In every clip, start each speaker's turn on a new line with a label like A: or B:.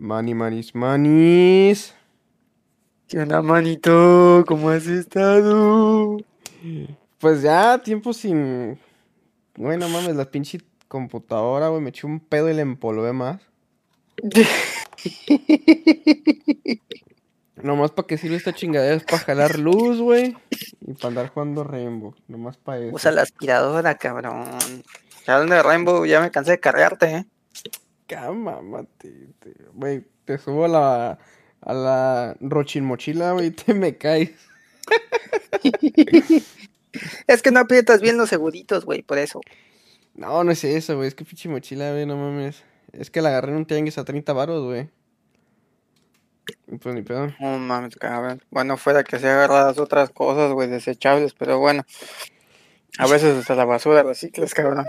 A: Mani, manis, manis.
B: ¿Qué onda, manito? ¿Cómo has estado?
A: Pues ya, tiempo sin. Güey, no mames, la pinche computadora, güey, me eché un pedo y le empolvé más. Nomás para que sirve esta chingadera es para jalar luz, güey. Y para andar jugando Rainbow. Nomás para eso.
B: Usa la aspiradora, cabrón. Hablando de Rainbow, ya me cansé de cargarte, ¿eh?
A: Cámate, güey. Te subo a la, a la Rochin mochila, güey, te me caes.
B: es que no aprietas bien los seguritos, güey, por eso.
A: No, no es eso, güey. Es que pinche mochila, güey, no mames. Es que la agarré en un tianguis a 30 baros, güey. Pues ni pedo.
B: No mames, cabrón. Bueno, fuera que se agarradas otras cosas, güey, desechables, pero bueno. A veces hasta la basura reciclas, cabrón.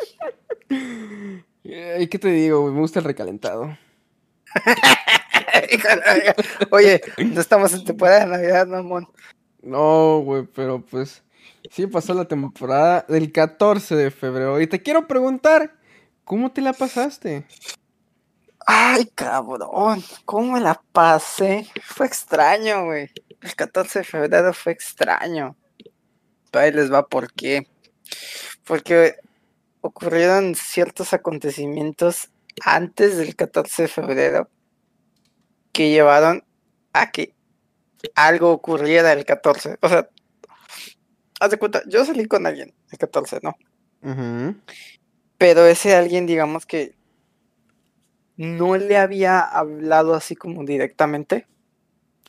A: ¿Y qué te digo, güey? Me gusta el recalentado.
B: Oye, no estamos en temporada de Navidad, mamón.
A: No, güey, pero pues sí pasó la temporada del 14 de febrero. Y te quiero preguntar, ¿cómo te la pasaste?
B: Ay, cabrón, ¿cómo me la pasé? Fue extraño, güey. El 14 de febrero fue extraño. Pero ahí les va por qué. Porque ocurrieron ciertos acontecimientos antes del 14 de febrero que llevaron a que algo ocurriera el 14. O sea, haz de cuenta, yo salí con alguien el 14, ¿no? Pero ese alguien, digamos que no le había hablado así como directamente.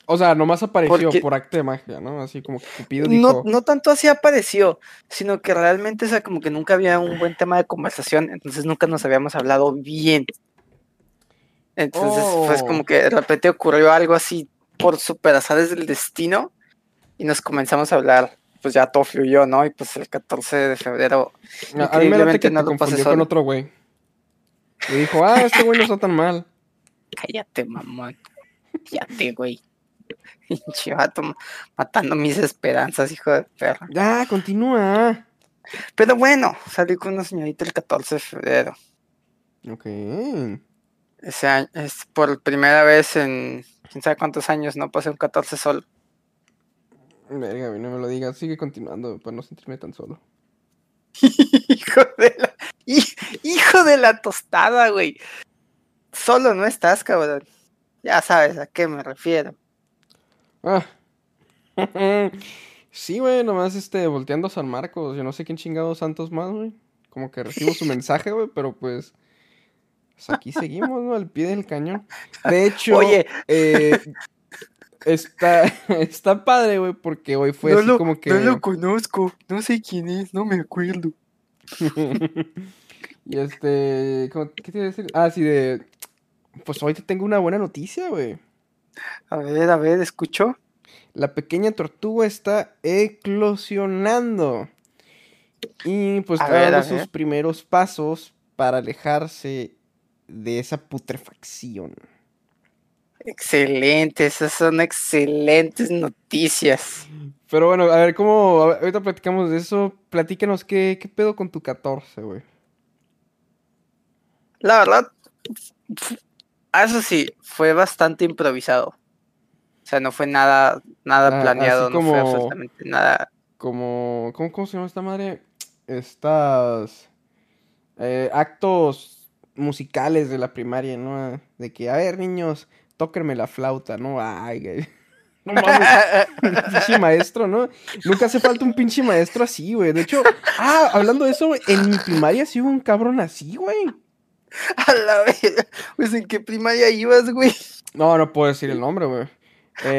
A: O sea, nomás apareció por acto de magia, ¿no? Así como que Cupido
B: dijo... No, no tanto así apareció, sino que realmente, o sea, como que nunca había un buen tema de conversación, entonces nunca nos habíamos hablado bien. Entonces, pues como oh. que de repente ocurrió algo así por super azares del destino y nos comenzamos a hablar. Pues ya todo fluyó, ¿no? Y pues el 14 de febrero.
A: a mí me que no confundió con otro güey. Y dijo, ah, este güey no está tan mal.
B: Cállate, mamón. Cállate, güey. Pinche matando mis esperanzas, hijo de perra.
A: Ya, continúa.
B: Pero bueno, salí con una señorita el 14 de febrero.
A: Ok.
B: Ese año, es por primera vez en quién sabe cuántos años no pasé un 14 solo.
A: Verga, no me lo digas, sigue continuando para no sentirme tan solo.
B: hijo de la. Hijo de la tostada, güey. Solo no estás, cabrón. Ya sabes a qué me refiero.
A: Ah. sí, güey, nomás este, volteando a San Marcos. Yo no sé quién chingado Santos más, güey. Como que recibo su mensaje, güey, pero pues. Pues aquí seguimos, ¿no? Al pie del cañón. De hecho, Oye. Eh, está, está padre, güey, porque hoy fue así como que.
B: No lo conozco, no sé quién es, no me acuerdo.
A: y este. ¿Qué te iba a decir? Ah, sí, de. Pues hoy te tengo una buena noticia, güey.
B: A ver, a ver, escucho.
A: La pequeña tortuga está eclosionando. Y pues dando sus primeros pasos para alejarse de esa putrefacción.
B: Excelente, esas son excelentes noticias.
A: Pero bueno, a ver, ¿cómo? ahorita platicamos de eso. Platícanos, ¿qué, qué pedo con tu 14, güey?
B: La verdad, eso sí, fue bastante improvisado. O sea, no fue nada, nada ah, planeado, no fue absolutamente nada.
A: Como, ¿cómo, ¿cómo, se llama esta madre? Estas eh, actos musicales de la primaria, ¿no? De que, a ver, niños, tóquenme la flauta, ¿no? Ay, No mames, pinche maestro, ¿no? Nunca hace falta un pinche maestro así, güey. De hecho, ah, hablando de eso, en mi primaria sí hubo un cabrón así, güey.
B: A la vez, pues en qué primaria ibas, güey.
A: No, no puedo decir el nombre, güey.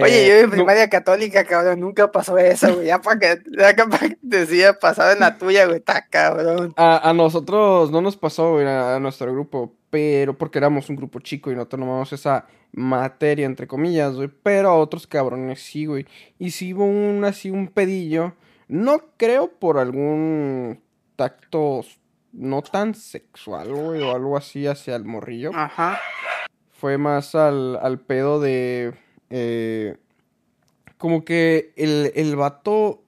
B: Oye, yo en primaria católica, cabrón, nunca pasó eso, güey. Ya para que, ya que decía pasado en la tuya, güey, está cabrón.
A: A, nosotros no nos pasó, güey, a, nuestro grupo, pero porque éramos un grupo chico y no tomamos esa materia, entre comillas, güey. Pero a otros cabrones sí, güey. Y si hubo un, así, un pedillo, no creo por algún tacto no tan sexual, güey, o algo así hacia el morrillo.
B: Ajá.
A: Fue más al, al pedo de eh, como que el, el vato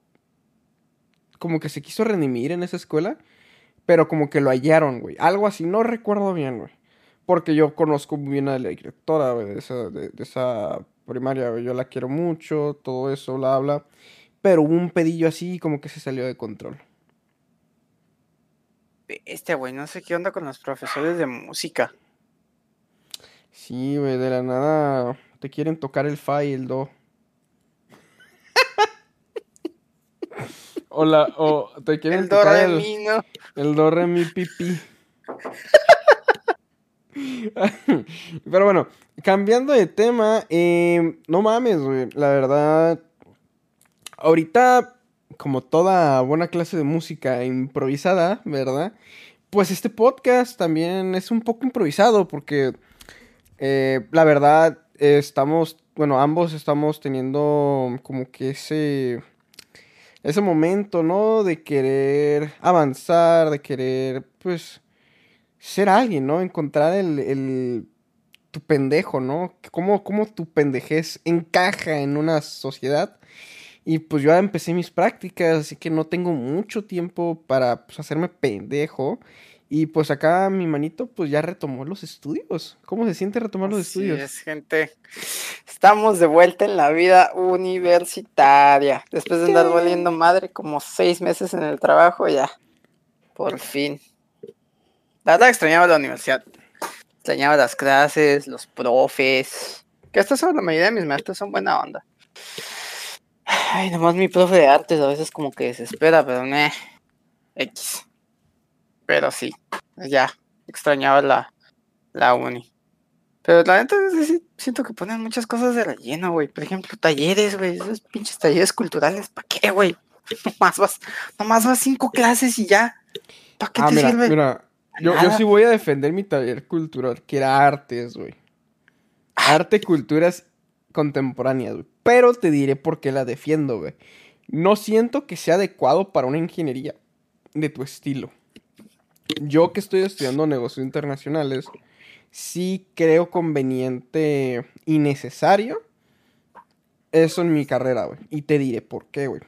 A: como que se quiso redimir en esa escuela, pero como que lo hallaron, güey. Algo así, no recuerdo bien, güey. Porque yo conozco muy bien a la directora güey, de, esa, de, de esa primaria, güey. Yo la quiero mucho, todo eso, bla, bla. Pero hubo un pedillo así como que se salió de control.
B: Este güey, no sé qué onda con los profesores de música.
A: Sí, güey, de la nada te quieren tocar el fa y el do. o, la, o te quieren
B: El do,
A: tocar
B: re,
A: el,
B: mi, ¿no?
A: el do, re, mi, pi, pi. Pero bueno, cambiando de tema, eh, no mames, güey, la verdad, ahorita, como toda buena clase de música improvisada, ¿verdad? Pues este podcast también es un poco improvisado porque, eh, la verdad, estamos, bueno, ambos estamos teniendo como que ese, ese momento, ¿no? De querer avanzar, de querer, pues ser alguien, ¿no? Encontrar el, el tu pendejo, ¿no? Cómo, cómo tu pendejez encaja en una sociedad. Y pues yo ya empecé mis prácticas, así que no tengo mucho tiempo para pues, hacerme pendejo. Y pues acá mi manito pues ya retomó los estudios. ¿Cómo se siente retomar los
B: Así
A: estudios?
B: es, gente. Estamos de vuelta en la vida universitaria. Después de andar
A: ¿Qué?
B: valiendo madre como seis meses en el trabajo, ya. Por fin. La verdad extrañaba la universidad. Extrañaba las clases, los profes. Que hasta eso la mayoría de mis maestros son buena onda. Ay, nomás mi profe de artes a veces como que desespera, pero ne. X. Pero sí, ya. Extrañaba la, la uni. Pero la neta, sí, sí, siento que ponen muchas cosas de relleno, güey. Por ejemplo, talleres, güey. Esos pinches talleres culturales, ¿para qué, güey? Nomás vas, nomás vas cinco clases y ya. ¿Para qué
A: Ah,
B: te
A: mira,
B: sirve?
A: mira. Yo, yo sí voy a defender mi taller cultural, que era artes, güey. Arte, culturas contemporáneas, güey. Pero te diré por qué la defiendo, güey. No siento que sea adecuado para una ingeniería de tu estilo. Yo que estoy estudiando negocios internacionales, sí creo conveniente y necesario eso en mi carrera, güey. Y te diré por qué, güey.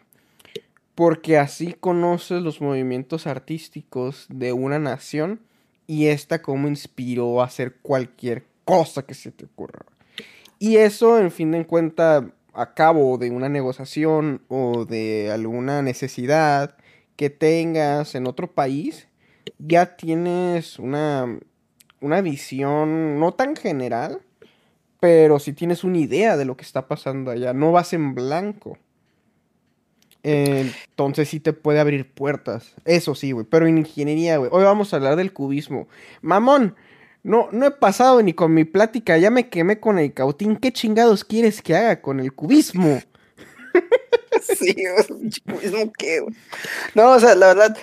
A: Porque así conoces los movimientos artísticos de una nación y esta cómo inspiró a hacer cualquier cosa que se te ocurra. Y eso, en fin de cuentas, a cabo de una negociación o de alguna necesidad que tengas en otro país, ya tienes una, una visión no tan general, pero sí tienes una idea de lo que está pasando allá. No vas en blanco. Entonces sí te puede abrir puertas. Eso sí, güey. Pero en ingeniería, güey. Hoy vamos a hablar del cubismo. Mamón, no, no he pasado ni con mi plática. Ya me quemé con el cautín. ¿Qué chingados quieres que haga con el cubismo?
B: Sí, que, güey. No, o sea, la verdad,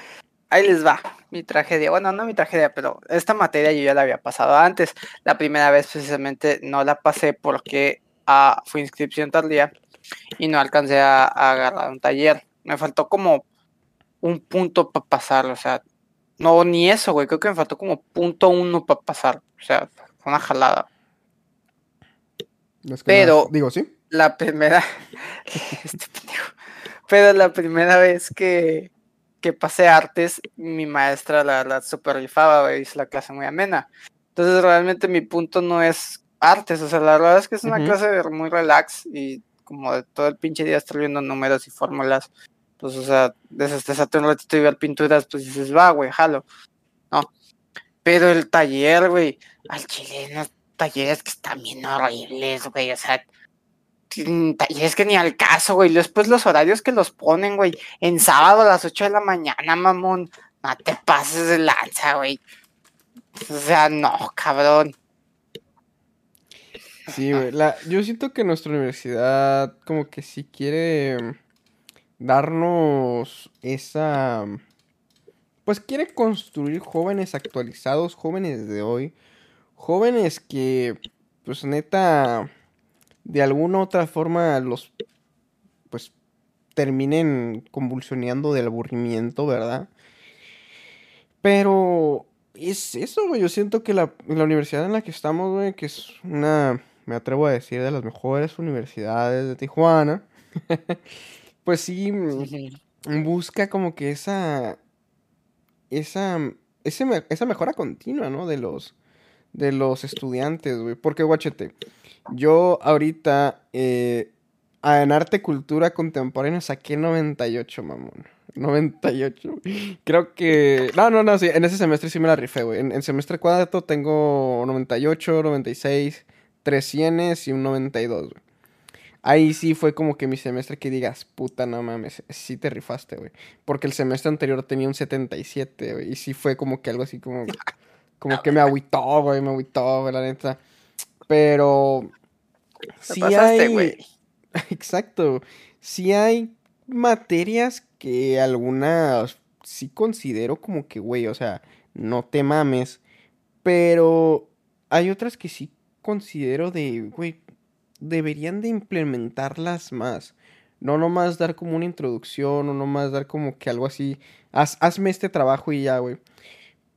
B: ahí les va mi tragedia. Bueno, no mi tragedia, pero esta materia yo ya la había pasado antes. La primera vez precisamente no la pasé porque ah, fue inscripción tardía y no alcancé a, a agarrar un taller. Me faltó como un punto para pasar, o sea, no, ni eso, güey. Creo que me faltó como punto uno para pasar. O sea, fue una jalada.
A: Es que
B: Pero-
A: no- digo, sí.
B: La primera. este pendejo. Pero la primera vez que, que pasé artes, mi maestra, la verdad, super rifaba, güey, hizo la clase muy amena. Entonces, realmente mi punto no es artes, o sea, la verdad es que es una clase muy relax y como de todo el pinche día estar viendo números y fórmulas. Pues, o sea, desestresate un ratito y ver pinturas, pues dices, va, güey, jalo. No. Pero el taller, güey, al chile, unos talleres que están bien horribles, güey, o sea, talleres que ni al caso, güey. Después los horarios que los ponen, güey, en sábado a las 8 de la mañana, mamón. No te pases de lanza, güey. O sea, no, cabrón.
A: Sí, güey. Yo siento que nuestra universidad como que sí quiere darnos esa... Pues quiere construir jóvenes actualizados, jóvenes de hoy. Jóvenes que, pues neta, de alguna u otra forma los, pues, terminen convulsioneando del aburrimiento, ¿verdad? Pero es eso, güey. Yo siento que la, la universidad en la que estamos, güey, que es una, me atrevo a decir, de las mejores universidades de Tijuana, pues sí, mm, busca como que esa, esa, ese me- esa mejora continua, ¿no? De los, de los estudiantes, güey. Porque, guachete, yo ahorita eh, en arte cultura contemporánea saqué 98, mamón. 98. Creo que. No, no, no, sí. En ese semestre sí me la rifé, güey. En el semestre cuarto tengo 98, 96, 300 y un 92, güey. Ahí sí fue como que mi semestre que digas, puta, no mames, sí te rifaste, güey. Porque el semestre anterior tenía un 77, güey. Y sí fue como que algo así como. Como que me agüitó, güey, me agüitó, güey, la neta. Pero. Sí hay. Güey. Exacto. Sí hay materias que algunas sí considero como que, güey, o sea, no te mames. Pero hay otras que sí considero de, güey, deberían de implementarlas más. No nomás dar como una introducción, o nomás dar como que algo así. hazme este trabajo y ya, güey.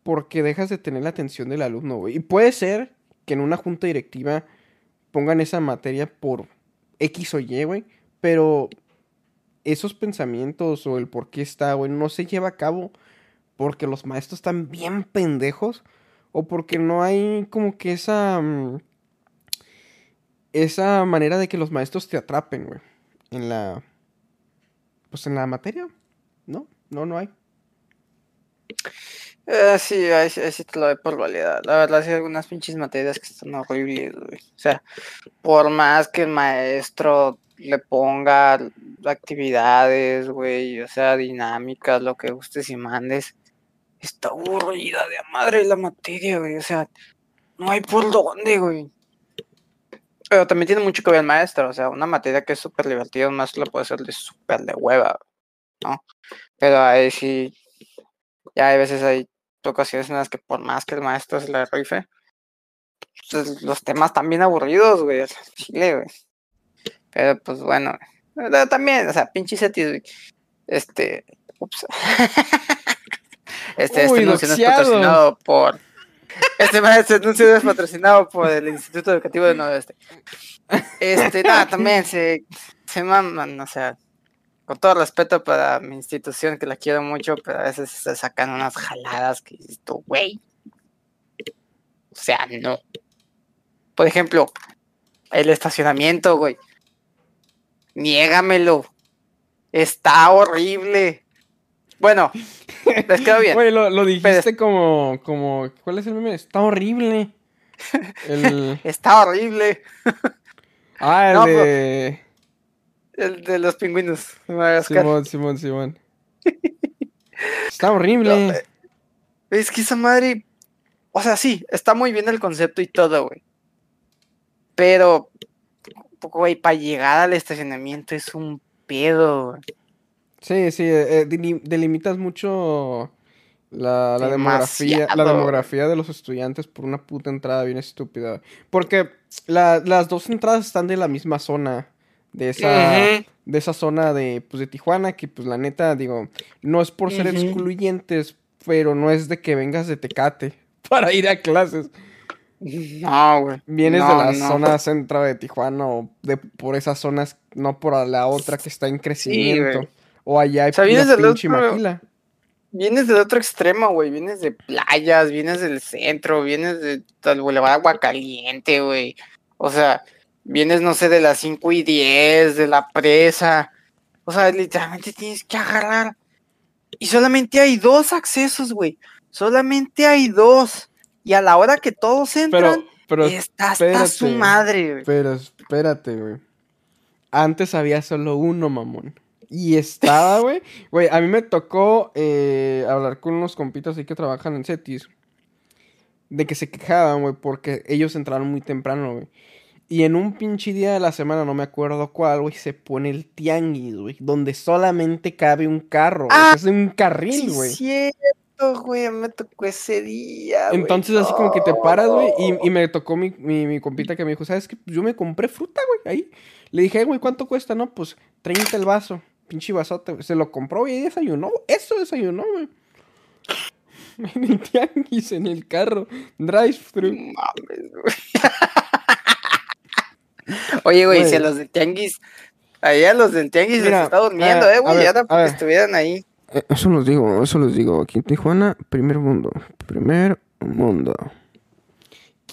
A: Porque dejas de tener la atención del alumno, güey. Y puede ser que en una junta directiva pongan esa materia por X o Y, güey. Pero esos pensamientos o el por qué está, güey, no se lleva a cabo porque los maestros están bien pendejos o porque no hay como que esa mm, esa manera de que los maestros te atrapen, güey, en la pues en la materia, ¿no? No, no hay.
B: Eh, sí, ahí, sí te lo doy por validad. La verdad, sí hay algunas pinches materias que están horribles, güey. O sea, por más que el maestro le ponga actividades, güey, o sea, dinámicas, lo que gustes y mandes. Está aburrida de madre la materia, güey, o sea, no hay por dónde, güey. Pero también tiene mucho que ver el maestro, o sea, una materia que es súper divertida, más lo puede hacer de súper de hueva, ¿no? Pero ahí sí, ya hay veces hay ocasiones en las que por más que el maestro se le rife, pues, los temas también aburridos, güey, chile, güey. Pero pues bueno, también, o sea, pinche Cetis, este, ups. este, este no es patrocinado por. Este, este anuncio es patrocinado por el Instituto Educativo de Noroeste. Este, nada, también se, se maman, o sea, con todo respeto para mi institución, que la quiero mucho, pero a veces se sacan unas jaladas que dices tú, güey. O sea, no. Por ejemplo, el estacionamiento, güey. Niégamelo. Está horrible. Bueno, les quedó bien.
A: Güey, lo, dijiste como, como. ¿Cuál es el meme? Está horrible.
B: Está horrible.
A: Ah, el de.
B: El de los pingüinos.
A: Simón, Simón, Simón. Está horrible. Eh,
B: es que esa madre. O sea, sí, está muy bien el concepto y todo, güey. Pero poco, güey, para llegar al estacionamiento es un pedo.
A: Sí, sí, eh, eh, delimitas mucho la, demografía, la demografía de los estudiantes por una puta entrada bien estúpida. Porque las dos entradas están de la misma zona. De esa, de esa zona de, pues, de Tijuana, que pues la neta, digo, no es por ser excluyentes, pero no es de que vengas de Tecate para ir a clases.
B: No, güey.
A: Vienes de la zona central de Tijuana o de por esas zonas, no por la otra que está en crecimiento. O allá hay
B: o vienes del otro, Vienes del otro extremo, güey. Vienes de playas, vienes del centro, vienes de, del Boulevard Agua Caliente, güey. O sea, vienes, no sé, de las 5 y 10, de la presa. O sea, literalmente tienes que agarrar. Y solamente hay dos accesos, güey. Solamente hay dos. Y a la hora que todos entran, pero, está hasta su madre, güey.
A: Pero espérate, güey. Antes había solo uno, mamón. Y estaba, güey. Güey, a mí me tocó eh, hablar con unos compitas ahí que trabajan en Cetis. De que se quejaban, güey, porque ellos entraron muy temprano, güey. Y en un pinche día de la semana, no me acuerdo cuál, güey, se pone el tianguis, güey. Donde solamente cabe un carro. Ah, es un carril, güey.
B: Sí, güey, me tocó ese día.
A: Entonces, así como que te paras, güey, y, me tocó mi, mi, compita que me dijo, ¿sabes qué? Yo me compré fruta, güey, ahí. Le dije, güey, ¿cuánto cuesta? No, pues 30 el vaso. Pinche vasote, Se lo compró y desayunó. Eso desayunó, güey. En el tianguis, en el carro. Drive-thru. Mames, güey.
B: Oye, güey, si a los de tianguis. Allá los del tianguis se está durmiendo, eh, güey. Ya porque estuvieran ahí.
A: Eh, eso los digo, eso los digo. Aquí en Tijuana, primer mundo. Primer mundo.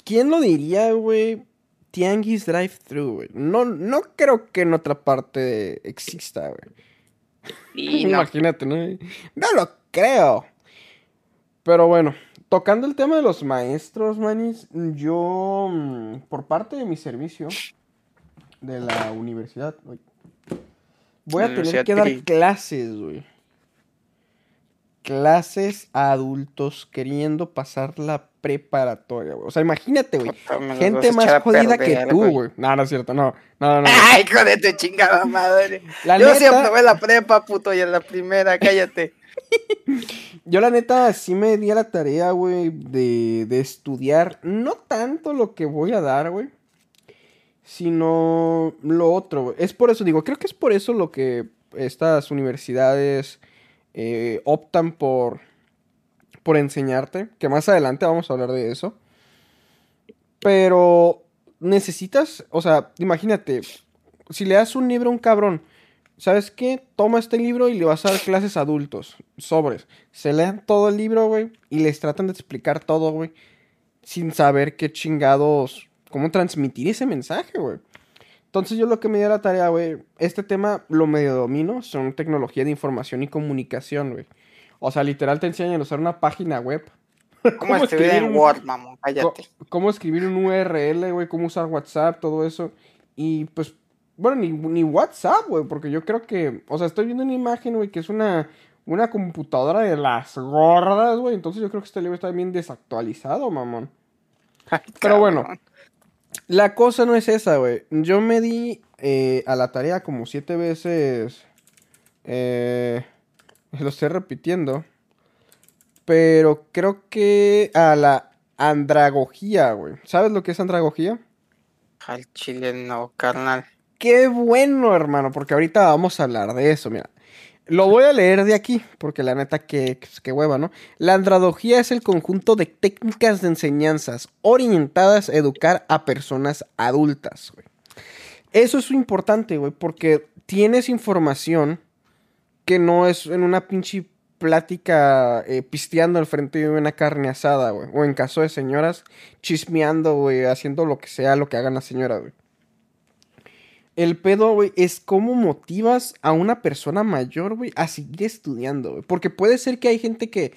A: ¿quién lo diría, güey? Tianguis Drive-Thru, güey. No, no creo que en otra parte exista, güey. Imagínate, ¿no? No lo creo. Pero bueno, tocando el tema de los maestros, manis, yo, mm, por parte de mi servicio de la universidad, voy a tener que dar clases, güey. Clases a adultos queriendo pasar la preparatoria, güey. O sea, imagínate, güey. Gente más jodida que tú, güey. No, no es cierto, no. No, no,
B: Ay, hijo de tu chingada madre. Yo siempre voy la prepa, puto, y en la primera, cállate.
A: Yo la neta sí me di a la tarea, güey, de, de estudiar no tanto lo que voy a dar, güey, sino lo otro, güey. Es por eso, digo, creo que es por eso lo que estas universidades eh, optan por, por enseñarte, que más adelante vamos a hablar de eso. Pero necesitas, o sea, imagínate, si le das un libro a un cabrón, ¿sabes qué? Toma este libro y le vas a dar clases a adultos, sobres. Se leen todo el libro, güey, y les tratan de explicar todo, güey, sin saber qué chingados, cómo transmitir ese mensaje, güey. Entonces yo lo que me dio la tarea, güey, este tema lo medio domino, son tecnología de información y comunicación, güey. O sea, literal te enseñan a usar una página web.
B: ¿Cómo, escribir en Word, mamón? Cállate.
A: Cómo escribir un URL, güey, cómo usar WhatsApp, todo eso. Y pues bueno, ni, ni WhatsApp, güey, porque yo creo que, o sea, estoy viendo una imagen, güey, que es una, una computadora de las gordas, güey. Entonces yo creo que este libro está bien desactualizado, mamón. Pero bueno, la cosa no es esa, güey. Yo me di eh, a la tarea como siete veces. Eh, lo estoy repitiendo. Pero creo que a la andragogía, güey. ¿Sabes lo que es andragogía?
B: Al chile no, carnal.
A: Qué bueno, hermano, porque ahorita vamos a hablar de eso, mira. Lo voy a leer de aquí, porque la neta, que, qué hueva, ¿no? La andradogía es el conjunto de técnicas de enseñanzas orientadas a educar a personas adultas, güey. Eso es importante, güey, porque tienes información que no es en una pinche plática eh, pisteando al frente de una carne asada, güey. O en caso de señoras, chismeando, güey, haciendo lo que sea, lo que hagan las señoras, güey. El pedo, güey, es cómo motivas a una persona mayor, güey, a seguir estudiando, güey. Porque puede ser que hay gente que,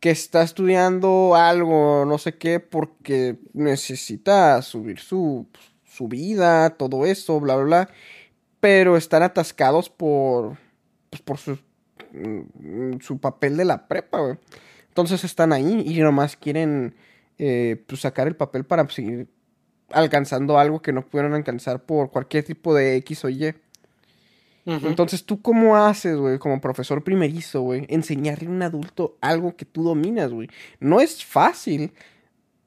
A: que está estudiando algo, no sé qué, porque necesita subir su, su vida, todo eso, bla, bla, bla. Pero están atascados por, pues, por su, mm, su papel de la prepa, güey. Entonces están ahí y nomás quieren eh, pues, sacar el papel para seguir alcanzando algo que no pudieron alcanzar por cualquier tipo de X o Y. Entonces, ¿tú cómo haces, güey, como profesor primerizo, güey, enseñarle a un adulto algo que tú dominas, güey? No es fácil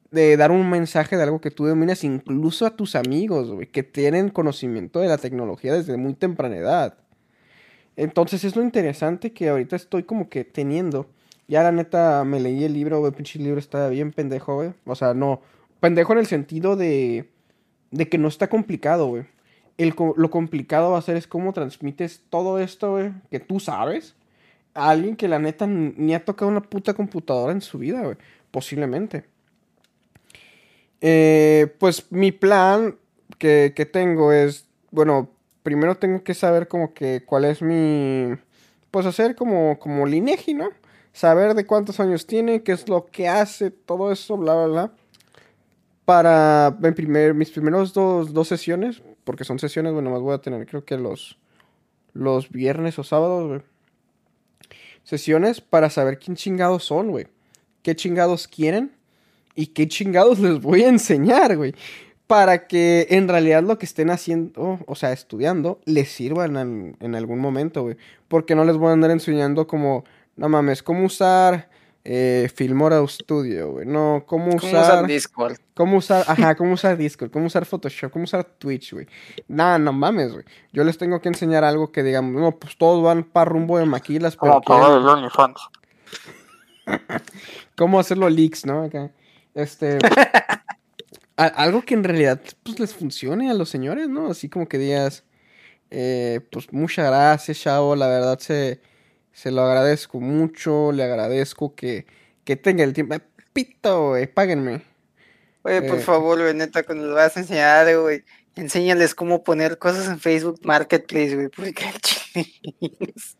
A: de dar un mensaje de algo que tú dominas incluso a tus amigos, güey, que tienen conocimiento de la tecnología desde muy temprana edad. Entonces, es lo interesante que ahorita estoy como que teniendo. Ya la neta me leí el libro, güey, pinche libro está bien pendejo, güey. O sea, no, Pendejo en el sentido de, de que no está complicado, güey. lo complicado va a ser es cómo transmites todo esto, güey, que tú sabes, a alguien que la neta ni ha tocado una puta computadora en su vida, güey. Posiblemente. Eh, pues mi plan que, que tengo es, bueno, primero tengo que saber como que cuál es mi, pues hacer como, como lineaje, ¿no? Saber de cuántos años tiene, qué es lo que hace, todo eso, bla, bla, bla para primer, mis primeros dos, dos, sesiones, porque son sesiones, bueno, más voy a tener creo que los, los viernes o sábados. Sesiones para saber quién chingados son, güey. Qué chingados quieren y qué chingados les voy a enseñar, güey. Para que en realidad lo que estén haciendo, o sea, estudiando, les sirva en, en algún momento, güey. Porque no les voy a andar enseñando como, no mames, cómo usar eh, Filmora Studio, güey. No, cómo usar. ¿Cómo usar Discord? Cómo usar, ajá, cómo usar Discord, cómo usar Photoshop, cómo usar Twitch, güey. Nada, no mames, güey. Yo les tengo que enseñar algo que digamos, no, pues todos van para rumbo de maquilas, pero. Como el OnlyFans. cómo hacerlo leaks, ¿no? Acá. Este. algo que en realidad pues, les funcione a los señores, ¿no? Así como que digas, eh, pues muchas gracias, chavo, la verdad se se lo agradezco mucho, le agradezco que, que tenga el tiempo. Pito, güey, páguenme.
B: Oye, por
A: Eh,
B: favor, güey, neta, cuando les vas a enseñar, güey, enséñales cómo poner cosas en Facebook Marketplace, güey, porque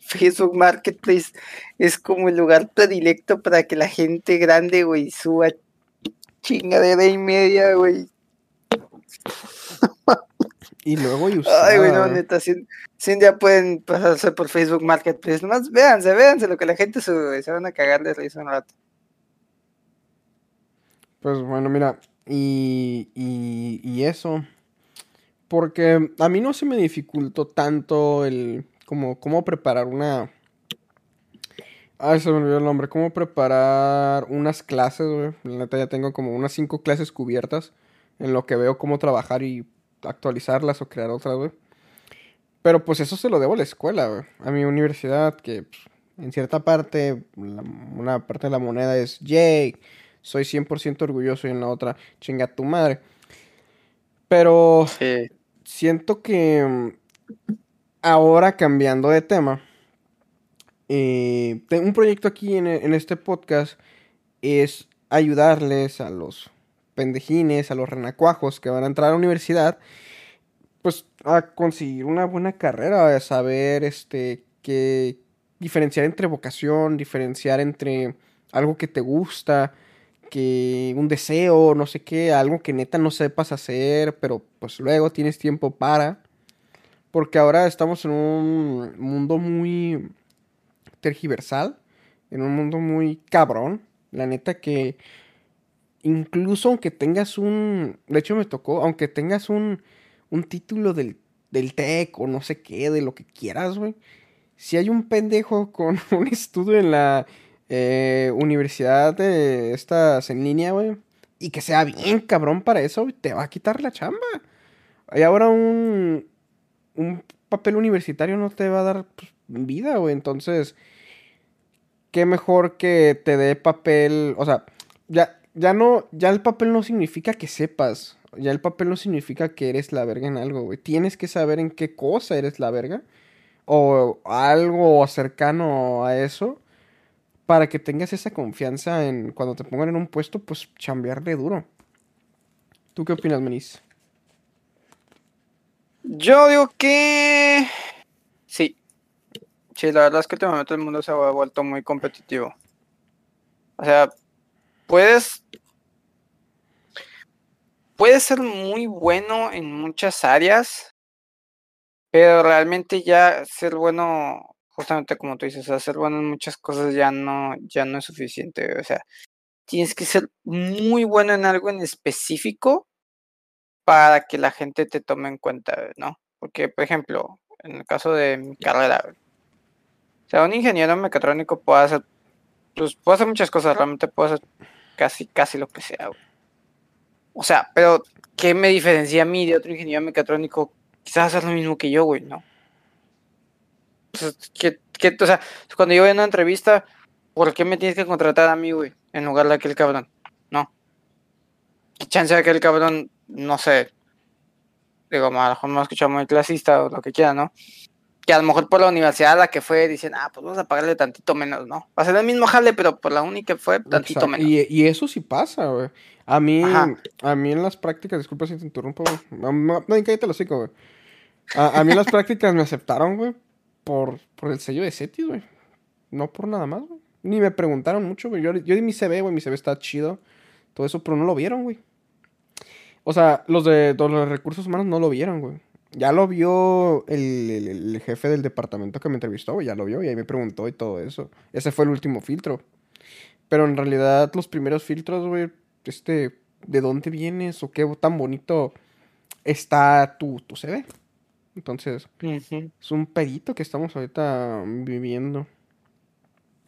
B: Facebook Marketplace es como el lugar predilecto para que la gente grande, güey, suba chingadera y media, güey.
A: Y luego y
B: Ay,
A: usada,
B: güey, no, neta, si, si un día pueden pasarse por Facebook Marketplace, nomás véanse, véanse lo que la gente sube, se van a cagar de risa un rato.
A: Pues bueno, mira, y, y, y eso. Porque a mí no se me dificultó tanto el como cómo preparar una. Ay, se me olvidó el nombre. Cómo preparar unas clases, güey. La neta ya tengo como unas cinco clases cubiertas. En lo que veo cómo trabajar y actualizarlas o crear otras, güey. Pero pues eso se lo debo a la escuela, güey. A mi universidad, que pues, en cierta parte, la- una parte de la moneda es Jake. Soy 100% orgulloso y en la otra, chinga tu madre. Pero
B: Sí.
A: siento que mm, ahora cambiando de tema, eh, tengo un proyecto aquí en, en este podcast es ayudarles a los pendejines, a los renacuajos que van a entrar a la universidad, pues a conseguir una buena carrera, a saber este que diferenciar entre vocación, diferenciar entre algo que te gusta, que un deseo, no sé qué, algo que neta no sepas hacer, pero pues luego tienes tiempo para. Porque ahora estamos en un mundo muy tergiversal, en un mundo muy cabrón. La neta que incluso aunque tengas un, de hecho me tocó, aunque tengas un, un título del, del TEC o no sé qué, de lo que quieras, güey. Si hay un pendejo con un estudio en la eh, universidad de estas en línea, güey, y que sea bien cabrón para eso, güey, te va a quitar la chamba. Y ahora un, un papel universitario no te va a dar pues, vida, güey. Entonces, qué mejor que te dé papel, o sea, ya, ya no, ya el papel no significa que sepas, ya el papel no significa que eres la verga en algo, güey. Tienes que saber en qué cosa eres la verga, o algo cercano a eso, para que tengas esa confianza en cuando te pongan en un puesto, pues chambearle duro. ¿Tú qué opinas, Menis?
B: Yo digo que sí. Sí, la verdad es que últimamente el mundo se ha vuelto muy competitivo. O sea, puedes. Puedes ser muy bueno en muchas áreas, pero realmente ya ser bueno, justamente como tú dices, o sea, ser bueno en muchas cosas ya no, ya no es suficiente. O sea, tienes que ser muy bueno en algo en específico para que la gente te tome en cuenta, ¿no? Porque, por ejemplo, en el caso de mi carrera, o sea, un ingeniero mecatrónico puede hacer, pues, puede hacer muchas cosas, realmente puede hacer casi, casi lo que sea, güey. O sea, pero, ¿qué me diferencia a mí de otro ingeniero mecatrónico? Quizás hacer lo mismo que yo, güey, ¿no? Entonces, ¿qué, qué- o sea, cuando yo voy a una entrevista, ¿por qué me tienes que contratar a mí, güey? En lugar de aquel cabrón, ¿no? ¿Qué chance de que el cabrón, no sé, digo, a lo mejor me ha escuchado muy clasista o lo que quiera, ¿no? Que a lo mejor por la universidad a la que fue dicen, ah, pues vamos a pagarle tantito menos, ¿no? Va a ser el mismo jale, pero por la única que fue tantito
A: Exacto,
B: menos.
A: Y, y eso sí pasa, güey. A mí,
B: Ajá.
A: a mí en las prácticas, disculpa si te interrumpo, güey. No, cállate el hocico, güey. A, a mí en las prácticas me aceptaron, güey, por, por el sello de CETIS, güey. No por nada más, güey. Ni me preguntaron mucho, güey. Yo, yo di mi CV, güey, mi CV está chido. Todo eso, pero no lo vieron, güey. O sea, los de, los de recursos humanos no lo vieron, güey. Ya lo vio el, el- el jefe del departamento que me entrevistó, güey. Ya lo vio y ahí me preguntó y todo eso. Ese fue el último filtro. Pero en realidad los primeros filtros, güey, este, ¿de dónde vienes o qué tan bonito está tu, tu CV? Entonces, es un pedito que estamos ahorita viviendo.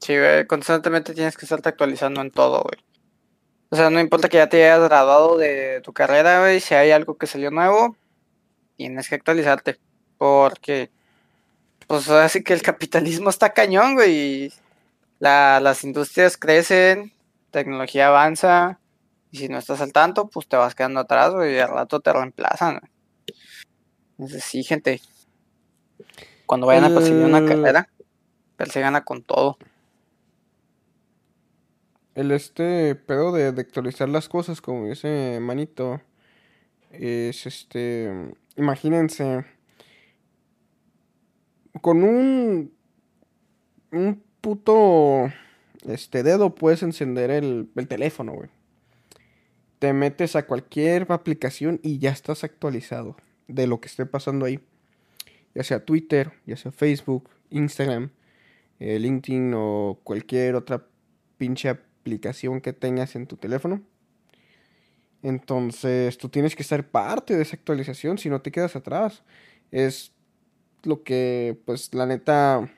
B: Sí, güey, constantemente tienes que estarte actualizando en todo, güey. O sea, no importa que ya te hayas graduado de tu carrera, güey, si hay algo que salió nuevo, tienes que actualizarte. Porque, pues así que el capitalismo está cañón, güey. y La, las industrias crecen, tecnología avanza, y si no estás al tanto, pues te vas quedando atrás, güey, y al rato te reemplazan. Entonces, sí, gente. Cuando vayan a perseguir una carrera, persíganla con todo.
A: el este pedo de, de actualizar las cosas, como dice Manito, es este, imagínense, con un, un puto, este dedo puedes encender el, el teléfono, güey. Te metes a cualquier aplicación y ya estás actualizado de lo que esté pasando ahí. Ya sea Twitter, ya sea Facebook, Instagram, eh, LinkedIn o cualquier otra pinche aplicación que tengas en tu teléfono. Entonces tú tienes que ser parte de esa actualización si no te quedas atrás. Es lo que pues la neta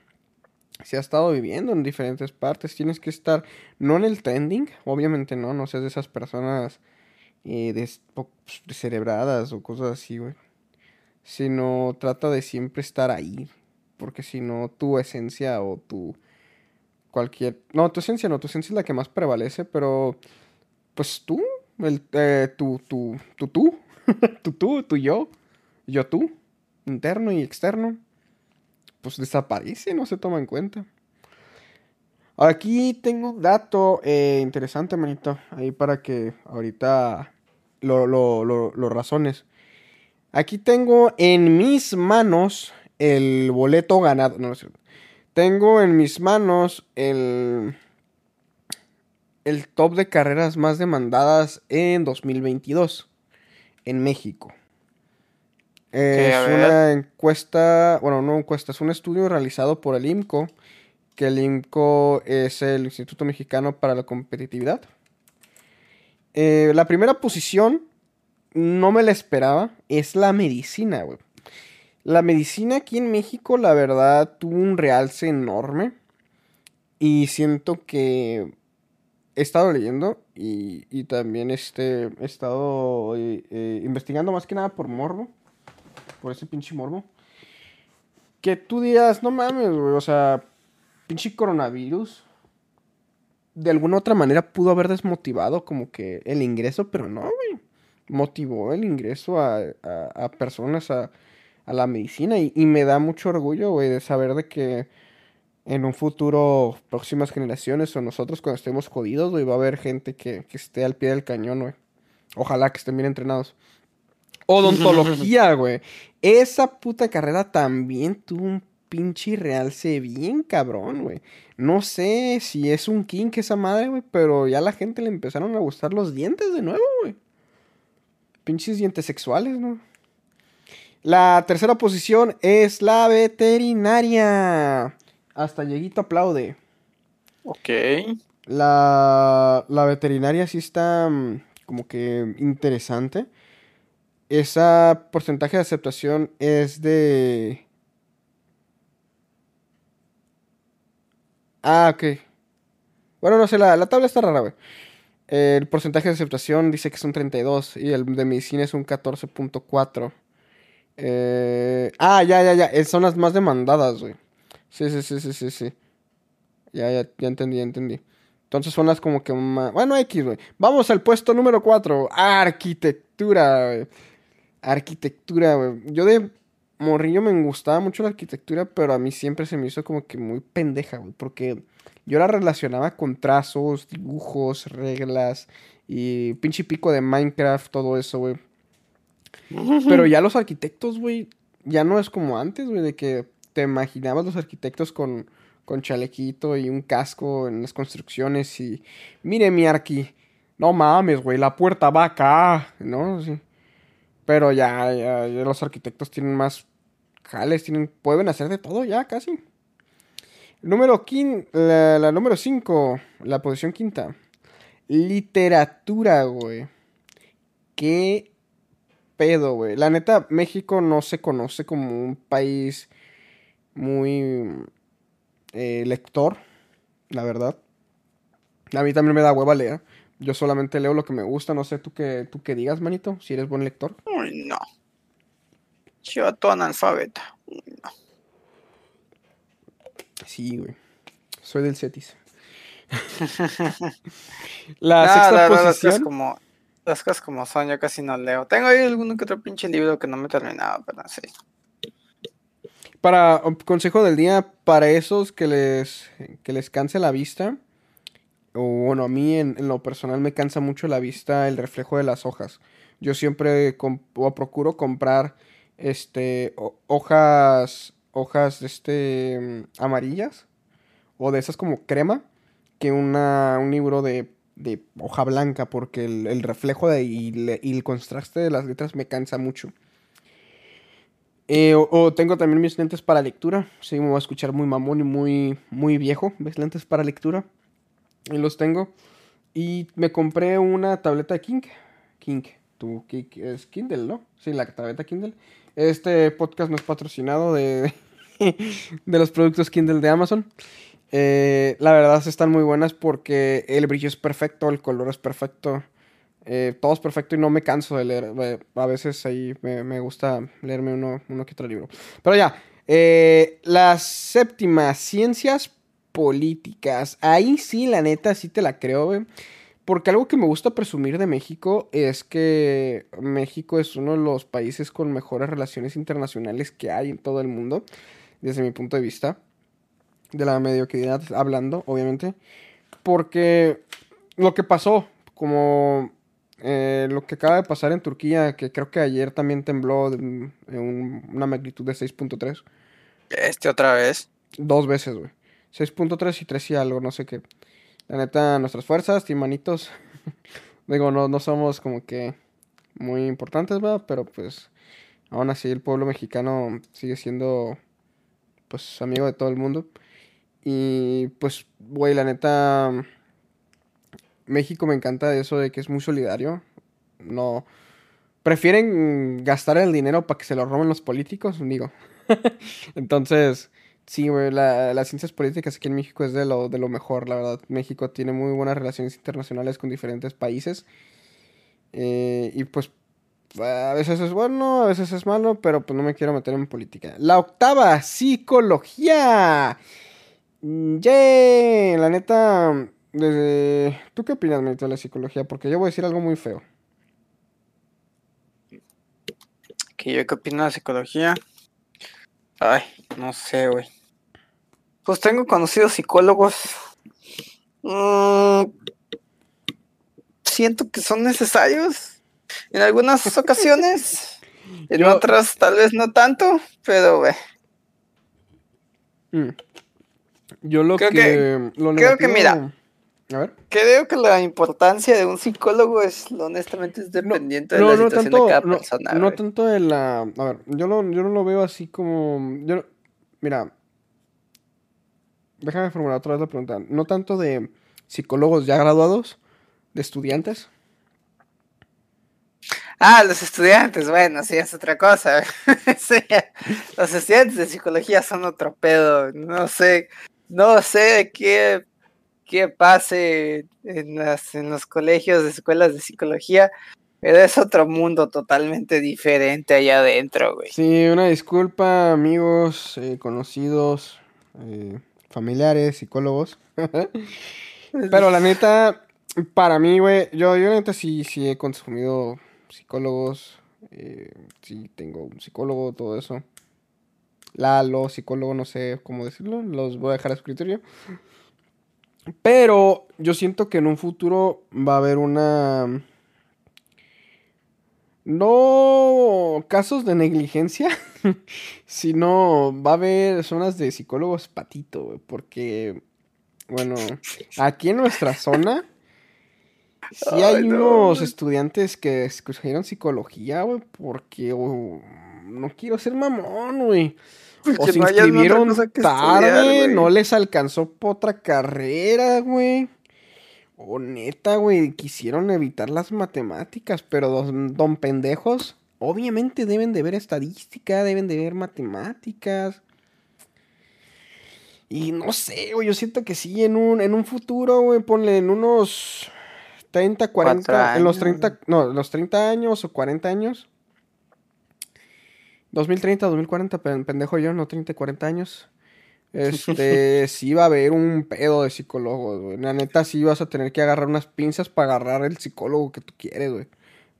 A: se ha estado viviendo en diferentes partes. Tienes que estar, no en el trending, obviamente no, no seas de esas personas eh, po- descerebradas o cosas así, güey. Sino trata de siempre estar ahí. Porque si no, tu esencia o tu cualquier... No, tu esencia no, tu esencia es la que más prevalece, pero pues tú, el, eh, tu, tu, tu, tú, tu, tú, tu yo, yo tú, interno y externo, pues desaparece, no se toma en cuenta. Aquí tengo un dato eh, interesante, manito, ahí para que ahorita lo, lo, lo, razones. Aquí tengo en mis manos el boleto ganado. No. Tengo en mis manos el, el top de carreras más demandadas en 2022 en México. Es una encuesta, bueno, no encuesta, es un estudio realizado por el IMCO, que el IMCO es el Instituto Mexicano para la Competitividad. Eh, la primera posición, no me la esperaba, es la medicina, güey. La medicina aquí en México, la verdad, tuvo un realce enorme. Y siento que he estado leyendo y, y también este, he estado eh, eh, investigando más que nada por morbo. Por ese pinche morbo. Que tú digas, no mames, güey, o sea, pinche coronavirus. De alguna otra manera pudo haber desmotivado como que el ingreso, pero no, güey. Motivó el ingreso a, a- personas a, a la medicina. Y, y me da mucho orgullo, güey, de saber de que en un futuro, próximas generaciones o nosotros cuando estemos jodidos, güey, va a haber gente que, que esté al pie del cañón, güey. Ojalá que estén bien entrenados. Odontología, güey. Esa puta carrera también tuvo un pinche realce bien cabrón, güey. No sé si es un kink esa madre, güey, pero ya a la gente le empezaron a gustar los dientes de nuevo, güey. Pinches dientes sexuales, ¿no? La tercera posición es la veterinaria. Hasta Lleguito aplaude.
B: Ok.
A: La, la veterinaria sí está mm, como que interesante. Ese porcentaje de aceptación es de... Ah, ok. Bueno, no sé, la, la tabla está rara, güey. El porcentaje de aceptación dice que es un 32 y el de medicina es un 14.4. Eh, ah, ya, ya, ya. eh, Son las más demandadas, güey. Sí, sí, sí, sí, sí, sí. Ya, ya, ya entendí, ya entendí. Entonces son las como que más... Bueno, X, güey. Vamos al puesto número 4. Arquitectura, güey. Arquitectura, güey. Yo de morrillo me gustaba mucho la arquitectura, pero a mí siempre se me hizo como que muy pendeja, güey. Porque yo la relacionaba con trazos, dibujos, reglas y pinche pico de Minecraft, todo eso, güey. Pero ya los arquitectos, güey, ya no es como antes, güey, de que te imaginabas los arquitectos con, con chalequito y un casco en las construcciones y... Mire mi arqui, no mames, güey, la puerta va acá, ¿no? Pero ya, ya, los arquitectos tienen más jales, tienen, pueden hacer de todo ya, casi. Número quin, la, la número 5, la posición quinta. Literatura, güey. Qué pedo, güey. La neta, México no se conoce como un país muy eh, lector, la verdad. A mí también me da hueva leer. Yo solamente leo lo que me gusta. No sé tú qué, tú qué digas, manito, si eres buen lector.
B: Uy, no. Yo todo analfabeta. Uy, no.
A: Sí, güey. Soy del Cetis. la
B: No,
A: sexta
B: la verdad, las cosas
A: posición.
B: como las cosas como son, yo casi no leo. Tengo ahí alguno que otro pinche libro que no me he terminado, pero sí.
A: Para um, consejo del día, para esos que les, que les canse la vista, o bueno, a mí en, lo personal me cansa mucho la vista el reflejo de las hojas. Yo siempre o procuro comprar este ho- hojas hojas este mm, amarillas o de esas como crema que una un libro de, de hoja blanca porque el, el reflejo de, y, y el contraste de las letras me cansa mucho. Eh, o, tengo también mis lentes para lectura. Sí, me voy a escuchar muy mamón y muy, muy viejo. ¿Ves? Lentes para lectura. Y los tengo. Y me compré una tableta de King. King. Tu King es Kindle, ¿no? Sí, la tableta Kindle. Este podcast no es patrocinado de, de los productos Kindle de Amazon. Eh, la verdad están muy buenas porque el brillo es perfecto, el color es perfecto. Eh, todo es perfecto y no me canso de leer. A veces ahí me, me gusta leerme uno, uno que otro libro. Pero ya, eh, la séptima, ciencias políticas. Ahí sí, la neta, sí te la creo, güey. Porque algo que me gusta presumir de México es que México es uno de los países con mejores relaciones internacionales que hay en todo el mundo, desde mi punto de vista, de la mediocridad hablando, obviamente. Porque lo que pasó, como eh, lo que acaba de pasar en Turquía, que creo que ayer también tembló en un- una magnitud de 6.3.
B: Este otra vez.
A: Dos veces, güey. 6.3 y 3 y algo, no sé qué. La neta, nuestras fuerzas, timanitos. Digo, no, no somos como que muy importantes, ¿verdad? Pero pues, aún así el pueblo mexicano sigue siendo, pues, amigo de todo el mundo. Y pues, güey, la neta, México me encanta eso de que es muy solidario. No. Prefieren gastar el dinero para que se lo roben los políticos, digo. Entonces, sí, güey, la- las ciencias políticas aquí en México es de lo, mejor, la verdad. México tiene muy buenas relaciones internacionales con diferentes países. Eh, y pues, a veces es bueno, a veces es malo, pero pues no me quiero meter en política. La octava, psicología. Mm, Yay, la neta, desde... ¿Tú qué opinas, Benito, de la psicología? Porque yo voy a decir algo muy feo.
B: ¿Que yo qué opino de la psicología? Ay, no sé, güey. Pues tengo conocidos psicólogos. Mm, siento que son necesarios en algunas ocasiones. En
A: Yo-
B: otras tal vez no tanto, pero güey.
A: Mm. Yo lo
B: Creo
A: que...
B: que-
A: lo
B: creo que mira.
A: A ver.
B: Creo que la importancia de un psicólogo es, honestamente, es dependiente de
A: No,
B: la
A: no
B: situación
A: tanto,
B: de cada
A: no,
B: persona.
A: no
B: güey.
A: tanto de la... A ver, yo, lo, yo no lo veo así como... Yo, no- mira, déjame formular otra vez la pregunta. No tanto de psicólogos ya graduados, de estudiantes.
B: Ah, los estudiantes, bueno, sí, es otra cosa. Sí, los estudiantes de psicología son otro pedo. No sé, no sé qué, qué pase en, las, en los colegios de escuelas de psicología, pero es otro mundo totalmente diferente allá adentro, güey.
A: Sí, una disculpa, amigos, eh, conocidos, eh, familiares, psicólogos. Pero la neta, para mí, güey, yo, yo neta sí, sí he consumido psicólogos, eh, sí tengo un psicólogo, todo eso. Lalo, psicólogo, no sé cómo decirlo, los voy a dejar a su criterio. Pero yo siento que en un futuro va a haber una... No casos de negligencia, sino va a haber zonas de psicólogos patito, porque, bueno, aquí en nuestra zona, sí
B: Ay,
A: hay
B: no,
A: unos estudiantes que escogieron psicología, güey, porque oh, no quiero ser mamón, güey. O
B: Porque
A: se
B: no
A: inscribieron tarde,
B: estudiar,
A: no les alcanzó por otra carrera, güey. O neta, güey, quisieron evitar las matemáticas, pero don, don pendejos, obviamente deben de ver estadística, deben de ver matemáticas. Y no sé, güey, yo siento que sí, en un, en un futuro, güey, ponle en unos 30, 40,
B: Cuatro
A: en los
B: años.
A: 30, no, los 30 años o 40 años. 2030, 2040, pen- pendejo yo, no 30, 40 años. Este, sí va a haber un pedo de psicólogos, güey. La neta, sí vas a tener que agarrar unas pinzas para agarrar el psicólogo que tú quieres, güey.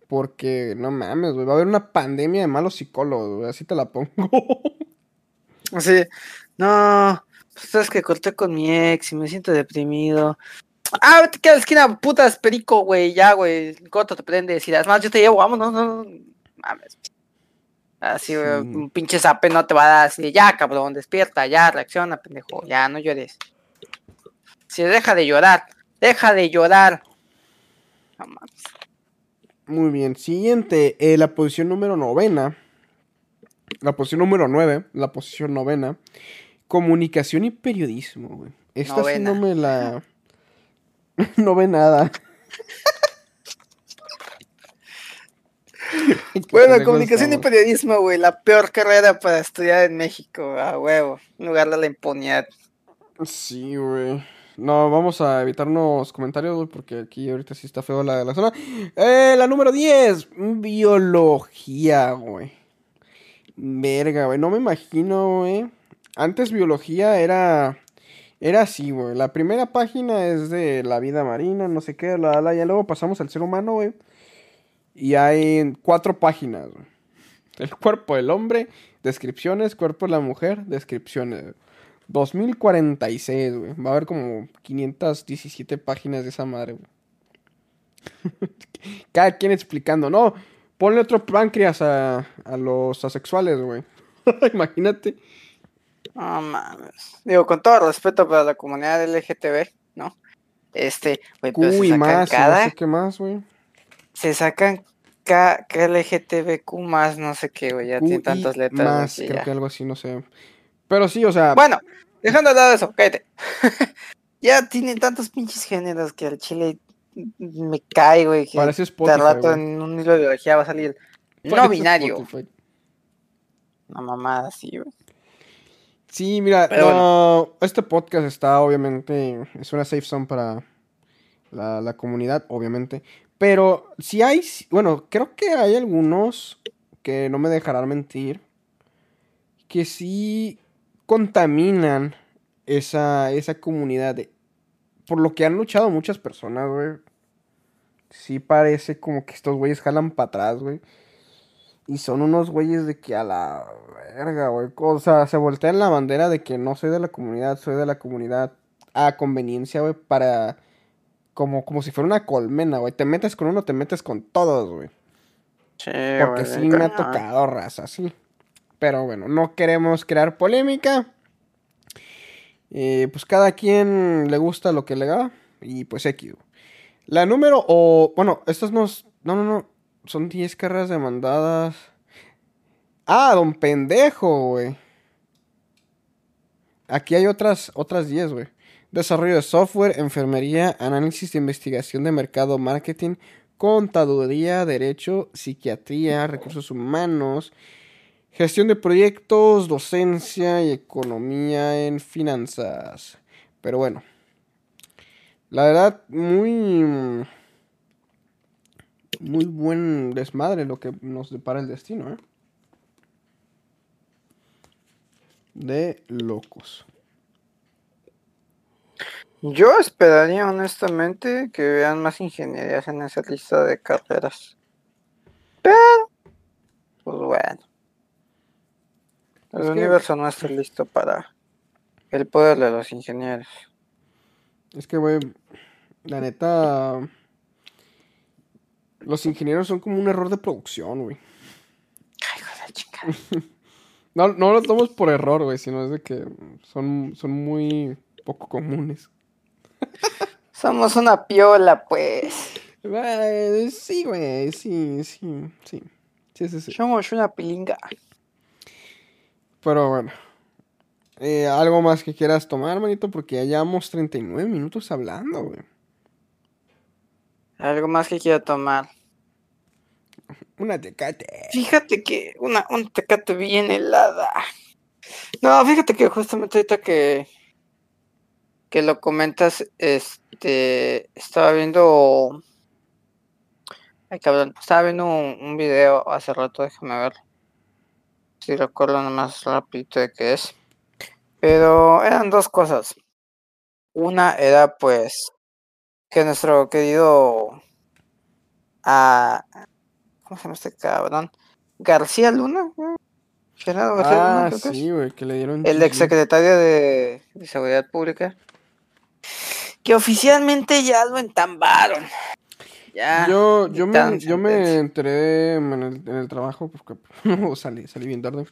A: Porque, no mames, güey, va a haber una pandemia de malos psicólogos, güey. Así te la pongo.
B: Así, no, pues es que corté con mi ex y me siento deprimido. Ah, vete que a la esquina, putas, perico, güey, ya, güey. Corto te prende. Si las más yo te llevo, vamos, no, no, no. Mames. Así,
A: Sí.
B: un pinche zape no te va a dar así ya, cabrón, despierta, ya, reacciona, pendejo, ya, no llores. Si deja de llorar, deja de llorar. No mames.
A: Muy bien. Siguiente, eh, la posición número novena. La posición número nueve, la posición novena. Comunicación y periodismo, güey. Esta sí
B: Novena.
A: no me la... no ve nada.
B: Bueno, comunicación y periodismo, güey, la peor carrera para estudiar en México, a huevo, en lugar de la impunidad.
A: Sí, güey. No, vamos a evitarnos comentarios, güey, porque aquí ahorita sí está feo la, la zona. Eh, la número 10, biología, güey. Verga, güey. No me imagino, güey. Antes biología era. Era así, güey. La primera página es de la vida marina, no sé qué, la, la, ya luego pasamos al ser humano, güey. Y hay cuatro páginas, güey. El cuerpo del hombre, descripciones, cuerpo de la mujer, descripciones. 2046, güey. Va a haber como 517 páginas de esa madre, güey. Cada quien explicando. No, ponle otro páncreas a, a los asexuales, güey. Imagínate.
B: No mames. Digo, con todo respeto para la comunidad LGTB, ¿no? Este, güey, pero se
A: Uy,
B: sacan
A: más, y no
B: cada,
A: sé qué más, güey.
B: Se sacan K, LGTBQ más, no sé qué, güey, ya tiene tantas letras.
A: Más, creo
B: ya.
A: que algo así, no sé. Pero sí, o sea.
B: Bueno, dejando de lado eso, cállate. ya tiene tantos pinches géneros que al chile me cae, güey, que
A: Parece
B: de
A: Spotify,
B: rato
A: güey.
B: en un hilo de biología va a salir no
A: Parece
B: binario.
A: Spotify.
B: Una mamada así, güey.
A: Sí, mira, no, este podcast está obviamente, es una safe zone para la, la comunidad, obviamente. Pero si hay, bueno, creo que hay algunos que no me dejarán mentir, que sí contaminan esa, esa comunidad. de- por lo que han luchado muchas personas, güey. Sí parece como que estos güeyes jalan para atrás, güey. Y son unos güeyes de que a la verga, güey. O sea, se voltean la bandera de que no soy de la comunidad, soy de la comunidad a conveniencia, güey, para... Como, como si fuera una colmena, güey. Te metes con uno, te metes con todos, güey.
B: Sí,
A: Porque
B: güey,
A: sí me ha tocado raza, sí. Pero bueno, no queremos crear polémica. Eh, pues cada quien le gusta lo que le da. Y pues X. La número, o bueno, estas no, no, no, no. Son 10 carreras demandadas. Ah, don pendejo, güey. Aquí hay otras, otras 10, güey. Desarrollo de software, enfermería, análisis de investigación de mercado, marketing, contaduría, derecho, psiquiatría, recursos humanos, gestión de proyectos, docencia y economía en finanzas. Pero bueno, la verdad, muy, muy buen desmadre lo que nos depara el destino, ¿eh? De locos.
B: Yo esperaría honestamente que vean más ingenierías en esa lista de carreras. Pero, pues bueno. El
A: Es que-
B: universo no está listo para el poder de los ingenieros.
A: Es que, güey, la neta, los ingenieros son como un error de producción, güey.
B: Ay, hijo de la chingada.
A: No, no lo tomamos por error, güey, sino es de que son, son muy poco comunes.
B: Somos una piola, pues.
A: Sí, güey, sí, sí, sí. Sí, sí, sí.
B: Somos una pilinga.
A: Pero bueno. Eh, algo más que quieras tomar, manito, porque ya llevamos 39 minutos hablando, güey.
B: Algo más que quiero tomar.
A: Una tecate.
B: Fíjate que una, un tecate bien helada. No, fíjate que justamente ahorita que, que lo comentas, este, estaba viendo, ay cabrón, estaba viendo un, un video hace rato, déjame ver, si recuerdo nomás rapidito de qué es, pero eran dos cosas. Una era pues que nuestro querido, ah, ¿cómo se llama este cabrón? García Luna. Gerardo García Luna,
A: Ah,
B: creo que es
A: sí, güey, que le dieron
B: el exsecretario de, de Seguridad Pública, que oficialmente ya lo entambaron. Ya.
A: Yo, yo, me, yo me enteré en el, en el trabajo, porque salí, salí bien tarde.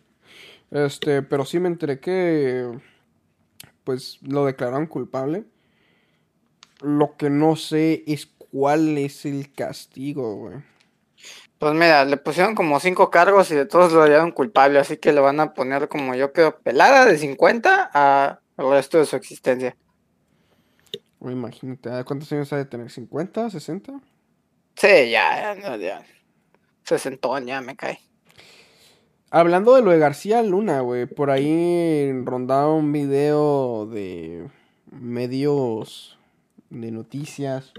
A: Este, pero sí me enteré que, pues, lo declararon culpable. Lo que no sé es cuál es el castigo, güey.
B: Pues mira, le pusieron como cinco cargos y de todos lo hallaron culpable, así que le van a poner como yo creo pelada de 50 a el resto de su existencia.
A: Güey, imagínate, ¿a ¿cuántos años ha de tener? ¿50, 60?
B: Sí, ya, ya, ya. Sesentón, ya me cae.
A: Hablando de lo de García Luna, güey, por ahí rondaba un video de medios de noticias.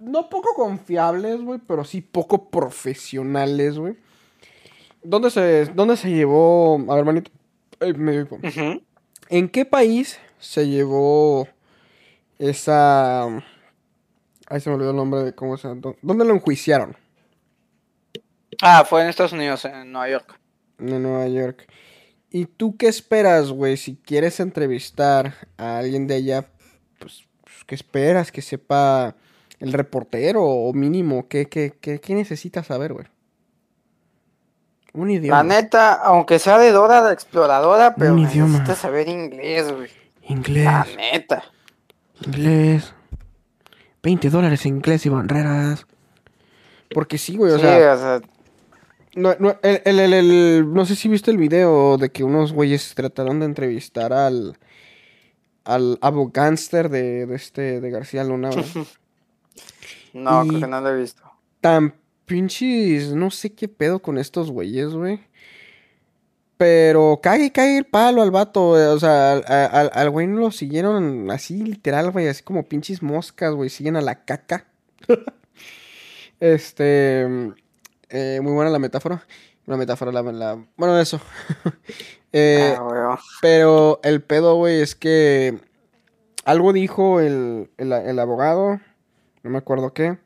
A: No poco confiables, güey, pero sí poco profesionales, güey. ¿Dónde se, ¿Dónde se llevó? A ver, manito. Ay, me-
B: Ujú.
A: ¿En qué país se llevó esa... Ahí se me olvidó el nombre de cómo se... ¿Dónde lo enjuiciaron?
B: Ah, fue en Estados Unidos, en Nueva York.
A: de Nueva York. ¿Y tú qué esperas, güey? Si quieres entrevistar a alguien de allá, pues, pues, ¿qué esperas? Que sepa el reportero o mínimo, ¿qué, qué, qué, qué necesitas saber, güey? Un idioma.
B: La neta, aunque sea de Dora la exploradora, pero necesitas saber inglés, güey.
A: Inglés,
B: La neta.
A: Inglés. 20 dólares en inglés y barreras. Porque sí, güey, o
B: sí,
A: sea,
B: o sea,
A: no, no, el, el- el- el- no sé si viste el video de que unos güeyes trataron de entrevistar al, al abogánster de, de este, de García Luna, güey.
B: no,
A: Y-
B: creo que no lo he visto.
A: Tan pinches, no sé qué pedo con estos güeyes, güey. Pero cague, cague el palo al vato, güey. O sea, al, al- al güey no lo siguieron así, literal, güey. Así como pinches moscas, güey. Siguen a la caca. este. eh, muy buena la metáfora. La metáfora, la. la- bueno, eso. Eh,
B: Ah,
A: pero el pedo, güey, es que algo dijo el, el, el abogado, no me acuerdo qué,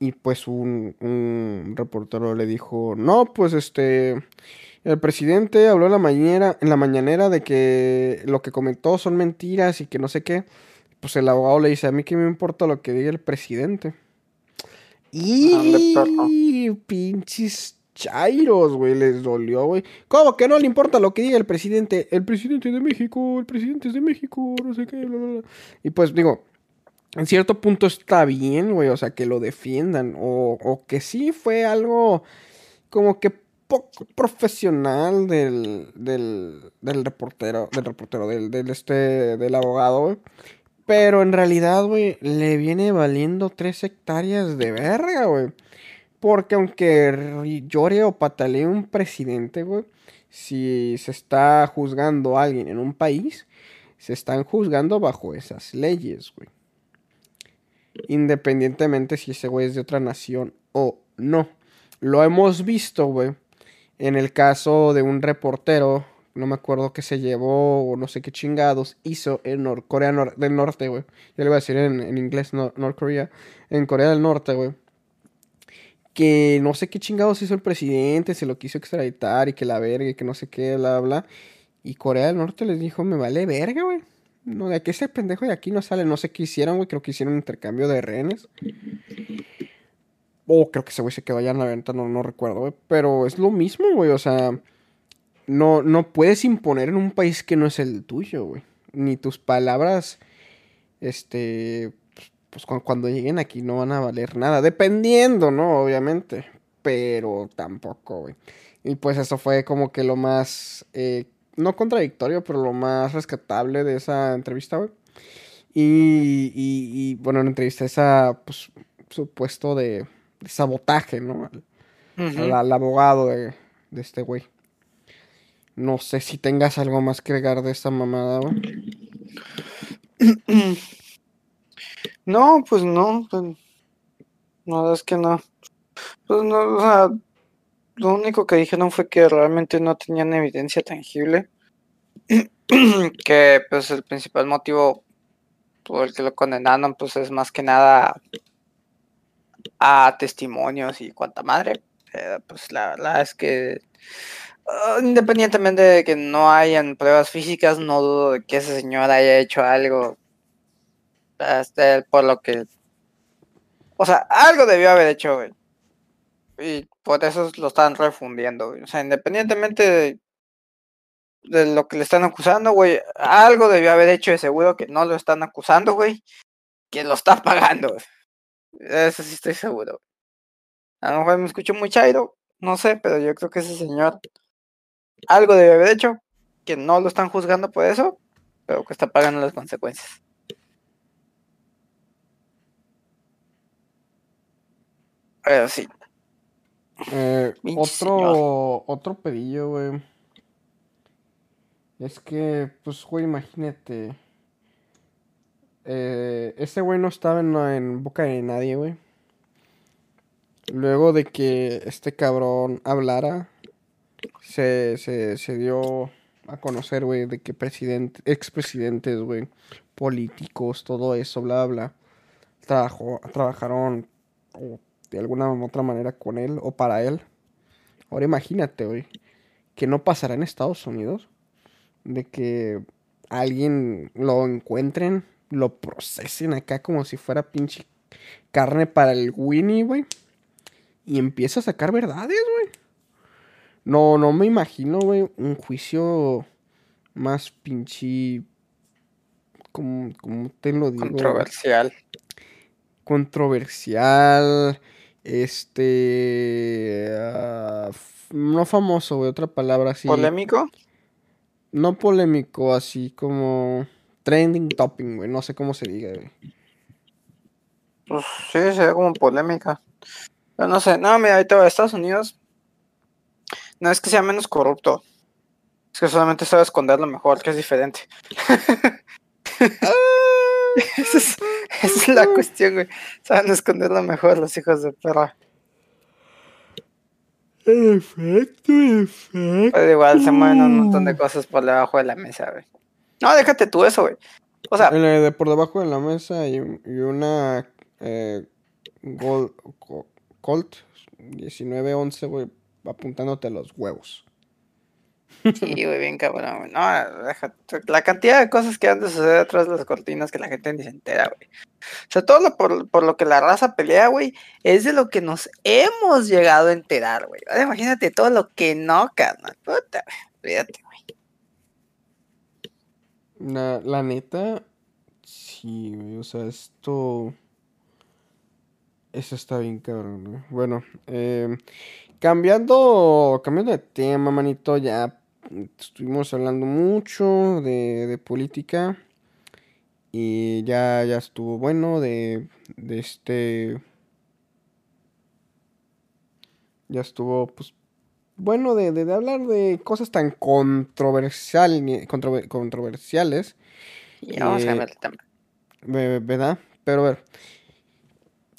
A: y pues un, un reportero le dijo, no, pues este, el presidente habló en la mañanera, en la mañanera de que lo que comentó son mentiras y que no sé qué. Pues el abogado le dice, a mí qué me importa lo que diga el presidente. Y pinches chairos, güey, les dolió, güey. ¿Cómo que no le importa lo que diga el presidente? El presidente de México, el presidente es de México, no sé qué, bla, bla, bla. Y pues digo, en cierto punto está bien, güey, o sea, que lo defiendan. O, o que sí fue algo como que poco profesional del, del, del reportero, del reportero, del, del este, del abogado. Pero en realidad, güey, le viene valiendo tres hectáreas de verga, güey. Porque aunque llore o patalee un presidente, güey, si se está juzgando a alguien en un país, se están juzgando bajo esas leyes, güey. Independientemente si ese güey es de otra nación o no. Lo hemos visto, güey, en el caso de un reportero, no me acuerdo que se llevó o no sé qué chingados hizo en Nor- Corea del Norte, güey. Yo le voy a decir en, en inglés, no, North Korea, en Corea del Norte, güey. Que no sé qué chingados hizo el presidente, se lo quiso extraditar y que la verga y que no sé qué, bla, bla. Y Corea del Norte les dijo, me vale verga, güey. No, de aquí ese pendejo de aquí no sale. No sé qué hicieron, güey. Creo que hicieron un intercambio de rehenes. O creo que ese güey se quedó allá en la venta, no, no recuerdo, güey. Pero es lo mismo, güey. O sea, no, no puedes imponer en un país que no es el tuyo, güey. Ni tus palabras, este, pues cu- cuando lleguen aquí no van a valer nada. Dependiendo, ¿no? Obviamente. Pero tampoco, güey. Y pues eso fue como que lo más, eh, no contradictorio, pero lo más rescatable de esa entrevista, güey. Y, y, bueno, en entrevista esa, pues, supuesto de, de sabotaje, ¿no? Al,
B: Ujú.
A: al- al abogado de, de este güey. No sé si tengas algo más que agregar de esta mamada, güey.
B: No, pues no, pues, no, es que no. Pues no, o sea, lo único que dijeron fue que realmente no tenían evidencia tangible. Que pues el principal motivo por el que lo condenaron pues es más que nada a testimonios y cuanta madre. Pero pues la verdad es que ah, independientemente de que no hayan pruebas físicas, no dudo de que ese señor haya hecho algo Este, por lo que. O sea, algo debió haber hecho, güey. Y por eso lo están refundiendo. O sea, independientemente de, lo que le están acusando, güey, algo debió haber hecho de seguro que no lo están acusando, güey. Que lo está pagando. Eso sí estoy seguro. A lo mejor me escucho muy chairo, no sé, pero yo creo que ese señor algo debe haber hecho, que no lo están juzgando por eso, pero que está pagando las consecuencias. Pero sí.
A: Eh, otro, otro pedillo, güey. Es que, pues, güey, imagínate. Eh, ese güey no estaba en, boca de nadie, güey. Luego de que este cabrón hablara, se, se, se dio a conocer, güey, de que presidente, expresidentes, güey, políticos, todo eso, bla, bla, trabajó, trabajaron de alguna u otra manera con él o para él. Ahora imagínate, güey, que no pasará en Estados Unidos, de que alguien lo encuentren, lo procesen acá como si fuera pinche carne para el Winnie, güey, y empieza a sacar verdades, güey. No, no me imagino, güey, un juicio más pinche. Como, como te lo digo.
B: Controversial.
A: Controversial. Este. ah, no famoso, güey, otra palabra así.
B: ¿Polémico?
A: No polémico, así como. Trending topping, güey. No sé cómo se diga, güey.
B: Pues sí, se ve como polémica. Pero no sé, no, mira, ahorita va, Estados Unidos no es que sea menos corrupto. Es que solamente sabe esconderlo mejor, que es diferente. esa, es, esa es la cuestión, güey. Saben esconderlo mejor los hijos de perra.
A: En efecto.
B: Pero igual se mueven un montón de cosas por debajo de la mesa, güey. No, déjate tú eso, güey. O sea,
A: por debajo de la mesa y, un- y una eh, Gol- Co- Colt 1911, güey, apuntándote a los huevos.
B: Sí, güey, bien cabrón, güey. No, déjate. La cantidad de cosas que han de suceder atrás de las cortinas que la gente ni se entera, güey. O sea, todo lo por, por lo que la raza pelea, güey, es de lo que nos hemos llegado a enterar, güey. Imagínate todo lo que no, carnal. Puta, güey. Olvídate, güey.
A: La, la neta, sí, o sea, esto... Eso está bien cabrón. Bueno, eh, cambiando, cambiando de tema, manito, ya estuvimos hablando mucho de, de política y ya, ya estuvo bueno de, de este... Ya estuvo, pues, bueno de, de- de hablar de cosas tan controversial, controver- controversiales.
B: Y vamos
A: Eh,
B: a cambiar el tema.
A: Ve- ¿Verdad? Pero a ver.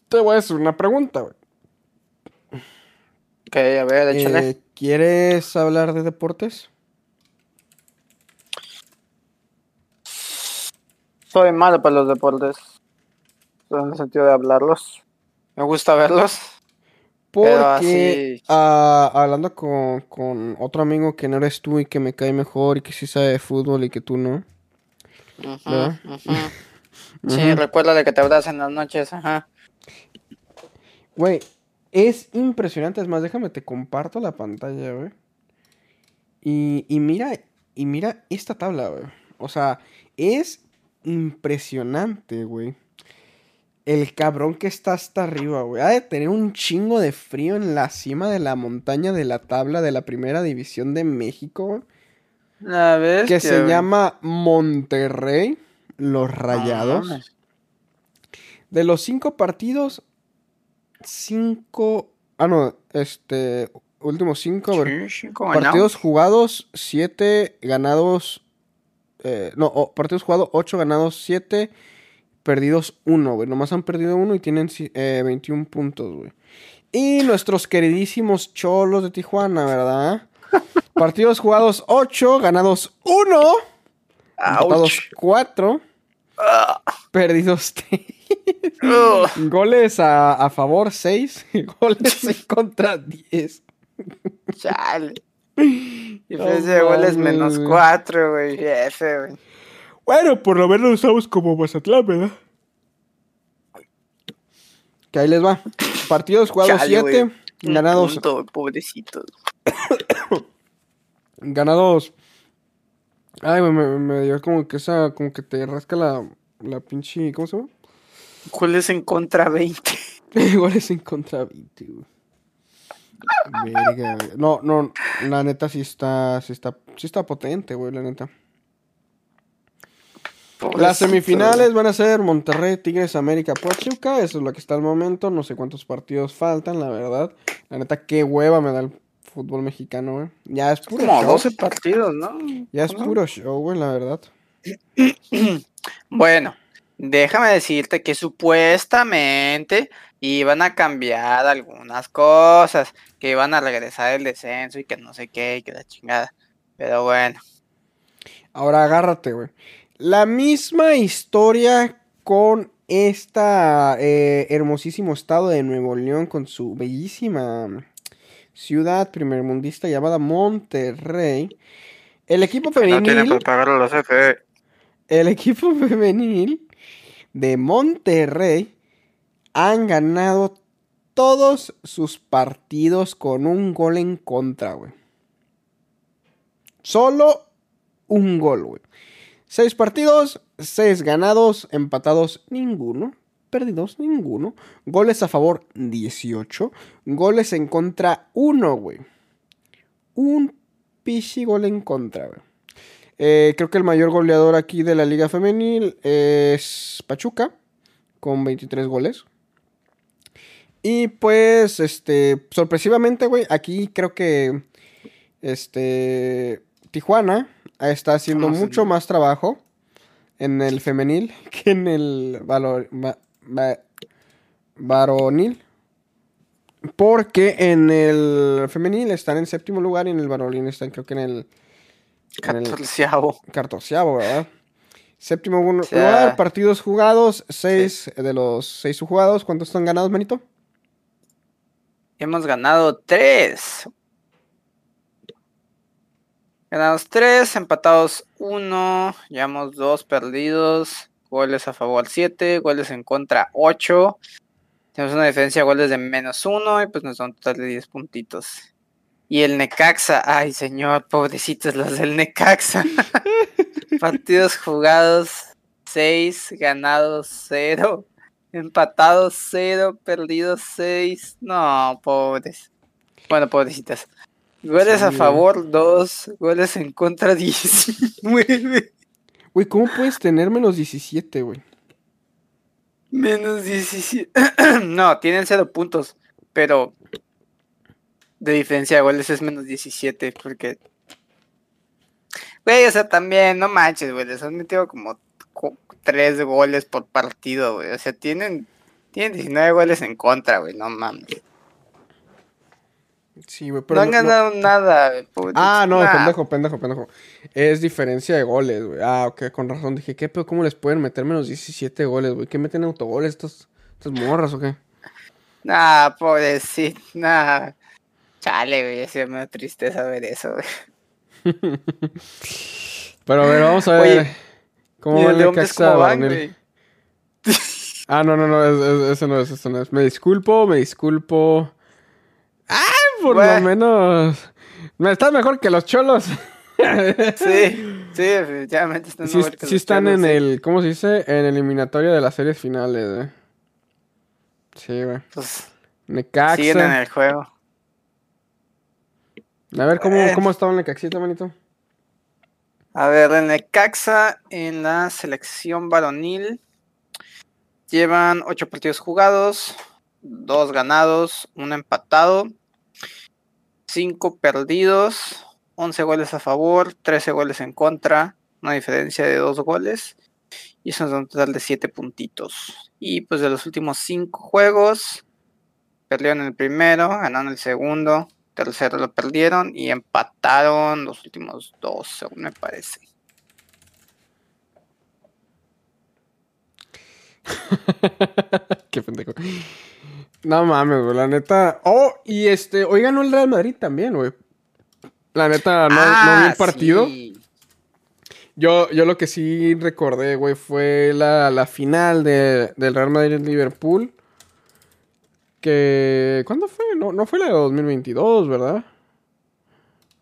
A: Te voy a hacer una pregunta, güey.
B: Ok, a ver, échale.
A: Eh, ¿Quieres hablar de deportes?
B: Soy malo para los deportes. En el sentido de hablarlos. Me gusta verlos.
A: Porque
B: así-
A: ah, hablando con, con otro amigo que no eres tú y que me cae mejor y que sí sabe de fútbol y que tú no. ¿Verdad?
B: ujú. Sí, recuerda de que te abrazan en las noches, ajá.
A: Güey, es impresionante. Es más, déjame te comparto la pantalla, güey. Y, y mira, y mira esta tabla, güey. O sea, es impresionante, güey. El cabrón que está hasta arriba, güey. Ha de tener un chingo de frío en la cima de la montaña de la tabla de la primera división de México.
B: La vez
A: Que se llama Monterrey, los
B: Ah,
A: Rayados. De los cinco partidos, cinco. Ah, no, este. Últimos cinco. partidos jugados, siete ganados. eh, no, partidos jugados, ocho ganados, siete perdidos, uno, güey. Nomás han perdido uno y tienen eh, 21 puntos, güey. Y nuestros queridísimos cholos de Tijuana, ¿verdad? Partidos jugados, ocho, ganados, uno. Empatados, cuatro. Perdidos, Goles a, a favor, 6. Goles en contra, 10.
B: Chale. Diferencia de goles menos
A: güey.
B: 4, güey. F, güey.
A: Bueno, por lo menos estamos como Mazatlán, ¿verdad? Que ahí les va. Partidos jugados
B: Chale,
A: 7,
B: Un
A: ganados
B: punto, pobrecitos.
A: Ganados. Ay, güey, me, me dio como que esa, como que te rasca la, la pinche, ¿cómo se llama?
B: Goles en contra 20.
A: Goles en contra 20, güey. Verga, güey. No, no, la neta sí está, sí está, sí está potente, güey, la neta. Las semifinales van a ser Monterrey, Tigres, América, Pachuca. Eso es lo que está al momento. No sé cuántos partidos faltan, la verdad. La neta, qué hueva me da el fútbol mexicano, güey. Ya es puro
B: Como
A: show.
B: 12 partidos, ¿no?
A: Ya es
B: ¿No?
A: puro show, güey, la verdad.
B: Bueno, déjame decirte que supuestamente iban a cambiar algunas cosas, que iban a regresar el descenso y que no sé qué, y que la chingada. Pero bueno,
A: Ahora agárrate, güey. La misma historia con esta eh, hermosísimo estado de Nuevo León, con su bellísima ciudad primermundista llamada Monterrey. El equipo femenil,
B: pagar a la CFE.
A: el equipo femenil de Monterrey han ganado todos sus partidos con un gol en contra, güey. Solo un gol, güey. Seis partidos, seis ganados, empatados ninguno, perdidos ninguno. Goles a favor 18, goles en contra 1, güey. Un pichi gol en contra, güey. Eh, creo que el mayor goleador aquí de la liga femenil es Pachuca, con 23 goles. Y pues, este, sorpresivamente, güey, aquí creo que, este, Tijuana está haciendo
B: Ah,
A: mucho más trabajo en el femenil que en el valor, va- va- varonil. Porque en el femenil están en séptimo lugar y en el varonil están creo que en el,
B: Catorceavo.
A: catorceavo, ¿verdad? Séptimo
B: sea-
A: lugar, partidos jugados, seis de los seis jugados. ¿Cuántos están ganados, manito?
B: Hemos ganado tres. Ganados tres, empatados uno, llevamos dos perdidos, goles a favor siete, goles en contra ocho. Tenemos una diferencia de goles de menos uno y pues nos da un total de 10 puntitos. Y el Necaxa, ay señor, pobrecitos los del Necaxa. Partidos jugados, seis, ganados cero, empatados cero, perdidos seis. No, pobres. Bueno, pobrecitas. Goles a
A: Sí,
B: favor, dos. Goles en contra, 19.
A: Güey, ¿cómo puedes tener menos 17, güey?
B: Menos 17. no, tienen cero puntos. Pero de diferencia de goles es menos 17. Porque. Güey, o sea, también, no manches, güey. Les han metido como co- tres goles por partido, güey. O sea, tienen, tienen 19 goles en contra, güey. No mames.
A: Sí, güey,
B: No han
A: no-
B: ganado nada, güey.
A: Ah, no,
B: Nah.
A: pendejo, pendejo, pendejo. Es diferencia de goles, güey. Ah, ok, con razón. Dije, ¿qué pedo? ¿Cómo les pueden meter menos 17 goles, güey? ¿Qué meten autogoles estas, estas morras o qué?
B: Nah, pobrecito, nah. Chale, güey, sí me da tristeza ver eso, güey.
A: Pero a ver, vamos a
B: Oye,
A: ver. ¿Cómo
B: ¿Y
A: va
B: el
A: Necaxa
B: cómo
A: varonil? Ah, no, no, no, es- es- eso no es, eso no es. Me disculpo, me disculpo. ¡Ah! Por lo menos. Me está mejor que los cholos.
B: Sí, sí, definitivamente están
A: Sí,
B: mejor que
A: sí
B: los
A: están
B: Cholos,
A: en
B: sí.
A: el, ¿cómo se dice? En eliminatoria de las series finales, güey. Sí, güey.
B: Pues
A: Necaxa.
B: siguen en el juego.
A: A ver, ¿cómo,
B: Bueno.
A: cómo estaba el Necaxita, manito?
B: A ver, en Necaxa, en la selección varonil, llevan ocho partidos jugados, dos ganados, un empatado, cinco perdidos, 11 goles a favor, 13 goles en contra, una diferencia de dos goles, y eso es un total de siete puntitos. Y pues de los últimos cinco juegos, perdieron el primero, ganaron el segundo, tercero lo perdieron y empataron los últimos dos, según me parece.
A: Qué pendejo. No mames, güey, la neta. Oh, y este, hoy ganó el Real Madrid también, güey. La neta, no, no vi el
B: Ah,
A: partido.
B: sí.
A: Yo, yo lo que sí recordé, güey, fue la, la final de- del Real Madrid-Liverpool. que... ¿Cuándo fue? No, no fue la de 2022, ¿verdad?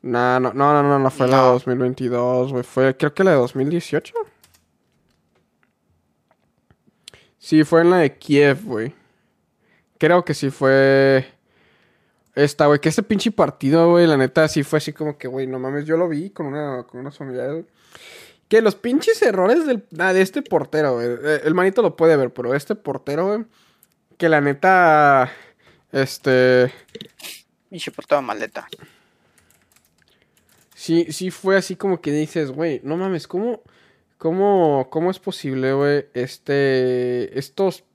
A: No, no, no, no, no, no fue la de
B: No.
A: 2022, güey. Fue, creo que la de 2018. Sí, fue en la de Kiev, güey. Creo que sí fue... Esta, güey, que ese pinche partido, güey, la neta, sí fue así como que, güey, no mames, yo lo vi con una, con unas familiares, güey. Que los pinches errores del, ah, de este portero, güey. eh, El manito lo puede ver, pero este portero, güey. Que la neta. Este.
B: Pinche por toda maleta.
A: Sí, sí fue así como que dices, güey, no mames, ¿cómo. ¿Cómo, cómo es posible, güey? Este. Estos.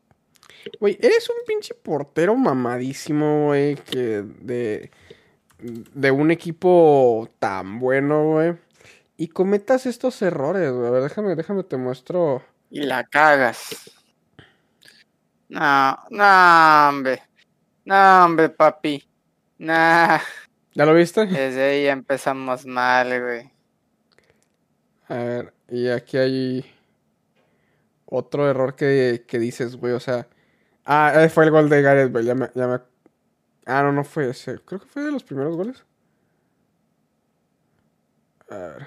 A: Güey, eres un pinche portero mamadísimo, güey. Que de. De un equipo tan bueno, güey. Y cometas estos errores, güey. A ver, déjame, déjame, te muestro.
B: Y la cagas. No, no, hombre. No, hombre, papi. Nah,
A: ¿Ya lo viste?
B: desde ahí ya empezamos mal, güey.
A: A ver, y aquí hay otro error que, que dices, güey, o sea... Ah, eh, fue el gol de Gareth Bale, ya me, ya me- Ah, no, no fue ese. Creo que fue de los primeros goles. A ver.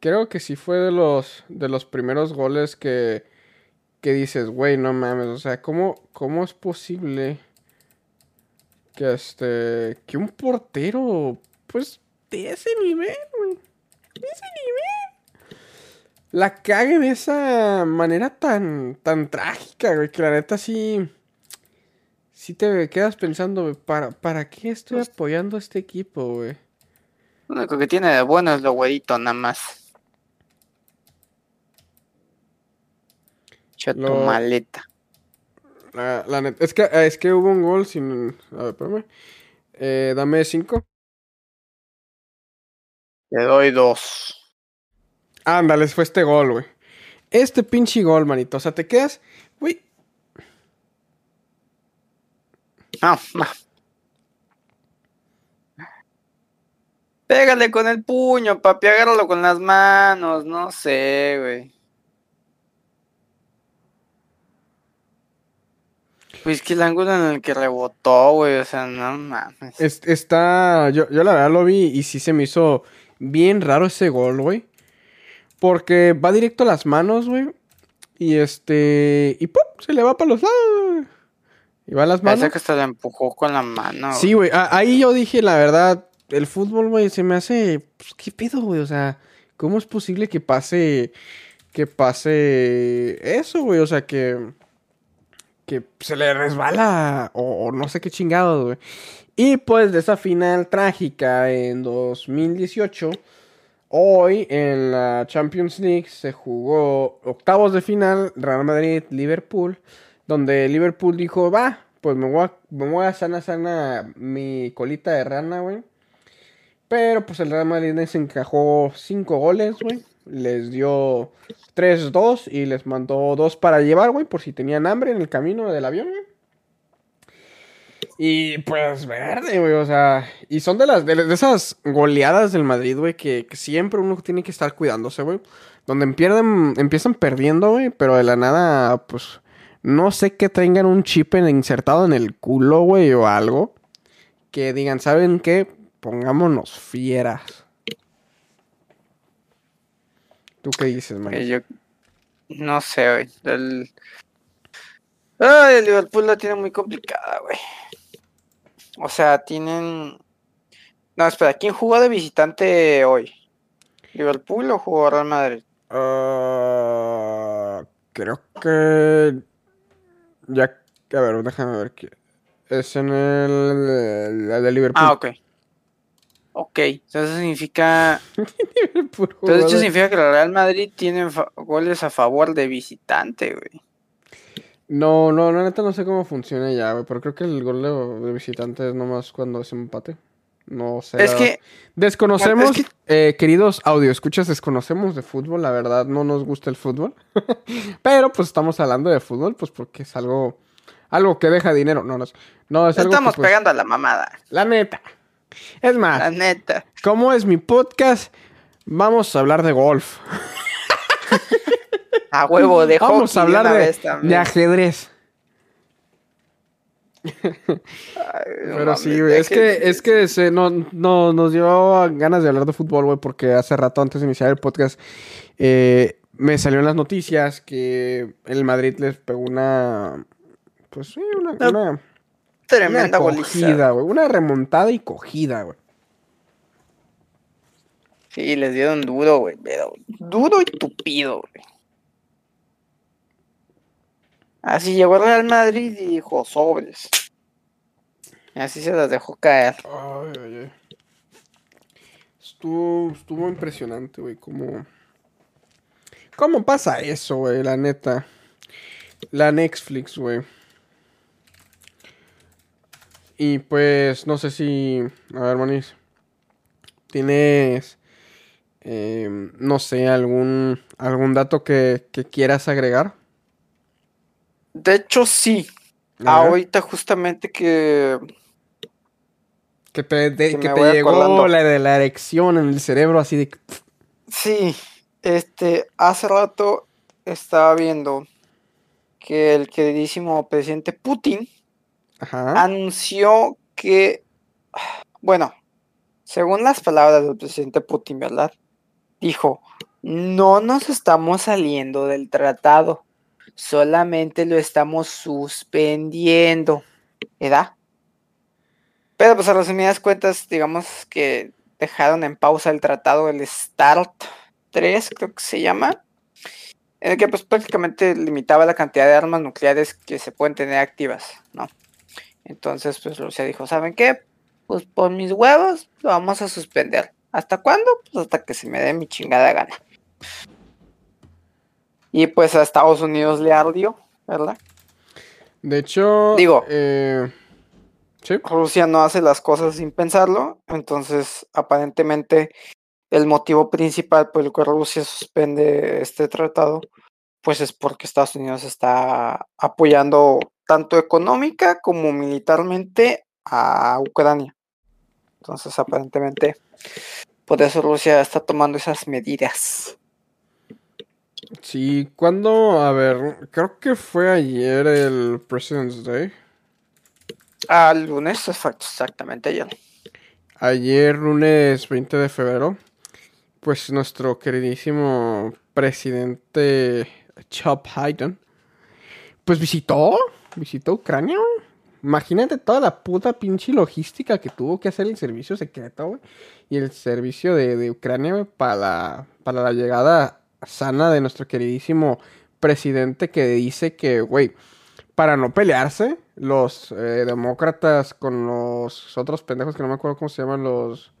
A: Creo que sí fue de los, de los primeros goles que, que dices, güey, no mames, o sea, ¿cómo, cómo es posible que este, que un portero, pues, de ese nivel, güey, de ese nivel, la cague de esa manera tan, tan trágica, güey, que la neta sí, sí te quedas pensando, güey, ¿para, ¿para qué estoy
B: Pues-
A: apoyando a este equipo, güey?
B: Lo único que tiene de bueno es lo güerito, nada más. Tu
A: Lo-
B: maleta.
A: La, la neta, es que, es que hubo un gol sin, a ver, espérame, eh, dame cinco.
B: Te doy dos.
A: Ándale, fue este gol, güey. Este pinche gol, manito. O sea, te quedas, güey,
B: No, no. Pégale con el puño, papi, agárralo con las manos, no sé, güey. Pues que el ángulo en el que rebotó, güey, o sea, no mames.
A: Es- está. Yo, yo la verdad lo vi y sí se me hizo bien raro ese gol, güey. Porque va directo a las manos, güey. Y este. Y ¡pum! Se le va para los lados, güey. Y va a las
B: Parece
A: manos.
B: que hasta lo empujó con la mano.
A: Sí, güey. Ahí yo dije, la verdad, el fútbol, güey, se me hace. Pues, ¿Qué pedo, güey? O sea, ¿cómo es posible que pase. Que pase eso, güey? O sea, que. Que se le resbala. O, o no sé qué chingados, güey. Y pues de esa final trágica en 2018. Hoy en la Champions League se jugó octavos de final Real Madrid-Liverpool. Donde Liverpool dijo, va, pues me voy a, me voy a sana sana mi colita de rana, güey. Pero pues el Real Madrid les encajó 5 goles, güey. Les dio 3-2 y les mandó 2 para llevar, güey, por si tenían hambre en el camino del avión, güey. Y pues verde, güey, o sea, y son de las de, de esas goleadas del Madrid, güey, que, siempre uno tiene que estar cuidándose, güey. Donde pierden, empiezan perdiendo, güey, pero de la nada, pues, no sé que tengan un chip insertado en el culo, güey, o algo. Que digan, ¿saben qué? Pongámonos fieras. ¿Tú qué dices, man?
B: Que yo no sé, güey. Ay, el Liverpool la tiene muy complicada, güey. O sea, tienen. No, espera, ¿quién jugó de visitante hoy? ¿Liverpool o jugó Real Madrid?
A: Ah, creo que. Ya. A ver, déjame ver. qué- Es en el. el de Liverpool.
B: Ah, ok. Ok, entonces significa. Entonces,
A: jugador.
B: significa que el Real Madrid tiene goles a favor de visitante, güey.
A: No, no, la neta no sé cómo funciona ya, güey. Pero creo que el gol de, de visitante es nomás cuando es empate. No sé.
B: Es que.
A: Desconocemos,
B: es
A: eh, queridos audio, escuchas, desconocemos de fútbol, la verdad no nos gusta el fútbol. Pero pues estamos hablando de fútbol, pues porque es algo, algo que deja dinero. No, no, no es algo que,
B: Estamos
A: pues,
B: pegando a la mamada.
A: La neta. Es más,
B: La neta.
A: como es mi podcast, vamos a hablar de golf.
B: A huevo, de
A: Vamos
B: hockey
A: a hablar de,
B: vez también.
A: de ajedrez.
B: Ay, no
A: Pero
B: mames,
A: sí, güey. Es que, es que se, no, no, nos dio ganas de hablar de fútbol, güey, porque hace rato antes de iniciar el podcast eh, me salió en las noticias que el Madrid les pegó una. Pues sí, una.
B: No,
A: una, una
B: Tremenda goliza.
A: cogida, güey. Una remontada y cogida, güey.
B: Sí, les dieron duro, güey. Duro y tupido, güey. Así llegó el Real Madrid y dijo sobres. Así se las dejó caer.
A: Ay, ay, ay. Estuvo, estuvo impresionante, güey, cómo... ¿Cómo pasa eso, güey? La neta. La Netflix, güey. Y pues, no sé si... A ver, manis. ¿Tienes... eh, no sé, algún, algún dato que, que quieras agregar?
B: De hecho, sí. Ahorita justamente que...
A: Que te, de-
B: que
A: que
B: me
A: te
B: voy
A: llegó
B: acordando.
A: la de la erección en el cerebro, así de...
B: Sí, este, hace rato estaba viendo que el queridísimo presidente Putin
A: Ajá.
B: anunció que, bueno, según las palabras del presidente Putin, ¿verdad? Dijo, no nos estamos saliendo del tratado, solamente lo estamos suspendiendo, ¿verdad? Pero pues a resumidas cuentas, digamos que dejaron en pausa el tratado, el START 3, creo que se llama, en el que pues prácticamente limitaba la cantidad de armas nucleares que se pueden tener activas, ¿no? Entonces, pues Rusia dijo, ¿saben qué? Pues por mis huevos lo vamos a suspender. ¿Hasta cuándo? Pues hasta que se me dé mi chingada gana. Y pues a Estados Unidos le ardió, ¿verdad?
A: De hecho,
B: Digo.
A: eh, sí,
B: Rusia no hace las cosas sin pensarlo, entonces aparentemente el motivo principal por el cual Rusia suspende este tratado, pues es porque Estados Unidos está apoyando tanto económica como militarmente a Ucrania. Entonces aparentemente por eso Rusia está tomando esas medidas.
A: Sí, cuando, a ver, creo que fue ayer el President's Day.
B: Al lunes, fue exactamente ayer.
A: Ayer, lunes 20 de febrero, pues nuestro queridísimo presidente Chop Hayden, pues visitó, visitó Ucrania. Imagínate toda la puta pinche logística que tuvo que hacer el servicio secreto, güey. Y el servicio de, de Ucrania, güey, para la, para la llegada sana de nuestro queridísimo presidente que dice que, güey, para no pelearse, los eh, demócratas con los otros pendejos que no me acuerdo cómo se llaman los...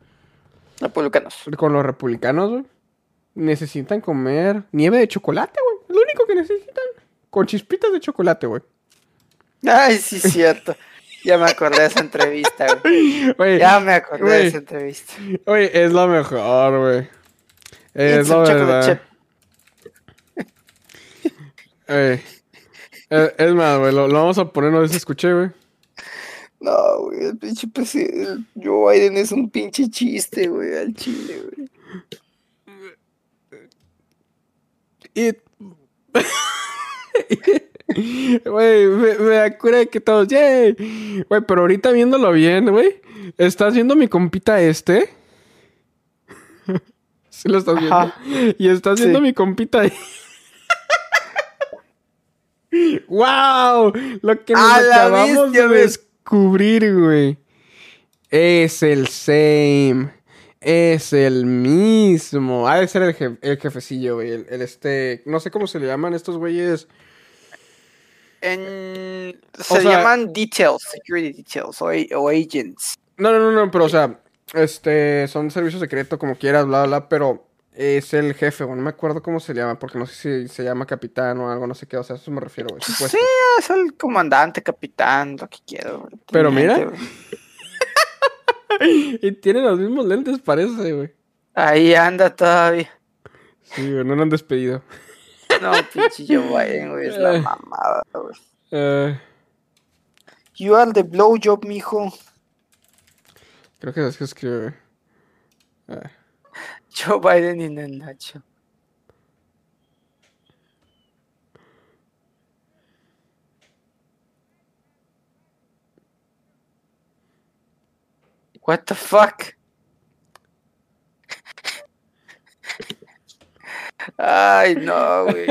B: Republicanos.
A: Con los republicanos, güey. Necesitan comer nieve de chocolate, güey. Es lo único que necesitan. Con chispitas de chocolate, güey.
B: Ay, sí, cierto. Ya me acordé de esa entrevista, güey. Ya me acordé de esa entrevista.
A: güey, es lo mejor, güey. Es
B: It's
A: lo
B: chocolate
A: verdad.
B: chip.
A: Güey. Es, es más, güey, lo, lo vamos a poner, no si escuché, güey.
B: No, güey, el pinche presidente. Joe Biden es un pinche chiste, güey, al chile, güey.
A: Y... Güey, me, me acuerdo que todos, ¡yay! Güey, pero ahorita viéndolo bien, güey. ¿Estás viendo mi compita este? sí lo estás viendo.
B: Ajá.
A: Y estás viendo
B: Sí.
A: mi compita ahí. ¡Wow! Lo que nos
B: ¡A la
A: acabamos
B: bestia,
A: de descubrir, güey. Es el same. Es el mismo. Ha de ser el, el jefecillo, güey. El, el este. No sé cómo se le llaman estos güeyes.
B: En... Se
A: sea-
B: llaman details, security details o, o agents.
A: No, no, no, no, pero o sea, este, son servicios secretos, como quieras, bla, bla, pero es el jefe, güey. No me acuerdo cómo se llama, porque no sé si se llama capitán o algo, no sé qué, o sea, a eso me refiero, güey.
B: Sí,
A: supuesto.
B: es el comandante, capitán, lo que quiero. güey,
A: Pero mira. Y tiene los mismos lentes, parece, güey.
B: Ahí anda todavía.
A: Sí, güey, no lo han despedido.
B: No, pinche Joe Biden, güey, es la
A: Eh.
B: mamada, güey.
A: Eh,
B: You are the blowjob, mijo.
A: creo que es que escribe, güey. Eh,
B: Joe Biden y Nacho. What the fuck? Ay, no, güey.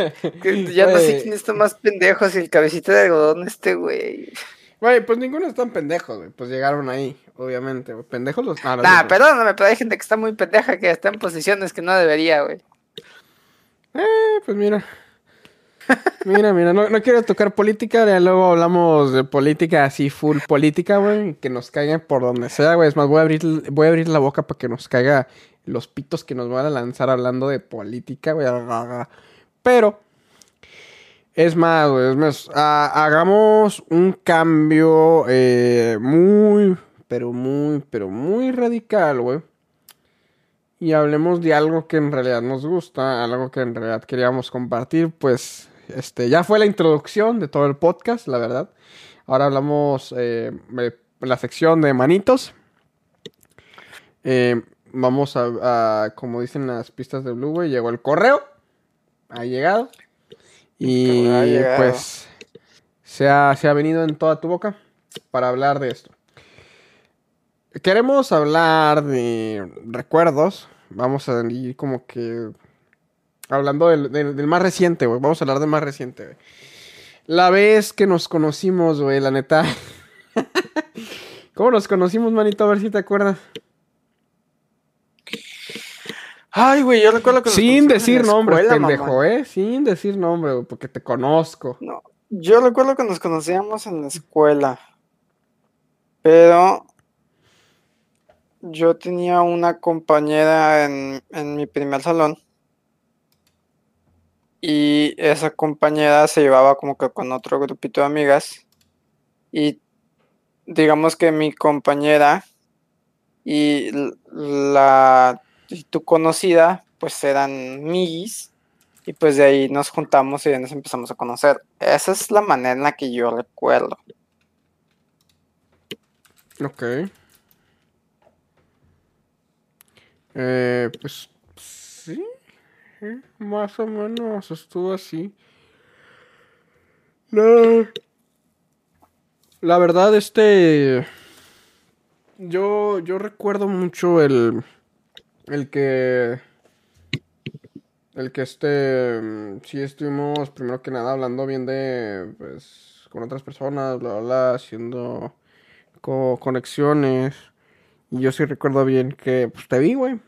B: Ya no sé quién está más pendejo, si el cabecita de algodón este, güey.
A: Güey, pues ninguno es tan pendejo, güey. Pues llegaron ahí, obviamente, güey. Pendejos los... Ah,
B: Nah,
A: no.
B: perdóname, pero hay gente que está muy pendeja que está en posiciones que no debería, güey.
A: Eh, pues mira. Mira, mira, no, no quiero tocar política, ya luego hablamos de política así full política, güey, que nos caigan por donde sea, güey. Es más, voy a abrir, voy a abrir la boca para que nos caiga los pitos que nos van a lanzar hablando de política, güey. Pero, es más, güey, es más, ha- hagamos un cambio eh, muy, pero muy, pero muy radical, güey. Y hablemos de algo que en realidad nos gusta, algo que en realidad queríamos compartir, pues este ya fue la introducción de todo el podcast, la verdad. Ahora hablamos eh, de la sección de manitos. Eh, vamos a, a, como dicen las pistas de Blue, güey, llegó el correo. Ha llegado. Y
B: Ha
A: pues se ha, se ha venido en toda tu boca para hablar de esto. Queremos hablar de recuerdos. Vamos a ir como que hablando del, del- del más reciente, güey. Vamos a hablar del más reciente, güey. La vez que nos conocimos, güey, la neta. ¿Cómo nos conocimos, manito? A ver si te acuerdas.
B: Ay, güey, yo recuerdo que nos
A: Sin decir nombres,
B: escuela,
A: pendejo,
B: mamá.
A: ¿eh? Sin decir nombre, güey, porque te conozco.
B: No, yo recuerdo que nos conocíamos en la escuela, pero yo tenía una compañera en, en mi primer salón y esa compañera se llevaba como que con otro grupito de amigas y digamos que mi compañera y la y tu conocida pues eran migis y pues de ahí nos juntamos y ya nos empezamos a conocer. Esa es la manera en la que yo recuerdo.
A: Ok. Eh, pues sí, eh, más o menos estuvo así. La, la verdad, este, yo, yo recuerdo mucho el, el que, el que este, mm, sí estuvimos primero que nada hablando bien de, pues, con otras personas, bla, bla, bla, haciendo co- conexiones. Y yo sí recuerdo bien que, pues, te vi, güey.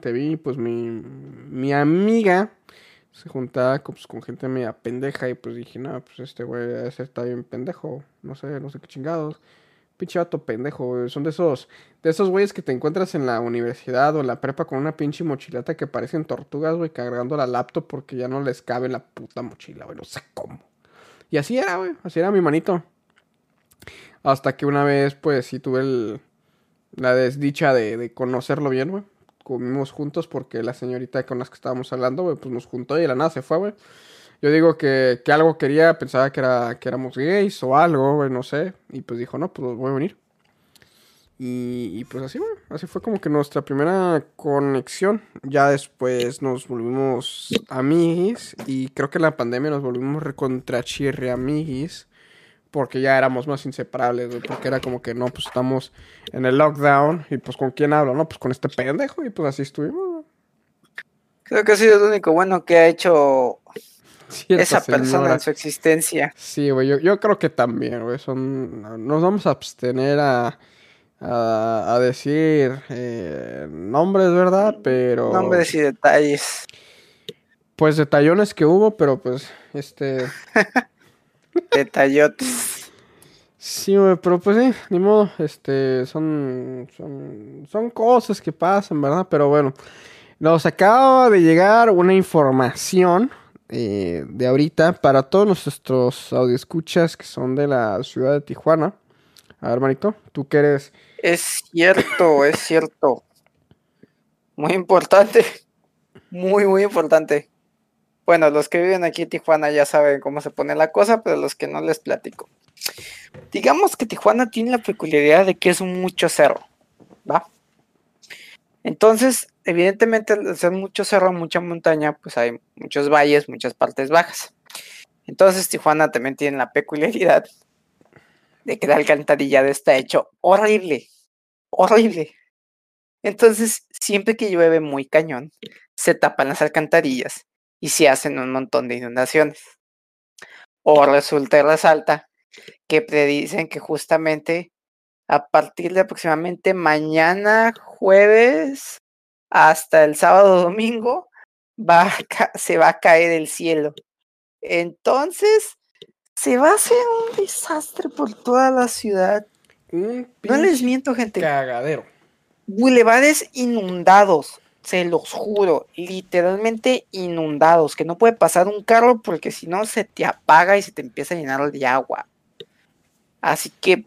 A: Te vi, pues, mi, mi amiga se juntaba pues, con gente media pendeja y pues dije, no, pues, este güey está bien pendejo. No sé, no sé qué chingados. Pinche vato pendejo, güey. Son de esos, de esos güeyes que te encuentras en la universidad o en la prepa con una pinche mochilata que parecen tortugas, güey, cargando la laptop porque ya no les cabe la puta mochila, güey. No sé cómo. Y así era, güey. Así era mi manito. Hasta que una vez, pues, sí tuve el- la desdicha de, conocerlo bien, güey. Comimos juntos porque la señorita con las que estábamos hablando, güey, pues nos juntó y de la nada se fue, güey. Yo digo que, que algo quería, pensaba que, era, que éramos gays o algo, güey, no sé. Y pues dijo, no, pues voy a venir. Y, pues así. Así fue como que nuestra primera conexión. Ya después nos volvimos amiguis. Y creo que en la pandemia nos volvimos recontra chirre amiguis. Porque ya éramos más inseparables, güey. Porque era como que no, pues estamos en el lockdown. Y pues con quién hablo, ¿no? Pues con este pendejo. Y pues así estuvimos, güey.
B: Creo que ha sido lo único bueno que ha hecho Esa persona en su existencia.
A: Sí, güey, yo, yo creo que también, güey, son... Nos vamos a abstener a, a, a decir eh, nombres, ¿verdad? Pero...
B: Nombres y detalles.
A: Pues detallones que hubo, pero pues, este...
B: Detallotes.
A: Sí, güey, pero pues sí, ni modo, este, son, son, son cosas que pasan, ¿verdad? Pero bueno, nos acaba de llegar una información eh, de ahorita para todos nuestros audioscuchas que son de la ciudad de Tijuana. A ver, manito, tú que eres...
B: Es cierto, es cierto. Muy importante. Muy, muy importante. Bueno, los que viven aquí en Tijuana ya saben cómo se pone la cosa, pero los que no les platico. Digamos que Tijuana tiene la peculiaridad de que es mucho cerro, ¿va? Entonces, evidentemente, al ser mucho cerro, mucha montaña, pues hay muchos valles, muchas partes bajas. Entonces, Tijuana también tiene la peculiaridad de que el alcantarillado está hecho horrible. horrible. Entonces, siempre que llueve muy cañón, se tapan las alcantarillas y se hacen un montón de inundaciones. O resulta y resalta que predicen que justamente a partir de aproximadamente mañana jueves hasta el sábado domingo va se va a caer el cielo. Entonces, se va a hacer un desastre por toda la ciudad. no les miento, gente.
A: Cagadero.
B: Bulevares inundados, se los juro, literalmente inundados, que no puede pasar un carro porque si no se te apaga y se te empieza a llenar de agua. Así que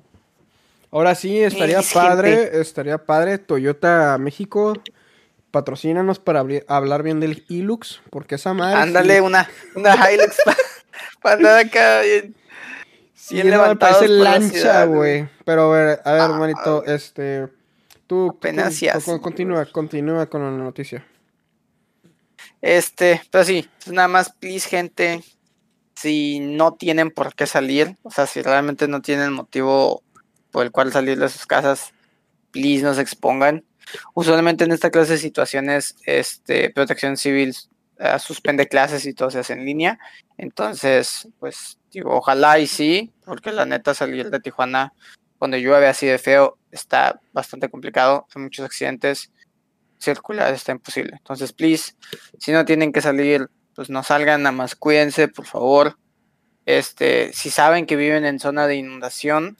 A: Ahora sí, estaría padre, estaría padre. Toyota México, patrocínanos para hablar bien del Hilux, porque esa madre.
B: Ándale, una, una Hilux para andar acá bien.
A: Sí, me parece lancha, güey. Pero a ver, a ver, ah, manito, este. Tú, continúa, continúa con la noticia.
B: Este, pero sí, nada más, please, gente. Si no tienen por qué salir, o sea, si realmente no tienen motivo por el cual salir de sus casas, please no se expongan. Usualmente en esta clase de situaciones, este, protección civil uh, suspende clases y todo se hace en línea. Entonces, pues, digo, ojalá y sí, porque la neta salir de Tijuana cuando llueve así de feo está bastante complicado. Hay muchos accidentes. Circular está imposible. Entonces, please, si no tienen que salir, pues no salgan, nada más cuídense, por favor. Este, si saben que viven en zona de inundación,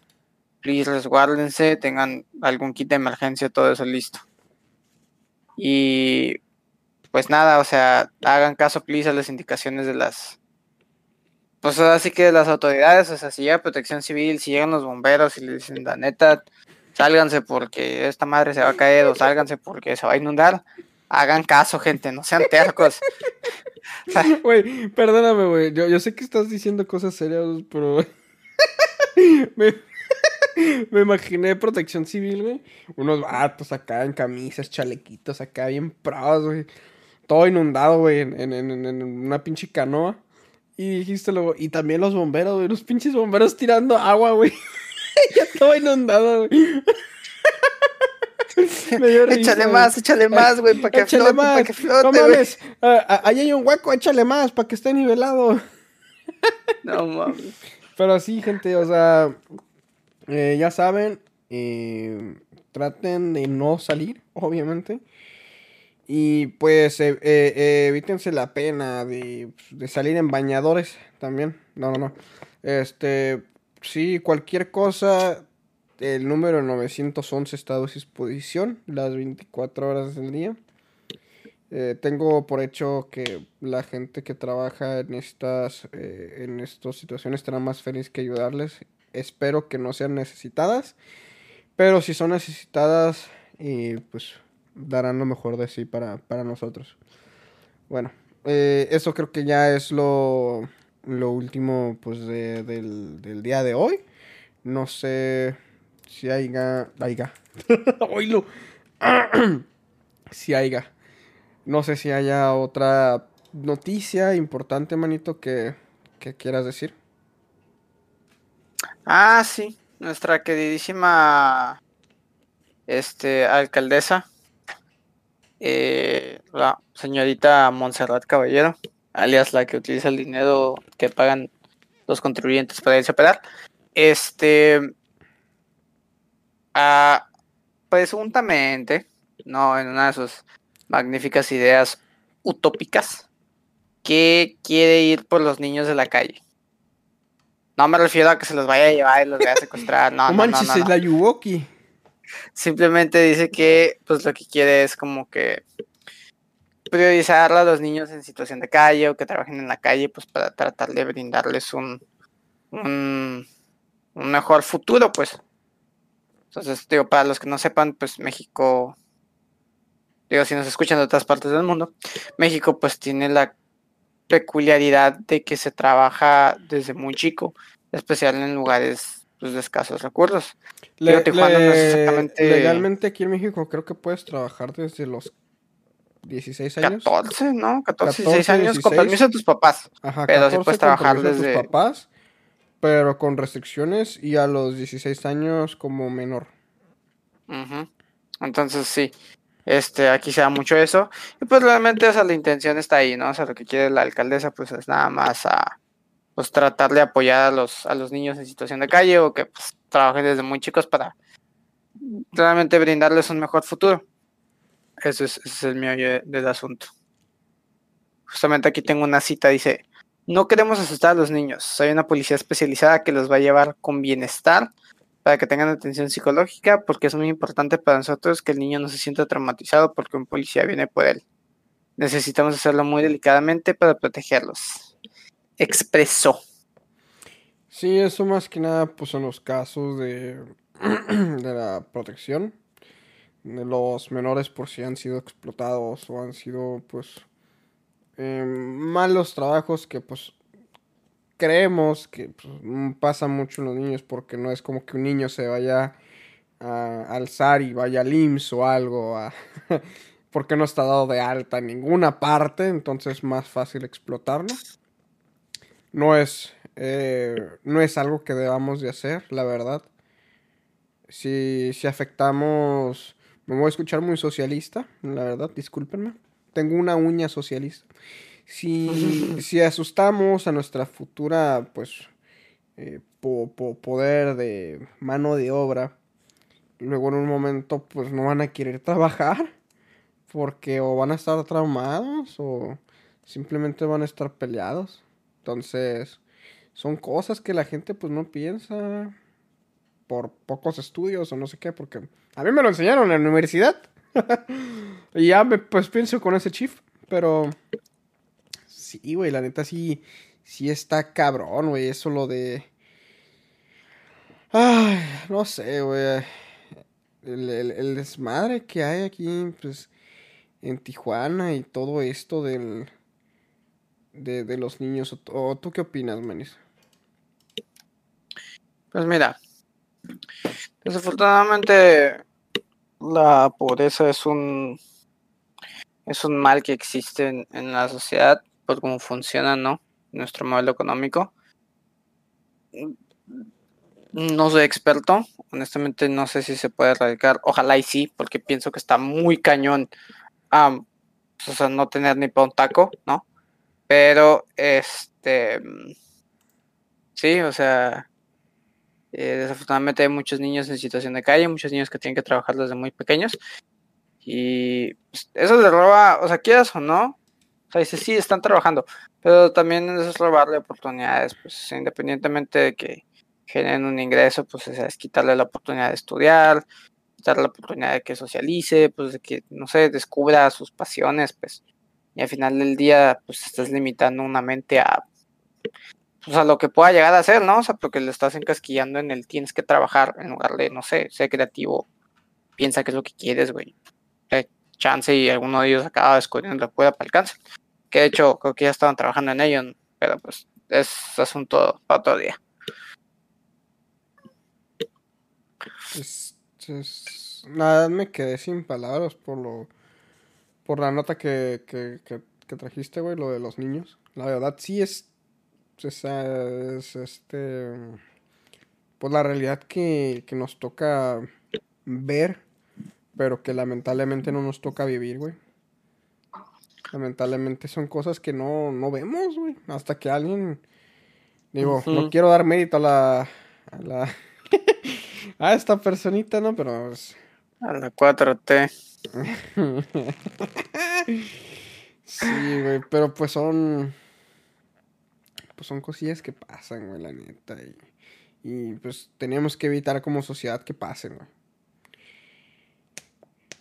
B: please resguárdense, tengan algún kit de emergencia, todo eso listo. Y pues nada, o sea, hagan caso, please, a las indicaciones de las. Pues así que las autoridades, o sea, si llega protección civil, si llegan los bomberos y le dicen, la neta, sálganse porque esta madre se va a caer o sálganse porque se va a inundar, hagan caso, gente, no sean tercos.
A: Güey, perdóname, güey, yo, yo sé que estás diciendo cosas serias, pero... me, Me imaginé protección civil, güey. Unos vatos acá en camisas, chalequitos acá bien pros, güey. Todo inundado, güey, en, en, una pinche canoa. Y dijiste luego, y también los bomberos, güey, los pinches bomberos tirando agua, güey. ya todo inundado, güey.
B: échale más, échale más, güey, para que flote, para que flote, no mames,
A: ahí hay un hueco, échale más, para que esté nivelado.
B: no mames.
A: Pero sí, gente, o sea, eh, ya saben, eh, traten de no salir, obviamente. Y pues eh, evítense la pena de, salir en bañadores también. No, no, no. Este, sí, cualquier cosa, el número 911 está a disposición las 24 horas del día. tengo por hecho que la gente que trabaja en estas, en estas situaciones estará más feliz que ayudarles espero que no sean necesitadas. Pero si son necesitadas, y pues darán lo mejor de sí para, nosotros. Bueno, eh, eso creo que ya es lo, lo último pues del, del, día de hoy. No sé si haya... Haiga. Oílo. si haya. No sé si haya otra noticia importante, manito, que, que quieras decir.
B: Ah, sí, nuestra queridísima este, alcaldesa, eh, la señorita Montserrat Caballero, alias la que utiliza el dinero que pagan los contribuyentes para irse a operar. Este, ah, presuntamente, no en una de sus magníficas ideas utópicas, que quiere ir por los niños de la calle. No me refiero a que se los vaya a llevar y los vaya a secuestrar. No, no, manches, no,
A: es la Yuwoki.
B: Simplemente dice que pues lo que quiere es como que priorizar a los niños en situación de calle o que trabajen en la calle pues para tratar de brindarles un, un, un mejor futuro pues. Entonces, digo, para los que no sepan, pues México, digo, si nos escuchan de otras partes del mundo, México pues tiene la peculiaridad de que se trabaja desde muy chico, especial en lugares pues, de escasos recursos.
A: Legalmente aquí en México creo que puedes trabajar desde los 16 años.
B: 14, ¿no? 14, 16 años con permiso de tus papás. Ajá, pero sí puedes trabajar desde...
A: tus papás, pero con restricciones y a los 16 años como menor.
B: Ujú. Entonces sí, este, aquí se da mucho eso. Y pues realmente, o sea, la intención está ahí, ¿no? O sea, lo que quiere la alcaldesa, pues es nada más a pues tratar de apoyar a los, a los niños en situación de calle o que pues trabajen desde muy chicos para realmente brindarles un mejor futuro. Ese es, ese es el meollo de- del asunto. Justamente aquí tengo una cita, dice, no queremos asustar a los niños, hay una policía especializada que los va a llevar con bienestar para que tengan atención psicológica, porque es muy importante para nosotros que el niño no se sienta traumatizado porque un policía viene por él. Necesitamos hacerlo muy delicadamente para protegerlos. Expresó.
A: Sí, eso más que nada, pues en los casos de, de la protección. De los menores por si han sido explotados o han sido, pues, eh, malos trabajos que, pues, creemos que pues, mm, pasa mucho en los niños porque no es como que un niño se vaya a alzar y vaya al IMSS o algo, porque no está dado de alta en ninguna parte, entonces es más fácil explotarlo. No es, eh, no es algo que debamos de hacer, la verdad. Si, si afectamos, me voy a escuchar muy socialista, la verdad, discúlpenme. Tengo una uña socialista. Si, si asustamos a nuestra futura, pues, eh, po- po- poder de mano de obra, luego en un momento, pues, no van a querer trabajar, porque o van a estar traumados o simplemente van a estar peleados. Entonces, son cosas que la gente, pues, no piensa por pocos estudios o no sé qué, porque a mí me lo enseñaron en la universidad. y ya me, pues, pienso con ese chief, pero... Sí, güey, la neta sí, sí está cabrón, güey, eso lo de... Ay, no sé, güey. El, desmadre que hay aquí, pues, en Tijuana y todo esto del... De, los niños. ¿O, tú qué opinas, Manis?
B: Pues mira, desafortunadamente la pobreza es un es un mal que existe en la sociedad por cómo funciona, ¿no? Nuestro modelo económico. No soy experto, honestamente no sé si se puede erradicar. Ojalá y sí, porque pienso que está muy cañón, o sea, no tener ni para un taco, ¿no? Pero, este, sí, o sea, eh, desafortunadamente hay muchos niños en situación de calle, muchos niños que tienen que trabajar desde muy pequeños. Y pues, eso les roba, o sea, quieras o no, o sea, dice, sí, están trabajando, pero también es robarle oportunidades, pues independientemente de que generen un ingreso, pues sea, es quitarle la oportunidad de estudiar, quitarle la oportunidad de que socialice, pues de que, no sé, descubra sus pasiones, pues, y al final del día, pues estás limitando una mente a, pues a lo que pueda llegar a hacer, ¿no? O sea, porque le estás encasquillando en el tienes que trabajar en lugar de, no sé, ser creativo, piensa qué es lo que quieres, güey. Eh, chance y alguno de ellos acaba descubriendo la pueda para el. Que de hecho, creo que ya estaban trabajando en ello, pero pues es asunto para otro día.
A: Es, es- Nada, me quedé sin palabras por lo... Por la nota que, que, que, que trajiste, güey, lo de los niños. La verdad sí es... Es, es, este... Pues la realidad que, que nos toca ver, pero que lamentablemente no nos toca vivir, güey. Lamentablemente son cosas que no, no vemos, güey. Hasta que alguien... Digo, no quiero dar mérito a la... A la... a esta personita, ¿no? Pero... pues,
B: A la 4T.
A: Sí, güey, pero pues son. Pues son cosillas que pasan, güey, la neta. Y, y pues teníamos que evitar como sociedad que pasen, güey.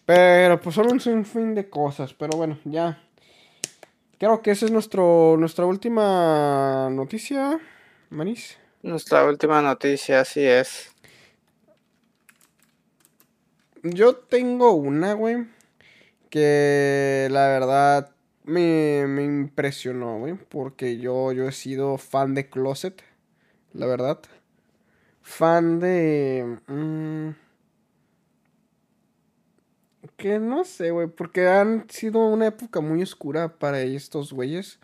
A: Pero pues son un sinfín de cosas. Pero bueno, ya. Creo que esa es nuestro, nuestra última noticia, Manis.
B: Nuestra última noticia, así es.
A: Yo tengo una, güey, que la verdad me, me impresionó, güey, porque yo, yo he sido fan de Closet, la verdad. Fan de... mm, que no sé, güey, porque han sido una época muy oscura para estos güeyes.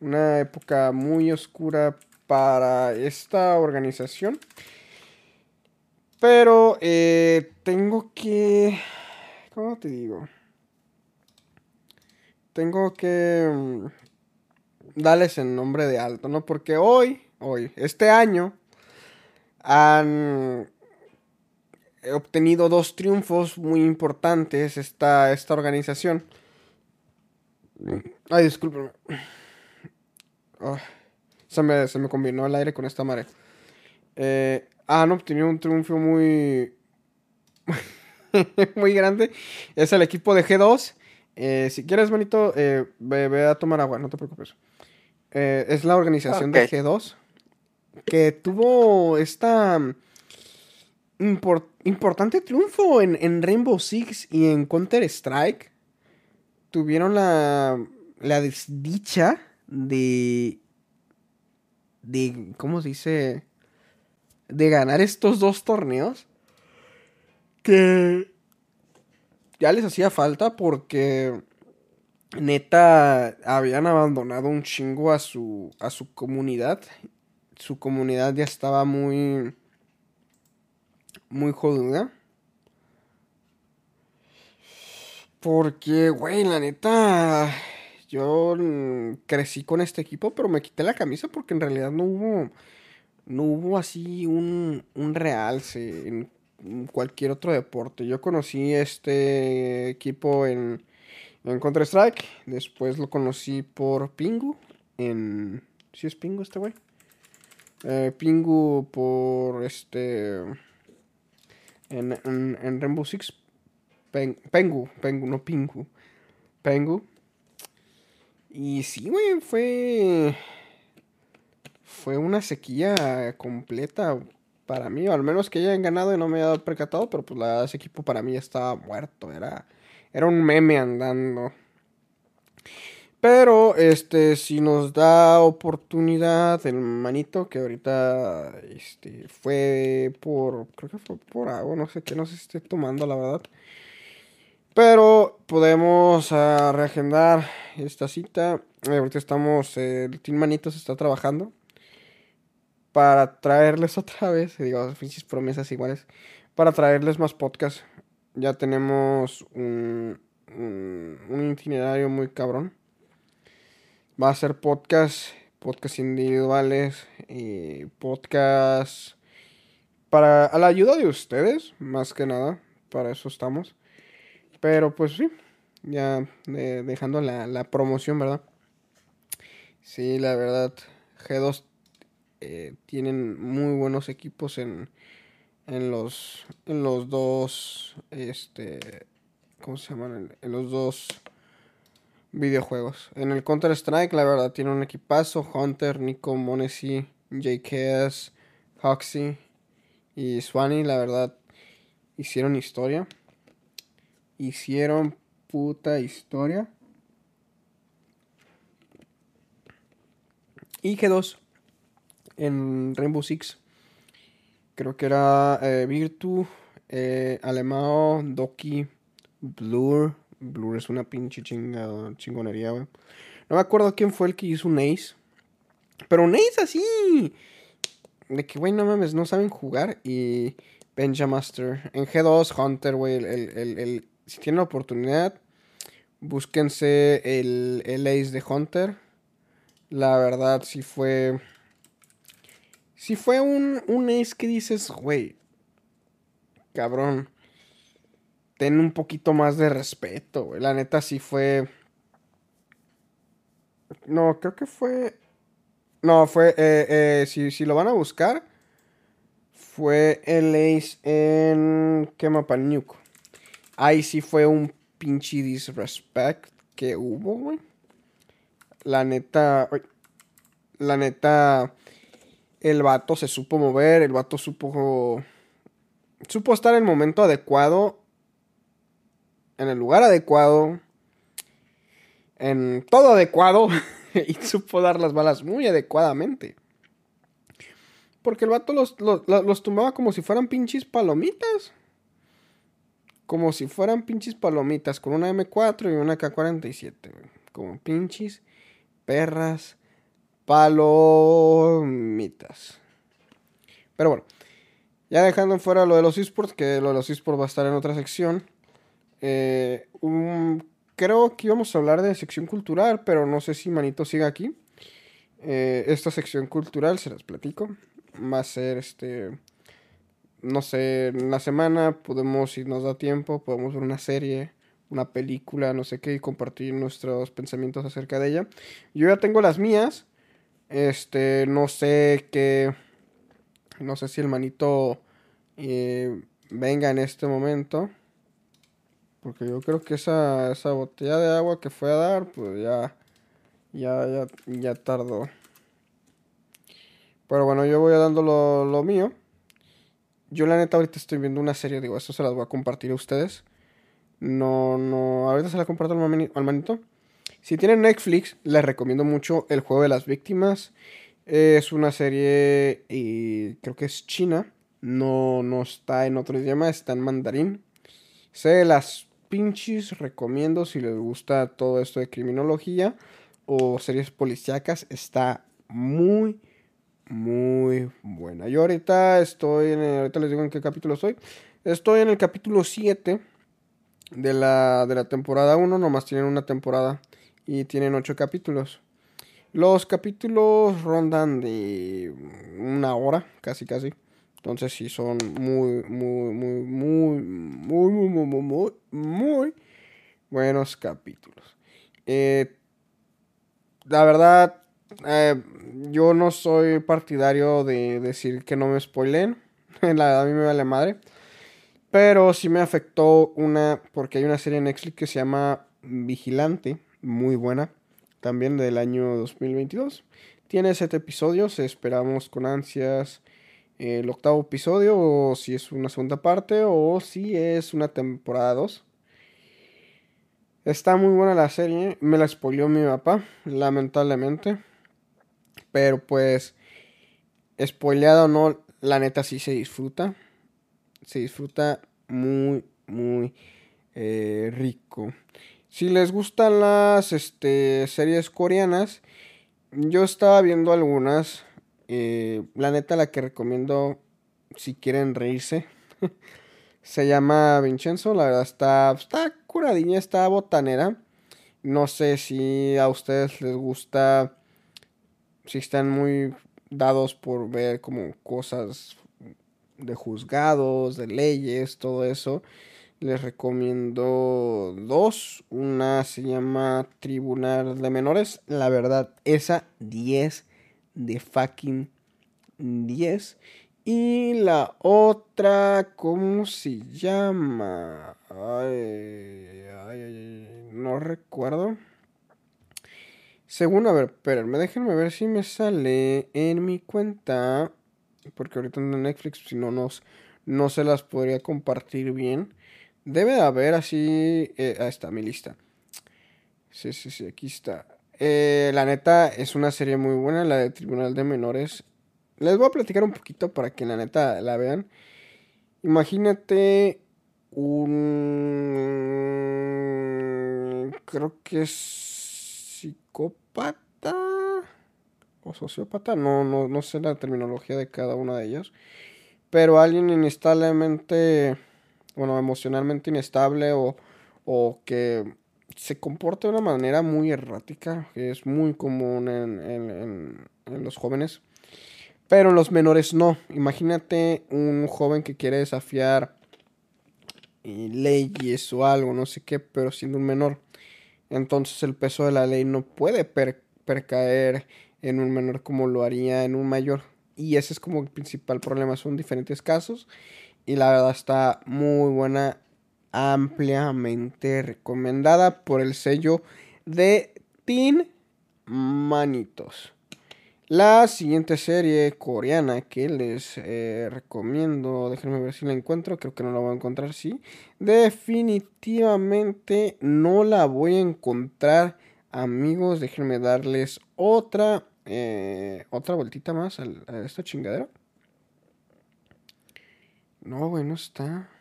A: Una época muy oscura para esta organización. Pero eh, tengo que... ¿Cómo te digo? Tengo que mm, darles el nombre de alto, ¿no? Porque hoy, hoy, este año, han obtenido dos triunfos muy importantes esta, esta organización. Ay, discúlpeme. Ah, se, me, se me combinó el aire con esta madre. Eh, han obtenido un triunfo muy. muy grande. Es el equipo de G2. Eh, si quieres, bonito, eh, ve, a tomar agua, no te preocupes. Eh, es la organización de G2 que tuvo esta importante triunfo en, en, Rainbow Six y en Counter Strike. Tuvieron la, la desdicha de. de. ¿Cómo se dice? de ganar estos dos torneos que ya les hacía falta porque neta habían abandonado un chingo a su a su comunidad. Su comunidad ya estaba muy muy jodida. Porque, güey, la neta, yo crecí con este equipo, pero me quité la camisa porque en realidad no hubo no hubo así un, un realce en, cualquier otro deporte. Yo conocí este equipo en, en Counter-Strike, después lo conocí por Pingu, en... ¿Sí es Pingu este güey? Eh, Pingu por este... En, en, Rainbow Six. Pengu, no Pingu. Pengu. Y sí, güey, fue fue una sequía completa para mí, al menos que hayan ganado y no me haya percatado, pero pues la ese equipo para mí estaba muerto, era, era un meme andando. Pero, este, si nos da oportunidad el manito, que ahorita, este, fue por, creo que fue por algo, no sé qué nos esté tomando, la verdad. Pero podemos uh, reagendar esta cita. Ahorita estamos, el Team Manitos está trabajando para traerles otra vez, digo, pinches promesas iguales, para traerles más podcasts. Ya tenemos un, un, itinerario muy cabrón. Va a ser podcast, podcast individuales, y podcast para a la ayuda de ustedes, más que nada, para eso estamos. Pero pues sí, ya dejando la, la promoción, ¿verdad? Sí, la verdad, G2 eh, tienen muy buenos equipos en, en los en los dos este ¿cómo se llaman? En, los dos videojuegos. En el Counter Strike la verdad tiene un equipazo, Hunter, Nico, Monesi, JKS, Hoxie y Swanee, la verdad hicieron historia. Hicieron puta historia. Y G2 en Rainbow Six. Creo que era eh, Virtu, eh, Alemao, Doki, Blur. Blur es una pinche chingada, chingonería, güey. No me acuerdo quién fue el que hizo un Ace. Pero un Ace así. De que, güey, no mames, no saben jugar. Y Benjamaster. En G2, Hunter, güey. El, el, el, si tienen la oportunidad, búsquense el, el Ace de Hunter. La verdad, sí fue si fue un, un ace que dices, güey, cabrón, ten un poquito más de respeto, güey. La neta sí fue... No, creo que fue... No, fue... Eh, eh, si, si, lo van a buscar, fue el ace en Quemapanuco. Ahí sí fue un pinche disrespect que hubo, güey. La neta... La neta el vato se supo mover, el vato supo. Supo estar en el momento adecuado. En el lugar adecuado. En todo adecuado. y supo dar las balas muy adecuadamente. Porque el vato los, los, tumbaba como si fueran pinches palomitas. Como si fueran pinches palomitas. Con una M4 y una K47, Como pinches perras palomitas. Pero bueno, Ya dejando fuera lo de los esports, que lo de los esports va a estar en otra sección. Eh, creo que íbamos a hablar de sección cultural, pero no sé si Manito siga aquí. Eh, esta sección cultural, se las platico. Va a ser este. No sé, en la semana podemos, si nos da tiempo, podemos ver una serie, una película, no sé qué, y compartir nuestros pensamientos acerca de ella. Yo ya tengo las mías. Este, no sé qué. No sé si el manito eh, venga en este momento. Porque yo creo que esa, esa botella de agua que fue a dar, pues ya, ya, ya, ya tardó. Pero bueno, yo voy dando lo, lo mío. Yo la neta ahorita estoy viendo una serie, digo, esto se las voy a compartir a ustedes. No, no, ahorita se la comparto al manito. Si tienen Netflix, les recomiendo mucho El Juego de las Víctimas. Es una serie, y creo que es china. No, no está en otro idioma, está en mandarín. Se las pinches recomiendo si les gusta todo esto de criminología o series policíacas. Está muy, muy buena. Yo ahorita estoy en ahorita les digo en qué capítulo estoy. Estoy en el capítulo 7 de la, de la temporada 1. Nomás tienen una temporada y tienen 8 capítulos. Los capítulos rondan de una hora, casi casi. Entonces sí son muy, muy, muy, muy, muy, muy, muy, muy, muy buenos capítulos. Eh, la verdad, eh, yo no soy partidario de decir que no me spoilen. La verdad a mí me vale madre. Pero sí me afectó una, porque hay una serie en Netflix que se llama Vigilante, muy buena, también del año 2022. Tiene siete episodios, esperamos con ansias el octavo episodio, o si es una segunda parte, o si es una temporada 2. Está muy buena la serie, me la spoileó mi papá, lamentablemente. Pero pues, spoileado o no, la neta sí se disfruta. Se disfruta muy, muy eh, rico. Si les gustan las este, series coreanas, yo estaba viendo algunas. Eh, la neta, la que recomiendo si quieren reírse. Se llama Vincenzo, la verdad está, está curadilla, está botanera. No sé si a ustedes les gusta, si están muy dados por ver como cosas de juzgados, de leyes, todo eso. Les recomiendo dos. Una se llama Tribunal de Menores. La verdad, esa 10 de fucking 10. Y la otra, ¿cómo se llama? Ay, ay, no recuerdo. Según, a ver, espérenme, déjenme ver si me sale en mi cuenta. Porque ahorita en Netflix, si no, nos, no se las podría compartir bien. Debe de haber así. Eh, ahí está mi lista. Sí, sí, sí, aquí está. Eh, la neta es una serie muy buena, la de Tribunal de Menores. Les voy a platicar un poquito para que la neta la vean. Imagínate un... Creo que es psicópata o sociópata. No, no, no sé la terminología de cada una de ellas. Pero alguien inestablemente, bueno, emocionalmente inestable o, o que se comporta de una manera muy errática, que es muy común en, en, en los jóvenes. Pero los menores no. Imagínate un joven que quiere desafiar eh, leyes o algo, no sé qué, pero siendo un menor. Entonces el peso de la ley no puede percaer en un menor como lo haría en un mayor. Y ese es como el principal problema. Son diferentes casos. Y la verdad está muy buena. Ampliamente recomendada por el sello de Teen Manitos. La siguiente serie coreana que les eh, recomiendo, déjenme ver si la encuentro, creo que no la voy a encontrar, sí. Definitivamente no la voy a encontrar, amigos, déjenme darles otra, eh, otra vueltita más a, esta chingadera. No, bueno, está.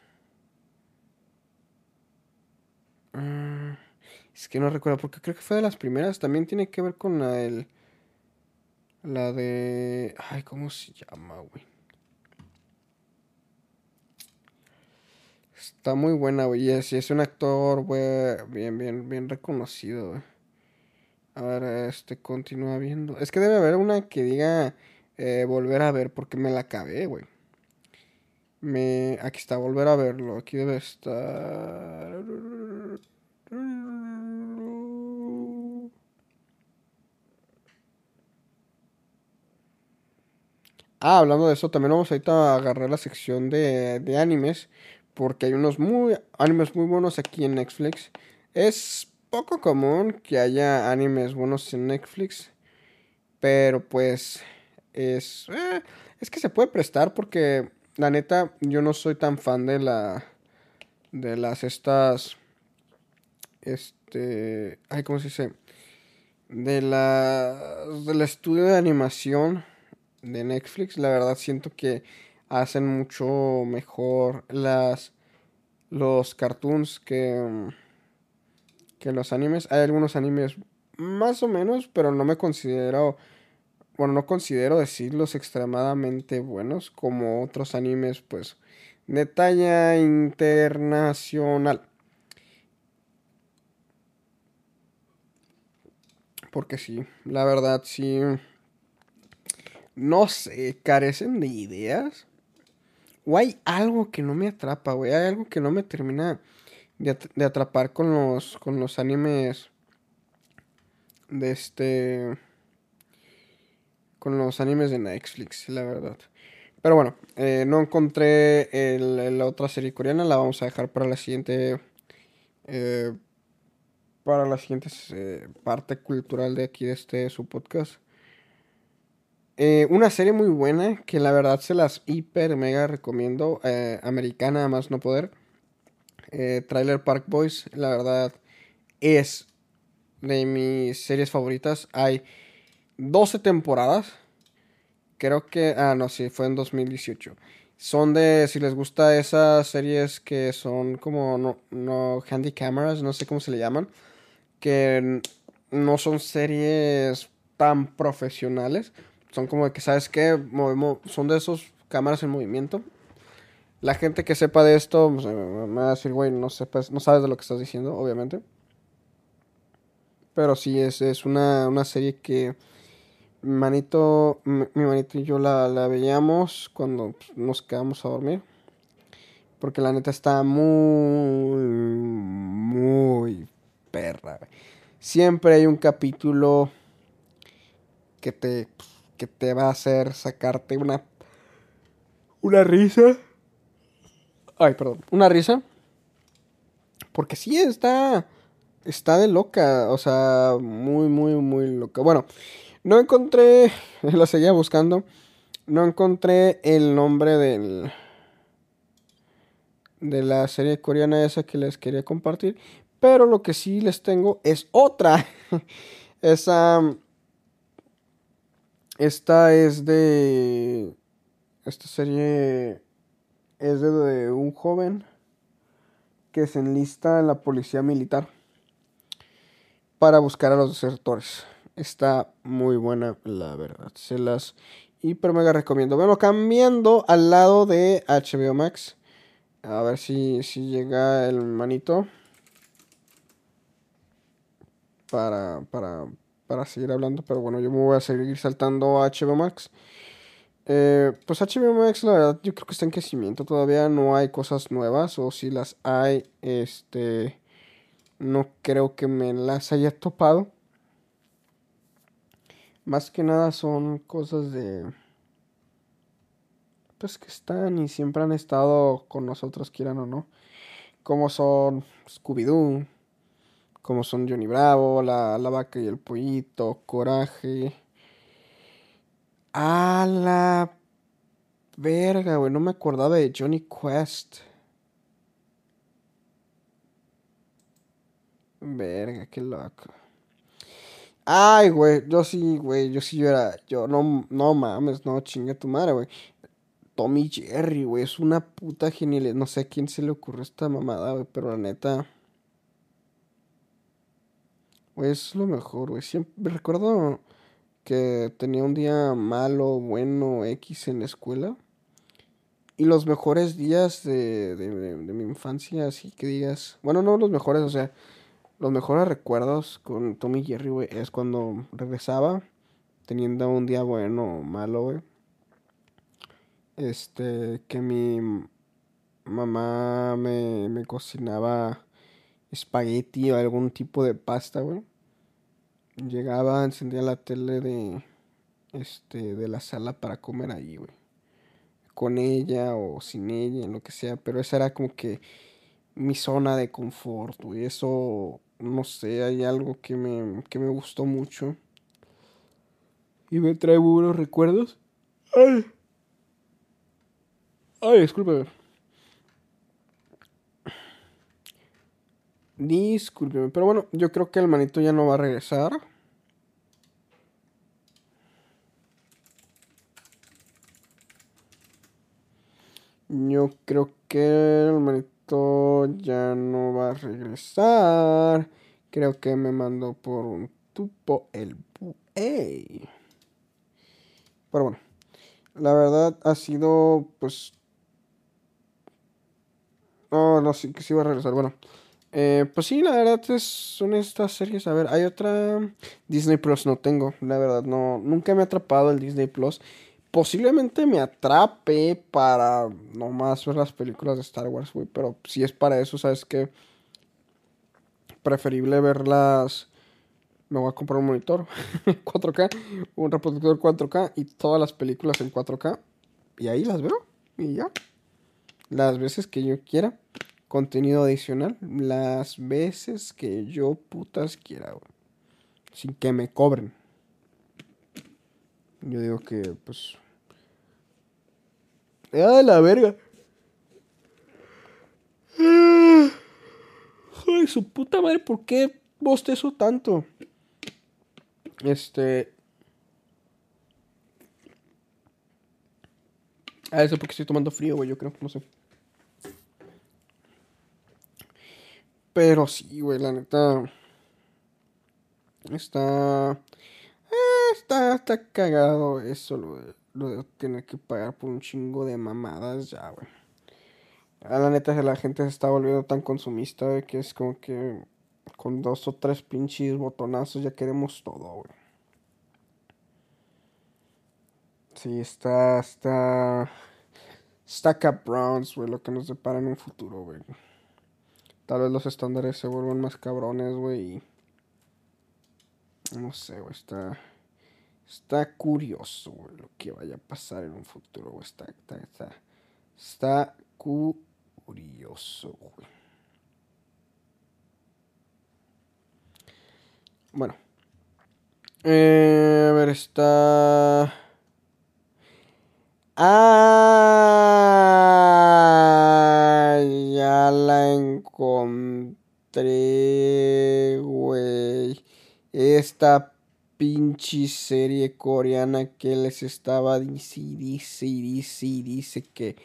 A: Ah, es que no recuerdo, porque creo que fue de las primeras, también tiene que ver con la del... La de. Ay, ¿cómo se llama, güey? Está muy buena, güey. Y es, un actor, güey, bien, bien, bien reconocido, güey. A ver, este, continúa viendo. Es que debe haber una que diga eh, volver a ver, porque me la acabé, güey. Me... Aquí está, volver a verlo. Aquí debe estar... Ah, hablando de eso, también vamos ahorita a agarrar la sección de, de animes. Porque hay unos muy animes muy buenos aquí en Netflix. Es poco común que haya animes buenos en Netflix. Pero pues es... eh, es que se puede prestar porque la neta yo no soy tan fan de la... De las estas... Este... Ay, ¿cómo se dice? De la... Del estudio de animación de Netflix. La verdad siento que hacen mucho mejor las... Los cartoons que... Que los animes. Hay algunos animes más o menos, pero no me considero bueno, no considero decirlos extremadamente buenos como otros animes, pues, de talla internacional. Porque sí, la verdad sí, no sé, carecen de ideas. O hay algo que no me atrapa, güey. Hay algo que no me termina de, de atrapar con los, con los animes de este con los animes de Netflix, la verdad. Pero bueno, eh, no encontré la otra serie coreana, la vamos a dejar para la siguiente, eh, para la siguiente eh, parte cultural de aquí de este su podcast. Eh, una serie muy buena que la verdad se las hiper mega recomiendo, eh, americana más no poder. Trailer Park Boys, la verdad es de mis series favoritas. Hay 12 temporadas. Creo que. Ah, no, sí, fue en 2018. Son de. Si les gusta esas series que son como. No, no handy cameras, no sé cómo se le llaman. Que no son series tan profesionales. Son como de que, ¿sabes qué? Movemos, son de esos cámaras en movimiento. La gente que sepa de esto me va a decir, güey, no, sabes de lo que estás diciendo, obviamente. Pero sí, es, es una, una serie que mi manito, mi manito y yo la, la veíamos cuando pues, nos quedamos a dormir. Porque la neta está muy, muy perra. Siempre hay un capítulo que te, que te va a hacer sacarte una, una risa. Ay, perdón, una risa. Porque sí, está, está de loca. O sea, muy, muy, muy loca. Bueno, no encontré, la seguía buscando. No encontré el nombre del, de la serie coreana esa que les quería compartir. Pero lo que sí les tengo es otra. Esa. Esta es de. Esta serie es de, un joven que se enlista en la policía militar para buscar a los desertores. Está muy buena, la verdad. Se las hiper mega recomiendo. Bueno, cambiando al lado de HBO Max. A ver si, si llega el manito. Para, para, para seguir hablando. Pero bueno, yo me voy a seguir saltando a HBO Max. Eh, pues HBO Max, la verdad, yo creo que está en crecimiento. Todavía no hay cosas nuevas. O si las hay, este. No creo que me las haya topado. Más que nada son cosas de. Pues que están y siempre han estado con nosotros, quieran o no. Como son Scooby-Doo. Como son Johnny Bravo, la, la vaca y el pollito, Coraje. A la verga, güey. No me acordaba de Johnny Quest. Verga, qué loco. Ay, güey, yo sí, güey, yo sí yo era, yo no, no mames, no, chinga tu madre, güey. Tommy Jerry, güey, es una puta genialidad. No sé a quién se le ocurrió esta mamada, güey, pero la neta, es lo mejor, güey. Siempre recuerdo que tenía un día malo, bueno, X en la escuela. y los mejores días de, de, de, mi infancia, así que digas, bueno, no los mejores, o sea, los mejores recuerdos con Tommy Jerry, güey, es cuando regresaba, teniendo un día bueno o malo, güey. Este, que mi mamá me, me cocinaba espagueti o algún tipo de pasta, güey. Llegaba, encendía la tele de, este, de la sala para comer ahí, güey con ella o sin ella, lo que sea, pero esa era como que mi zona de confort, y eso, no sé, hay algo que me, que me gustó mucho y me trae buenos recuerdos. Ay, ay, discúlpeme. Discúlpeme, pero bueno, yo creo que el manito ya no va a regresar. Yo creo que el manito ya no va a regresar. Creo que me mandó por un tupo el Pero bueno, la verdad ha sido pues... Oh, no, sí que sí va a regresar. Bueno, eh, pues sí, la verdad es, son estas series. A ver, hay otra Disney Plus, no tengo. La verdad, no, nunca me ha atrapado el Disney Plus posiblemente me atrape para nomás ver las películas de Star Wars, güey. Pero si es para eso, ¿sabes qué? Preferible verlas. Me voy a comprar un monitor 4K, un reproductor 4K y todas las películas en 4K. Y ahí las veo. Y ya. Las veces que yo quiera. Contenido adicional. Las veces que yo putas quiera. Sin que me cobren. Yo digo que, pues, ¡Ah, la verga! Ay, su puta madre, ¿por qué bostezo tanto? Este. Ah, eso porque estoy tomando frío, güey, yo creo, no sé. Pero sí, güey, la neta. Está. Eh, está, está cagado eso, güey lo de tener que pagar por un chingo de mamadas, ya, güey. A la neta, la gente se está volviendo tan consumista, güey, que es como que con dos o tres pinches botonazos ya queremos todo, güey. Sí, está, está, está Cap Browns, güey, lo que nos depara en un futuro, güey. Tal vez los estándares se vuelvan más cabrones, güey. No sé, güey, está... Está curioso, güey, lo que vaya a pasar en un futuro, güey. Está, está, está, está curioso, güey. Bueno. Eh, a ver, está... Ah, ya la encontré, güey. Esta pinche serie coreana que les estaba dice dice dice dice que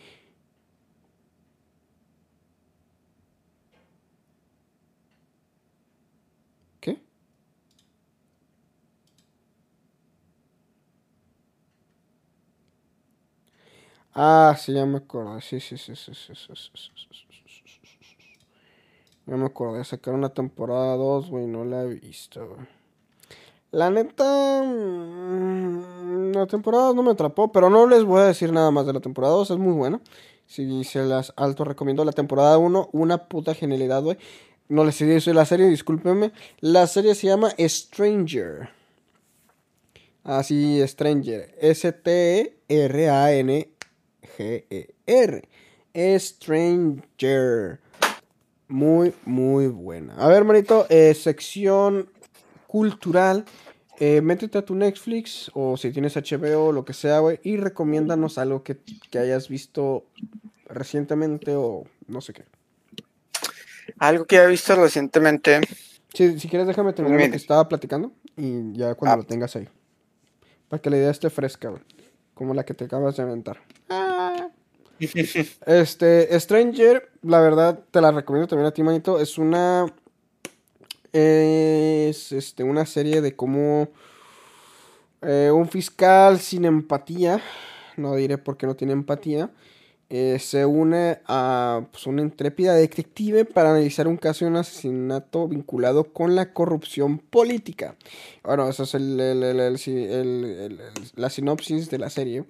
A: ¿Qué? Ah, sí, ya me acuerdo. Sí, sí, sí, sí, sí, sí, sí, Ya me acuerdo de sacar una temporada 2, güey, no la he visto, güey. La neta, mm, la temporada no me atrapó, pero no les voy a decir nada más de la temporada 2, es muy buena. Si se las alto recomiendo la temporada 1, una puta genialidad, güey. No les dicho la serie, discúlpenme. La serie se llama Stranger. Así, Stranger. S-T-R-A-N-G-E-R. Stranger. Muy, muy buena. A ver, manito, eh, sección cultural, eh, métete a tu Netflix o si tienes HBO o lo que sea, güey, y recomiéndanos algo que, hayas visto recientemente o no sé qué.
B: Algo que haya visto recientemente.
A: si quieres, déjame terminar lo que estaba platicando y ya cuando ah. lo tengas ahí. Para que la idea esté fresca, güey. Como la que te acabas de inventar. Ah. este, Stranger, la verdad, te la recomiendo también a ti, manito. Es una es este, una serie de cómo eh, un fiscal sin empatía, no diré por qué no tiene empatía, eh, se une a pues, una intrépida detective para analizar un caso de un asesinato vinculado con la corrupción política. Bueno, esa es la sinopsis de la serie.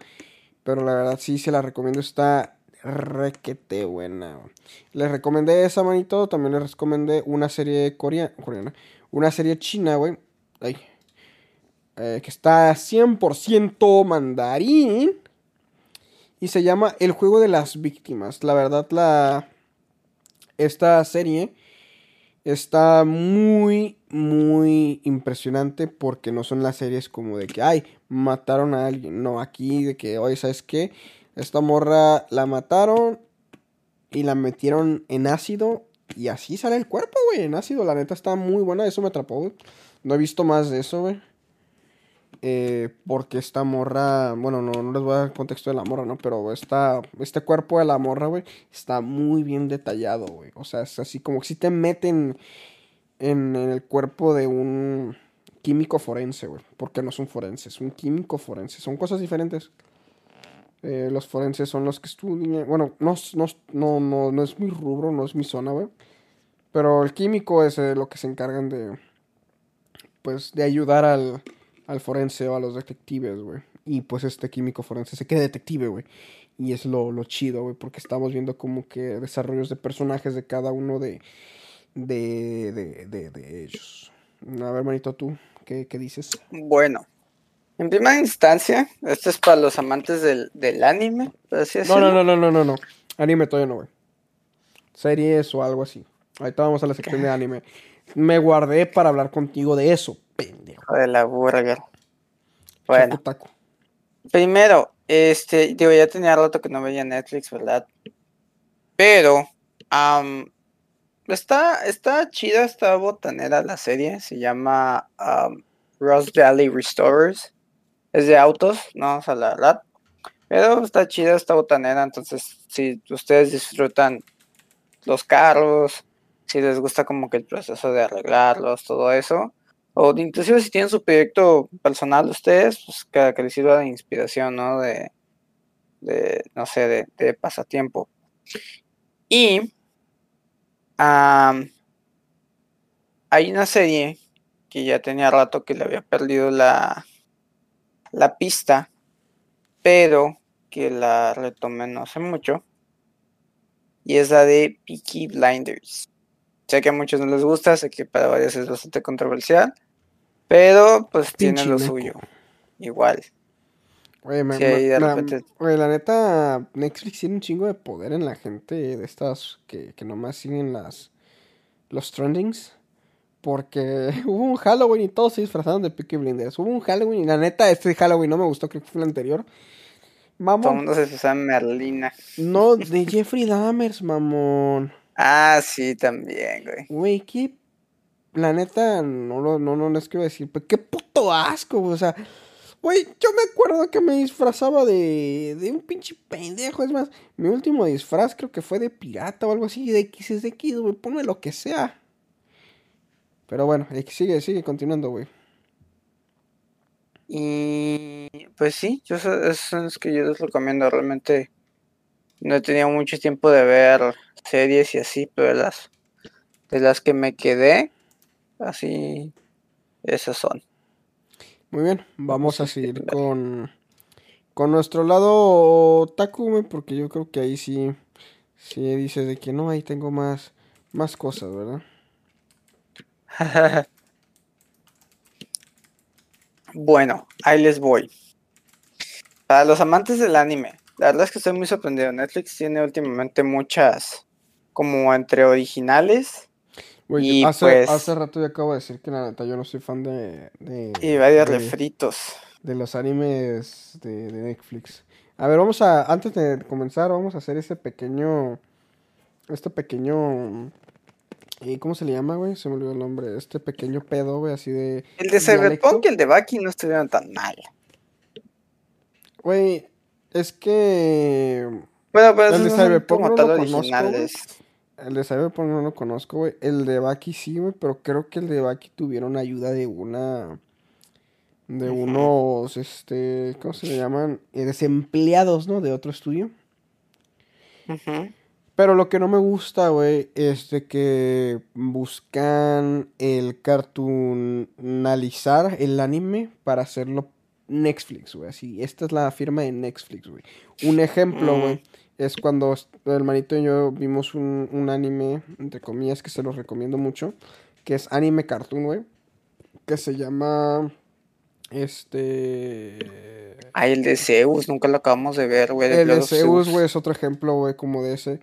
A: Pero la verdad sí se la recomiendo. Está requete buena. Les recomendé esa manito. También les recomendé una serie coreana. Una serie china, güey. Eh, que está 100% mandarín. Y se llama El juego de las víctimas. La verdad, la. Esta serie está muy, muy impresionante porque no son las series como de que, ay, mataron a alguien. No, aquí de que, oye, ¿sabes qué? Esta morra la mataron y la metieron en ácido y así sale el cuerpo, güey, en ácido. La neta está muy buena, eso me atrapó. No he visto más de eso, güey. Eh, porque esta morra, bueno, no, no les voy a dar el contexto de la morra, ¿no? Pero esta, este cuerpo de la morra, güey, está muy bien detallado, güey. O sea, es así como que si te meten en, el cuerpo de un químico forense, güey. Porque no es un forense, es un químico forense. Son cosas diferentes. Eh, los forenses son los que estudian. Bueno, no, no, no, no, es mi rubro, no es mi zona, güey. Pero el químico es eh, lo que se encargan de. Pues de ayudar al al forense o a los detectives, güey. Y pues este químico forense se queda detective, güey. Y es lo, lo chido, güey, porque estamos viendo como que desarrollos de personajes de cada uno de, de, de, de, ellos. A ver, manito, tú, ¿qué, qué dices?
B: Bueno, en primera instancia, esto es para los amantes del, del anime,
A: no, no, no, no, no, no, no. Anime todavía no, güey. Series o algo así. Ahorita vamos a la sección de anime. Me guardé para hablar contigo de eso, pendejo.
B: De la burger. Bueno. Primero, este, digo, ya tenía rato que no veía Netflix, ¿verdad? Pero, está, está chida, está botanera la serie, se llama um, Rose Valley Restorers. Es de autos, no, o sea, la verdad. Pero está chida, está botanera, entonces si ustedes disfrutan los carros, si les gusta como que el proceso de arreglarlos, todo eso, o inclusive si tienen su proyecto personal ustedes, pues que, que les sirva de inspiración, ¿no? De, de no sé, de, pasatiempo. Y hay una serie que ya tenía rato que le había perdido la, la pista, pero que la retomé no hace mucho. Y es la de Peaky Blinders. Sé que a muchos no les gusta, sé que para varios es bastante controversial, pero pues tiene lo suyo. Igual.
A: Oye, la neta, Netflix tiene un chingo de poder en la gente de estas que, que nomás siguen las los trendings. Porque hubo un Halloween y todos se disfrazaron de Peaky Blinders. Hubo un Halloween y la neta, este Halloween no me gustó, creo que fue el anterior.
B: Mamón. Todo el mundo se Merlina.
A: No, de Jeffrey Dahmers, mamón.
B: Ah, sí, también, güey.
A: Güey, qué. La neta, no, no, no, no les quiero decir, pero qué puto asco, güey. O sea, güey, yo me acuerdo que me disfrazaba de, de un pinche pendejo. Es más, mi último disfraz creo que fue de pirata o algo así. De X es de X, güey. Ponme lo que sea. Pero bueno, sigue, sigue continuando, güey.
B: Y pues sí, yo es que yo les recomiendo realmente no he tenido mucho tiempo de ver series y así, pero de las, de las que me quedé, así, esas son.
A: Muy bien, vamos a seguir con, con nuestro lado Takume, porque yo creo que ahí sí, sí dices de que no, ahí tengo más, más cosas, ¿verdad?
B: bueno, ahí les voy. Para los amantes del anime, la verdad es que estoy muy sorprendido. Netflix tiene últimamente muchas, como entre originales.
A: y hace, pues, hace rato ya acabo de decir que la neta yo no soy fan de.
B: y varios refritos.
A: De los animes de, Netflix. A ver, vamos a. Antes de comenzar, vamos a hacer este pequeño. Este pequeño. ¿Y cómo se le llama, güey? Se me olvidó el nombre. Este pequeño pedo, güey, así de.
B: El de Cyberpunk y el de Baki no estuvieron tan mal.
A: Güey, es que.
B: Bueno, pero el de Cyberpunk no lo conozco.
A: El de Cyberpunk no lo conozco, güey. El de Baki sí, güey, pero creo que el de Baki tuvieron ayuda de una. De unos, este. ¿Cómo se le llaman? Eh, desempleados, ¿no? De otro estudio.
B: Ujú.
A: Pero lo que no me gusta, güey, es de que buscan el cartoonalizar el anime para hacerlo Netflix, güey. Así, esta es la firma de Netflix, güey. Un ejemplo,
B: Mm.
A: güey, es cuando el hermanito y yo vimos un, un anime, entre comillas, que se los recomiendo mucho, que es anime cartoon, güey, que se llama, este...
B: Ay, el de Zeus, nunca lo acabamos de ver, güey.
A: El de Zeus, güey, es otro ejemplo, güey, como de ese.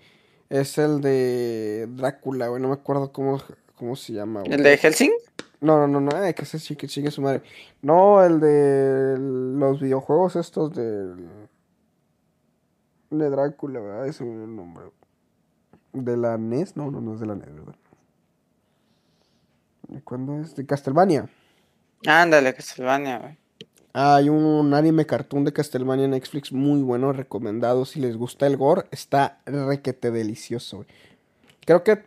A: Es el de Drácula, güey, no me acuerdo cómo, cómo se llama, güey.
B: ¿El de Helsing?
A: No, no, no, no, ay, que ese sí, que sigue su madre. No, el de los videojuegos estos de... De Drácula, ¿verdad? Ese es el nombre. ¿De la NES? No, no, no es de la NES, ¿verdad? ¿De cuándo es? De Castlevania.
B: Ándale, Castlevania, güey.
A: Hay un anime cartoon de Castlevania en Netflix muy bueno, recomendado. Si les gusta el gore, está requete delicioso, güey. Creo que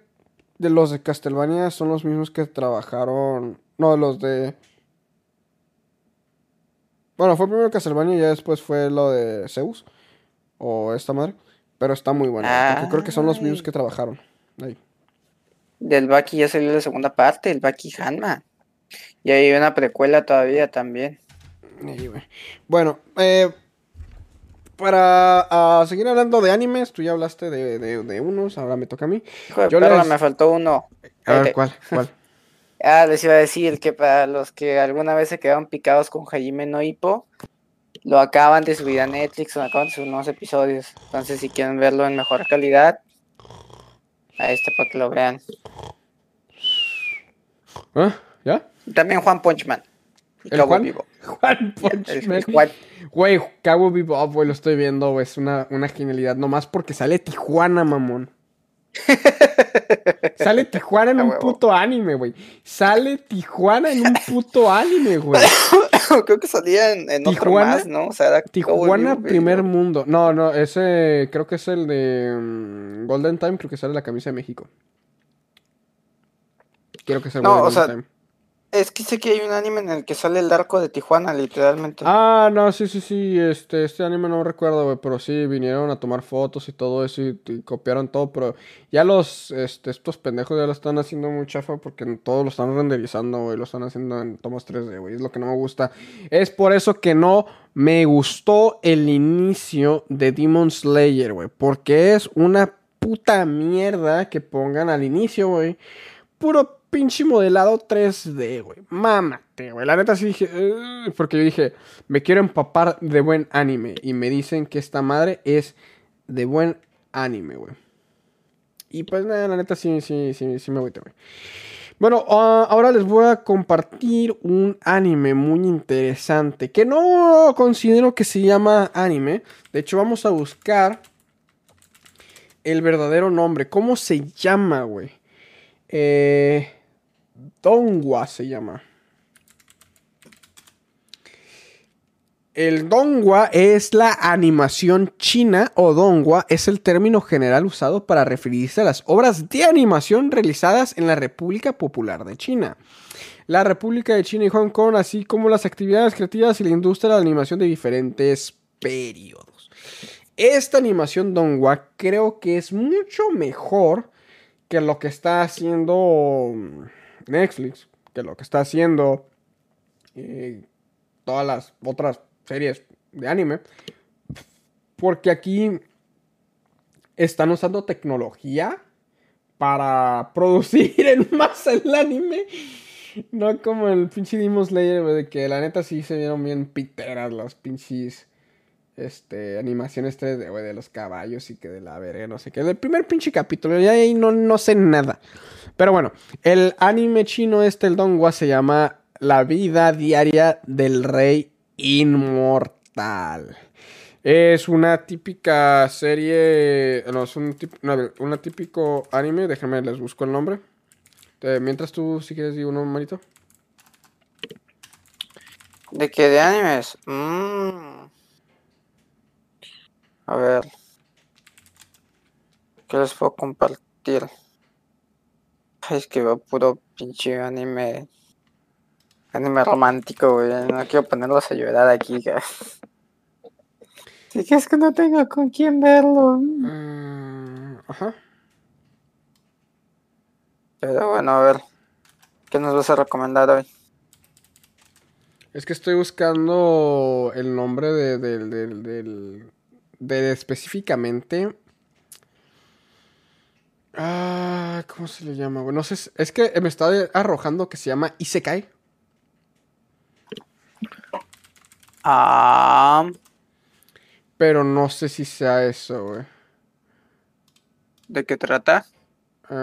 A: de los de Castlevania son los mismos que trabajaron. No, los de. Bueno, fue primero Castlevania y ya después fue lo de Zeus. O esta madre. Pero está muy bueno. Porque creo que son los mismos que trabajaron. Ahí.
B: Del Baki ya salió la segunda parte, el Baki Hanma. Y hay una precuela todavía también.
A: Bueno, eh, para ah, seguir hablando de animes, tú ya hablaste de, de- de unos, ahora me toca a mí.
B: Hijo de
A: Yo les-
B: me faltó uno.
A: A ver, ¿cuál? ¿Cuál?
B: Ah, les iba a decir que para los que alguna vez se quedaron picados con Hajime no lo acaban de subir a Netflix, o acaban de subir unos episodios. Entonces, si quieren verlo en mejor calidad, ahí está para que lo vean.
A: ¿Ah? ¿Ya?
B: También Juan Punchman. Y
A: ¿El
B: Cabo
A: Juan?
B: Vivo.
A: Juan Punchman. Güey, Cabo Bebop, güey, lo estoy viendo, güey, es una, una genialidad. Nomás porque sale Tijuana, mamón. Sale Tijuana en un puto anime, güey. Sale Tijuana en un puto anime, güey.
B: Creo que salía en, en otro
A: ¿Tijuana?
B: más, ¿no? O sea, era
A: Tijuana, primer mundo. No, no, ese creo que es el de mm, Golden Time, creo que sale la camisa de México. Quiero que sea el
B: No,
A: de
B: o
A: Golden
B: sea,
A: Time.
B: Es que sé que hay un anime en el que sale el arco de Tijuana, literalmente.
A: Ah, no, sí, sí, sí, este, este anime no recuerdo, güey, pero sí, vinieron a tomar fotos y todo eso y, copiaron todo, pero ya los, este, estos pendejos ya lo están haciendo muy chafa porque todo lo están renderizando, güey, lo están haciendo en tomas 3D, güey, es lo que no me gusta. Es por eso que no me gustó el inicio de Demon Slayer, güey, porque es una puta mierda que pongan al inicio, güey, puro pinche modelado 3D, güey. Mámate, güey. La neta sí dije. Porque yo dije, me quiero empapar de buen anime. Y me dicen que esta madre es de buen anime, güey. Y pues nada, la neta sí, sí, sí, sí me agüité, güey. Bueno, ah, ahora les voy a compartir un anime muy interesante. Que no considero que se llama anime. De hecho, vamos a buscar el verdadero nombre. ¿Cómo se llama, güey? Eh, Dongwa se llama. El Dongwa es la animación china o Dongwa es el término general usado para referirse a las obras de animación realizadas en la República Popular de China. La República de China y Hong Kong, así como las actividades creativas y la industria de la animación de diferentes periodos. Esta animación Dongwa creo que es mucho mejor que lo que está haciendo Netflix, que lo que está haciendo eh, todas las otras series de anime. Porque aquí están usando tecnología para producir en masa el anime. No como el pinche Demon Slayer, de que la neta sí se vieron bien piteras las pinches este, animaciones 3D, güey, de los caballos y que de la verga, no sé qué. El primer pinche capítulo, ya ahí no, no sé nada. Pero bueno, el anime chino este, el Dongwa, se llama La vida diaria del rey inmortal. Es una típica serie, no, es un una típico anime, déjame les busco el nombre. Eh, mientras tú, si quieres, digo uno, manito.
B: ¿De qué? ¿De animes? Mm. A ver. ¿Qué les puedo compartir? Ay, es que veo puro pinche anime. Anime romántico, güey. No quiero ponerlos a llorar aquí, güey. Que es que no tengo con quién verlo.
A: Mm, Ajá.
B: Pero bueno, a ver. ¿Qué nos vas a recomendar hoy?
A: Es que estoy buscando el nombre de, del- del- del- de específicamente. Ah, ¿cómo se le llama? güey? No sé, es- es que me está arrojando que se llama Isekai.
B: Ah,
A: Pero no sé si sea eso, güey.
B: ¿de qué trata?
A: Ah,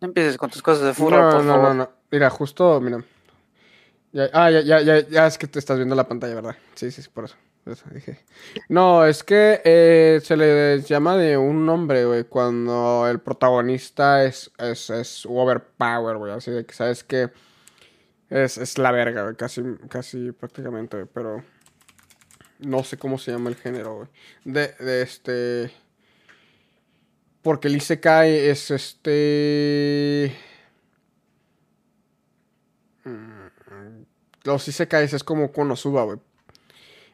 B: No empieces con tus cosas de furro,
A: no,
B: por
A: no,
B: favor.
A: no, no. Mira, justo, mira. Ah, ya, ya, ya, ya es que te estás viendo la pantalla, ¿verdad? Sí, sí, sí, por eso. No, es que eh, se le llama de un nombre, güey, cuando el protagonista es, es, es overpower, güey. Así de que sabes que es, es la verga, güey, casi, casi prácticamente, güey, pero no sé cómo se llama el género, güey. De, de este... Porque el Isekai es este... Mm, Los Isekais es como Konosuba, güey.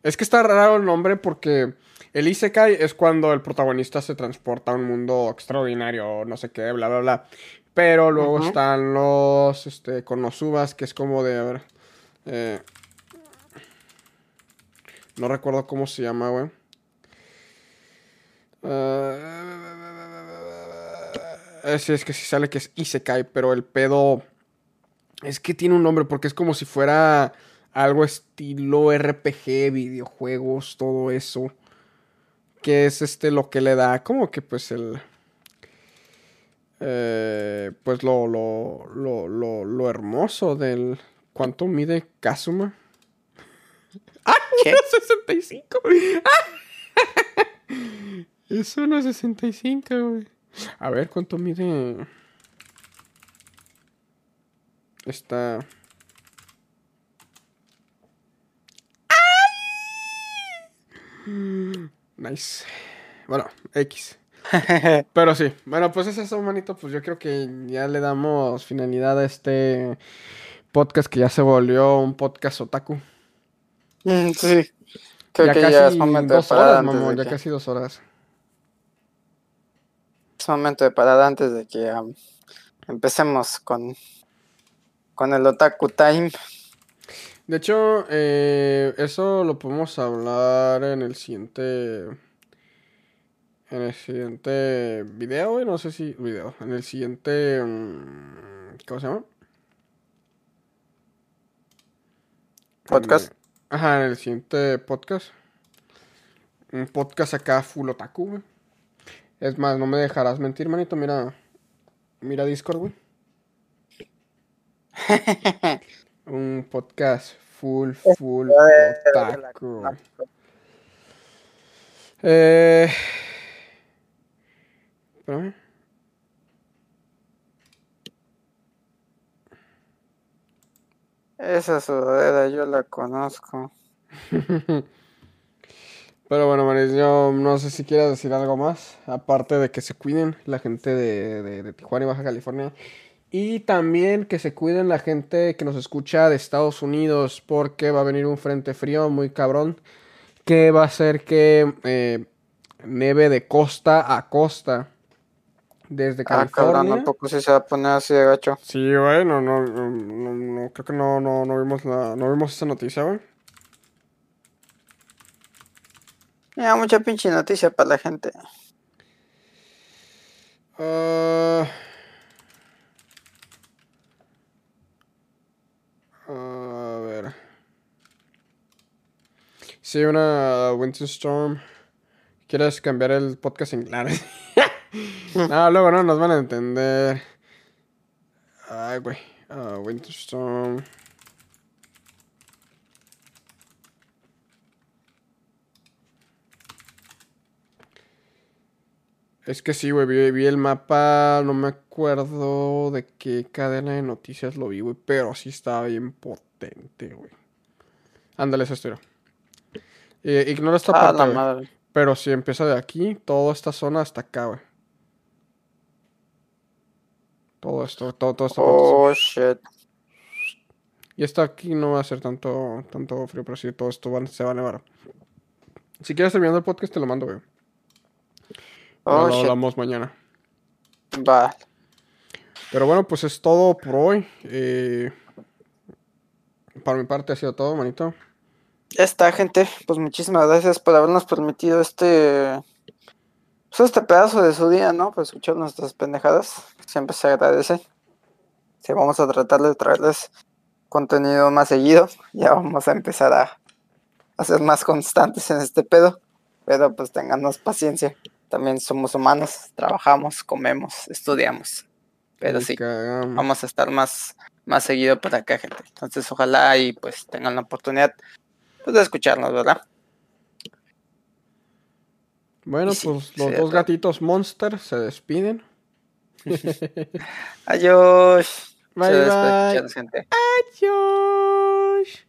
A: Es que está raro el nombre porque el Isekai es cuando el protagonista se transporta a un mundo extraordinario, no sé qué, bla, bla, bla. Pero luego están los este, Konosubas, que es como de, a ver... eh, no recuerdo cómo se llama, güey. Sí, es que sí sale que es Isekai, pero el pedo es que tiene un nombre porque es como si fuera algo estilo RPG, videojuegos, todo eso. Que es este lo que le da como que pues el... eh, pues lo, lo, lo, lo, lo hermoso del... ¿Cuánto mide Kazuma? ¡Ah!
B: ¿Qué?
A: 65. Es 1.65, güey. A ver, ¿cuánto mide? Está... Nice. Bueno, X. Pero sí. Bueno, pues es eso, manito. Pues yo creo que ya le damos finalidad a este podcast que ya se volvió un podcast otaku.
B: Mm, sí. Creo
A: ya
B: que
A: casi
B: ya es momento de
A: dos
B: parar
A: horas, mamón.
B: de
A: Ya
B: que...
A: casi dos horas.
B: Es momento de parar antes de que am, empecemos con, con el Otaku Time.
A: De hecho, eh, eso lo podemos hablar en el siguiente. En el siguiente video. No sé si. Video. En el siguiente. mm, ¿Cómo se llama?
B: Podcast.
A: En- ajá, en el siguiente podcast. Un podcast acá full otaku, güey. Es más, no me dejarás mentir, manito. Mira. Mira Discord, güey. Un podcast full, full otaku. güey. Eh. Espérame.
B: Esa sudadera yo la conozco.
A: Pero bueno, Maris, yo no sé si quieras decir algo más, aparte de que se cuiden la gente de, de- de Tijuana y Baja California. Y también que se cuiden la gente que nos escucha de Estados Unidos, porque va a venir un frente frío muy cabrón, que va a hacer que eh, neve de costa a costa desde
B: Ah, cabrón,
A: California.
B: ¿a poco sí se va a poner así de gacho?
A: Sí, güey, no, no, no, creo que no, no, no vimos la, no vimos esa noticia, güey.
B: Ya, mucha pinche noticia para la gente.
A: Ah ver. Sí, una Winter Storm. ¿Quieres cambiar el podcast en claro? no, luego no nos van a entender. Ay, güey. Ah, Winter Storm. Es que sí, güey, vi, el mapa, no me acuerdo de qué cadena de noticias lo vi, güey, pero sí estaba bien potente, güey. Ándale, esa historia. Eh, ignora esta
B: Ah,
A: parte,
B: la
A: güey,
B: madre.
A: pero si empieza de aquí, toda esta zona hasta acá, güey. Todo esto, todo, toda esta parte.
B: Oh, shit.
A: Y esta aquí no va a ser tanto, tanto frío, pero sí, todo esto va- se va a nevar. Si quieres terminando el podcast, te lo mando, güey.
B: Oh,
A: lo hablamos mañana.
B: Va.
A: Pero bueno, pues es todo por hoy. Eh, para mi parte ha sido todo, manito.
B: Ya está, gente. Pues muchísimas gracias por habernos permitido este. Pues este pedazo de su día, ¿no? Por escuchar nuestras pendejadas. Siempre se agradece. Sí, vamos a tratar de traerles contenido más seguido. Ya vamos a empezar a, a ser más constantes en este pedo. Pero pues tenganos paciencia. También somos humanos, trabajamos, comemos, estudiamos. Pero sí, vamos a estar más, más seguido por acá, gente. Entonces, ojalá y pues tengan la oportunidad pues, de escucharnos, ¿verdad?
A: Bueno,
B: sí,
A: pues los dos gatitos Monster se despiden.
B: Adiós.
A: Bye, bye.
B: gente.
A: Adiós.